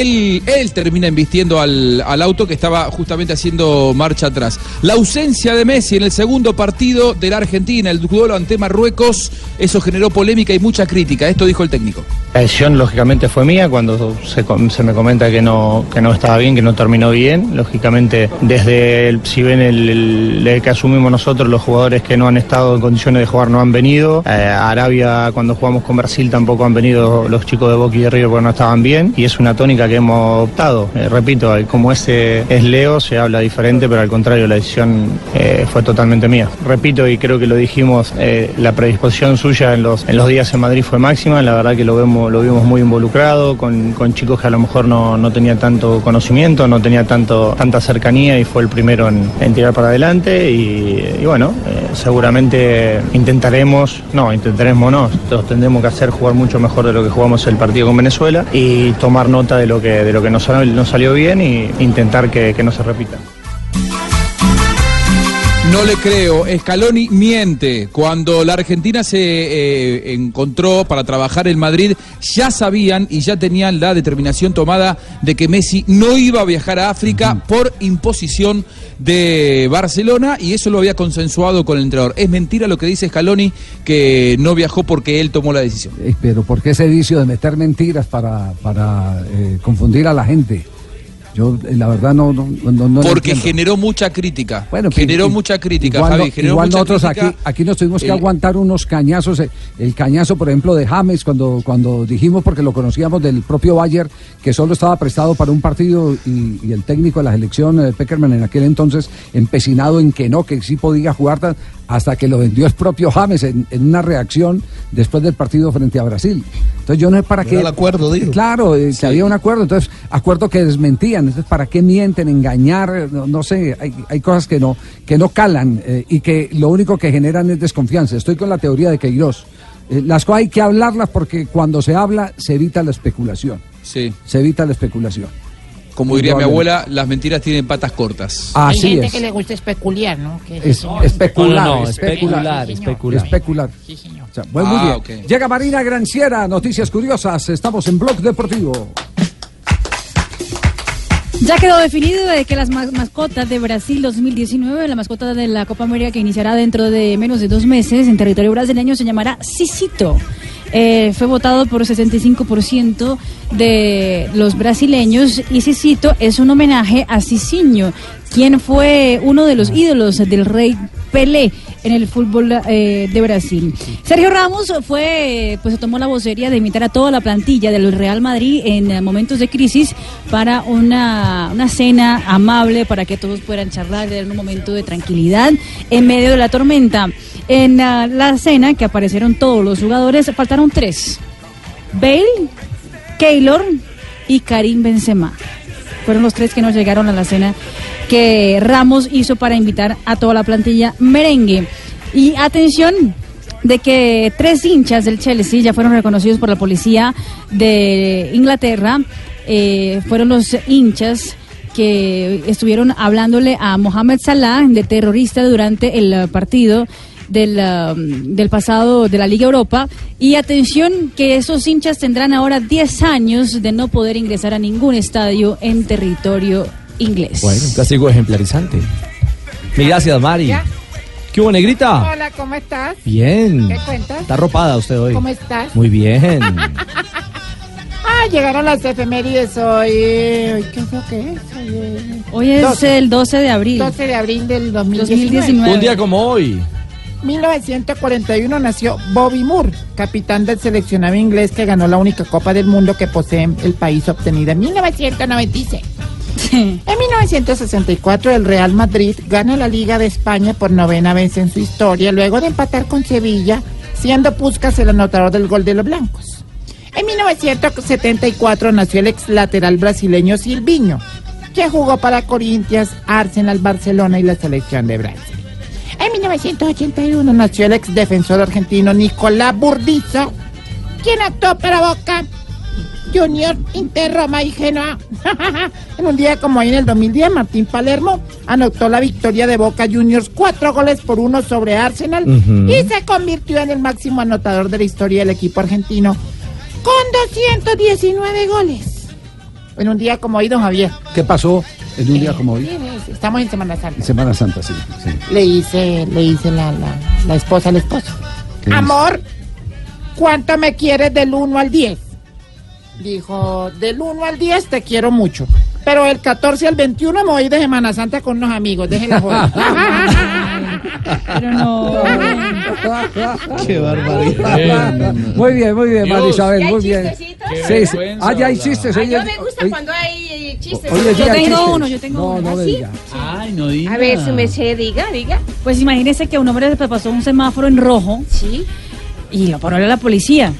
él, termina invistiendo al, auto que estaba justamente haciendo marcha atrás. La ausencia de Messi en el segundo partido de la Argentina, el duelo ante Marruecos, eso generó polémica y mucha crítica. Esto dijo el técnico. La decisión lógicamente fue mía cuando se, me comenta que no, que no estaba bien, que no terminó bien. Lógicamente, desde el- si ven el, que asumimos nosotros, los jugadores que no han estado en condiciones de jugar no han venido. Eh, Arabia, cuando jugamos con Brasil, tampoco han venido los chicos de Boca y de River porque no estaban bien. Y es una tónica que hemos optado. Eh, repito, eh, como ese es Leo, se habla diferente, pero al contrario, la decisión eh, fue totalmente mía. Repito, y creo que lo dijimos, la predisposición suya en los, en los días en Madrid fue máxima. La verdad que lo vemos lo vimos muy involucrado, con, con chicos que a lo mejor no, no tenía tanto conocimiento, no tenía tanto, tanta cercanía y fue el primero en, tirar para adelante. Y, bueno, seguramente intentaremos, no, intentaremos no, tendremos que hacer jugar mucho mejor de lo que jugamos el partido con Venezuela y tomar nota de lo que, de lo que nos, nos salió bien e intentar que, que no se repita. No le creo. Scaloni miente. Cuando la Argentina se eh, encontró para trabajar en Madrid, ya sabían y ya tenían la determinación tomada de que Messi no iba a viajar a África por imposición de Barcelona y eso lo había consensuado con el entrenador. Es mentira lo que dice Scaloni que no viajó porque él tomó la decisión. Eh, Pero ¿por qué ese vicio de meter mentiras para, para eh, confundir a la gente? Yo, eh, la verdad, no. no, no- no lo Porque generó mucha crítica. Bueno, generó mucha crítica, igual Javi. no- generó igual mucha nosotros crítica. aquí, aquí nos tuvimos que El- aguantar unos cañazos. eh, El cañazo, por ejemplo, de James, cuando, cuando dijimos, porque lo conocíamos del propio Bayer, que solo estaba prestado para un partido y, y el técnico de la selección, eh, Peckerman, en aquel entonces, empecinado en que no, que sí podía jugar, tan- hasta que lo vendió el propio James en, en una reacción después del partido frente a Brasil. Entonces yo no sé para qué... el acuerdo, digo. Claro, eh, que había un acuerdo, entonces acuerdo que desmentían, entonces para qué mienten, engañar, no, no sé, hay, hay cosas que no, que no calan eh, y que lo único que generan es desconfianza. Estoy con la teoría de Queiroz. Eh, las cosas hay que hablarlas porque cuando se habla se evita la especulación. Sí. Se evita la especulación. Como diría mi abuela, las mentiras tienen patas cortas. Hay Así gente es. que le gusta especular, ¿no? Que Es, especular, No, no, especular, especular, especular. especular. Sí, señor. O sea, bueno, muy Ah, bien. Llega Marina Granciera, noticias curiosas. Estamos en Blog Deportivo. Ya quedó definido de que las ma- mascotas de Brasil 2019, la mascota de la Copa América que iniciará dentro de menos de dos meses en territorio brasileño, se llamará Cicito. Eh, fue votado por 65% de los brasileños y Cicito es un homenaje a Cicinho, quien fue uno de los ídolos del rey Pelé en el fútbol eh, de Brasil. Sergio Ramos fue, pues tomó la vocería de invitar a toda la plantilla del Real Madrid en momentos de crisis para una, una cena amable para que todos puedan charlar en un momento de tranquilidad en medio de la tormenta. En ah, la cena que aparecieron todos los jugadores, faltaron tres. Bale, Keylor y Karim Benzema. Fueron los tres que no llegaron a la cena que Ramos hizo para invitar a toda la plantilla merengue. Y atención de que tres hinchas del Chelsea ya fueron reconocidos por la policía de Inglaterra. Eh, fueron los hinchas que estuvieron hablándole a Mohamed Salah de terrorista durante el partido del, um, del pasado de la Liga Europa. Y atención que esos hinchas tendrán ahora 10 años de no poder ingresar a ningún estadio en territorio inglés. Bueno, un castigo ejemplarizante. Mil gracias, Mari. ¿Ya? ¿Qué hubo, negrita? Hola, ¿cómo estás? Bien. ¿Qué cuentas? Está arropada usted hoy. ¿Cómo estás? Muy bien. Ah, llegaron las efemérides hoy. ¿Qué es lo que es? Hoy, eh, Hoy es 12. el 12 de abril. 12 de abril del 2019. 2019. Un día como hoy. 1941 nació Bobby Moore, capitán del seleccionado inglés que ganó la única Copa del Mundo que posee el país obtenida en 1996. En 1964 el Real Madrid gana la Liga de España por novena vez en su historia, luego de empatar con Sevilla, siendo Puskas el anotador del gol de los blancos. En 1974 nació el ex lateral brasileño Silviño, que jugó para Corinthians, Arsenal, Barcelona y la selección de Brasil. En 1981 nació el ex defensor argentino Nicolás Burdizo, quien actuó para Boca Junior, Inter, Roma y Genoa. en un día como hoy en el 2010, Martín Palermo anotó la victoria de Boca Juniors, cuatro goles por uno sobre Arsenal y se convirtió en el máximo anotador de la historia del equipo argentino con 219 goles. En un día como hoy, don Javier. ¿Qué pasó en un día como hoy? Estamos en Semana Santa. En Semana Santa, sí. sí. Le hice, le hice la, la, la esposa al esposo. Amor, ¿cuánto me quieres del 1 al 10? Dijo, del 1 al 10 te quiero mucho. Pero el 14 al 21 me voy de Semana Santa con unos amigos. Déjenla joder. Pero no. Qué barbaridad. Muy bien, muy bien, María. Isabel, ¿Ya hay muy bien. Sí, sí. Ah, ya hay chistes. Ah, oye, yo me gusta oye, cuando hay chistes. Oye, yo diga tengo chistes. uno, yo tengo No, uno. no me ¿Ah, sí? diga. Ay, no diga. A ver, su merced, diga, diga. Pues imagínese que un hombre se pasó un semáforo en rojo. Sí. Y lo paró la policía.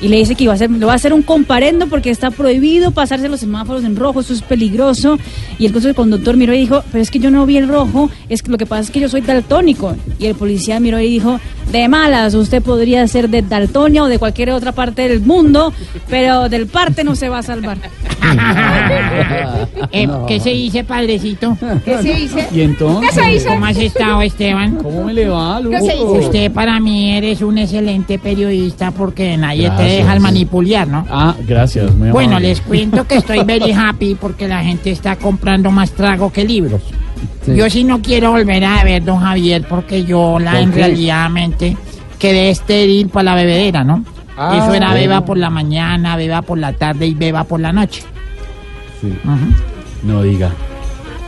Y le dice que iba a hacer, lo va a hacer un comparendo porque está prohibido pasarse los semáforos en rojo, eso es peligroso. Y el conductor miró y dijo, pero es que yo no vi el rojo, es que lo que pasa es que yo soy daltónico. Y el policía miró y dijo, de malas, usted podría ser de Daltonia o de cualquier otra parte del mundo, pero del parte no se va a salvar. Eh, ¿Qué se dice, padrecito? ¿Qué se dice? ¿Y entonces? ¿Qué se dice? ¿Cómo has estado, Esteban? ¿Cómo me le va, ¿Qué se dice? Usted para mí eres un excelente periodista porque nadie te Gracias, deja al sí. manipular, ¿no? Ah, gracias. muy Bueno, amable. les cuento que estoy very happy porque la gente está comprando más trago que libros. Sí. Yo sí no quiero volver a ver, don Javier, porque yo la ¿Por en realidad mente quedé estéril para la bebedera, ¿no? Ah, Eso era bueno. beba por la mañana, beba por la tarde y beba por la noche. No diga.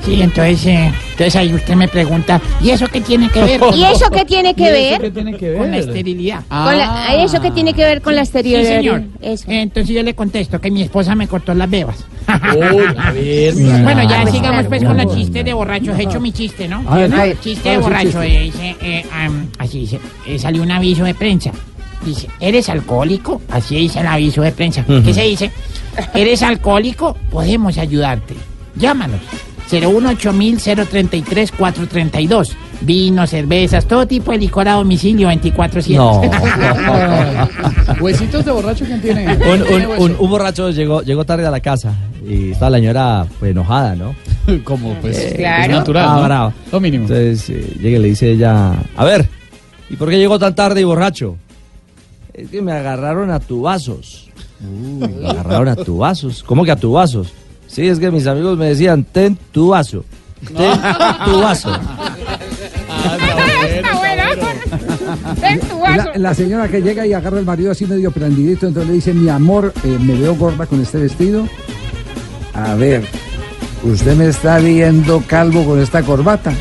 Sí, entonces, eh, entonces ahí usted me pregunta, ¿y eso qué tiene que ver? ¿Y eso qué tiene que ¿Y eso ver? qué tiene que ver? Con la esterilidad. Con la- ¿Eso qué tiene que ver con la Sí, esterilidad? señor. Eso. Eh, Entonces yo le contesto que mi esposa me cortó las bebas. a ver, bueno, ya pues, sigamos claro, pues con claro. los chistes de borrachos. He hecho mi chiste, ¿no? A ver, ¿No? ¿cuál- chiste cuál de es borracho. chiste? eh, dice, eh, am, así dice, eh, salió un aviso de prensa. Dice, ¿eres alcohólico? Así dice el aviso de prensa. ¿Qué se dice? ¿Eres alcohólico? Podemos ayudarte. Llámanos. 018-033-432. Vino, cervezas, todo tipo de licor a domicilio 24-7. No. Huesitos de borracho, ¿quién tiene? Un, ¿Quién un- tiene hueso? un- un borracho llegó, llegó tarde a la casa y estaba la señora pues, enojada, ¿no? Como pues Eh, es natural, ah. Lo mínimo. Entonces eh, llega y le dice ella, a ver, ¿y por qué llegó tan tarde y borracho? Es que me agarraron a tubazos. me agarraron a tubazos. ¿Cómo que a tubazos? Sí, es que mis amigos me decían, ten tu vaso. Ten tu vaso. La, la señora que llega y agarra al marido así medio prendidito, entonces le dice, mi amor, eh, me veo gorda con este vestido. A ver, usted me está viendo calvo con esta corbata.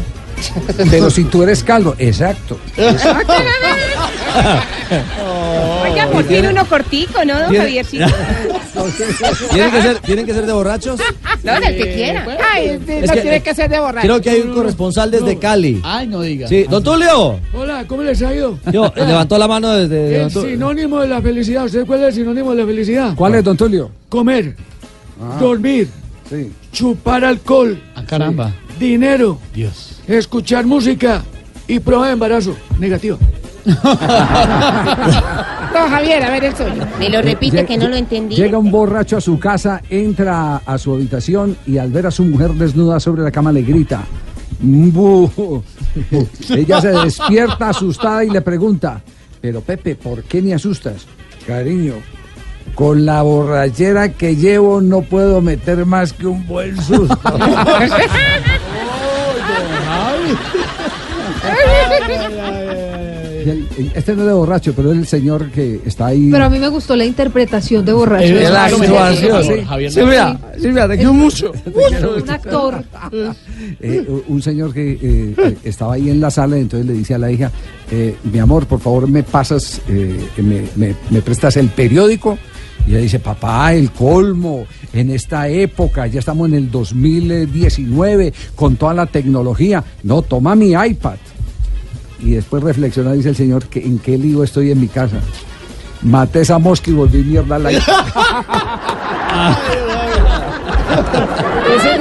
Pero si tú eres calvo, exacto. exacto. Oiga, por fin uno cortico, ¿no, don ¿Tiene- Javiercito? ¿Tienen que, ser, ¿Tienen que ser de borrachos? No, del que quiera. Ay, este, Es no que- tiene que ser de borracho. Creo que hay un corresponsal desde Cali. Ay, no diga. Sí, don Tulio. Hola, ¿cómo les ha ido? Yo, levantó la mano desde... El sinónimo de la felicidad. ¿Usted cuál es el sinónimo de la felicidad? ¿Cuál es, don Tulio? Comer, dormir, Sí. chupar alcohol. caramba. Dinero, Dios. escuchar música y prueba de embarazo. Negativa. No, Javier, a ver el suyo. Me lo repite que no lo entendí. Llega un borracho a su casa, entra a su habitación y al ver a su mujer desnuda sobre la cama le grita. "Bu". Ella se despierta asustada y le pregunta, pero Pepe, ¿por qué me asustas? Cariño, con la borrachera que llevo no puedo meter más que un buen susto. Y el- el- Este no es de borracho, pero es el señor que está ahí. Pero a mí me gustó la interpretación de borracho. Es la actuación, Silvia, Silvia, te quiero mucho. Un actor. Eh, un señor que eh, eh, estaba ahí en la sala, entonces le dice a la hija, eh, mi amor, por favor me pasas, eh, me, me- me prestas el periódico. Y ella dice, papá, el colmo, en esta época, ya estamos en el 2019, con toda la tecnología. No, toma mi iPad. Y después reflexiona, dice el señor, que en qué lío estoy en mi casa. Maté esa mosca y volví mierda al iPad. Ese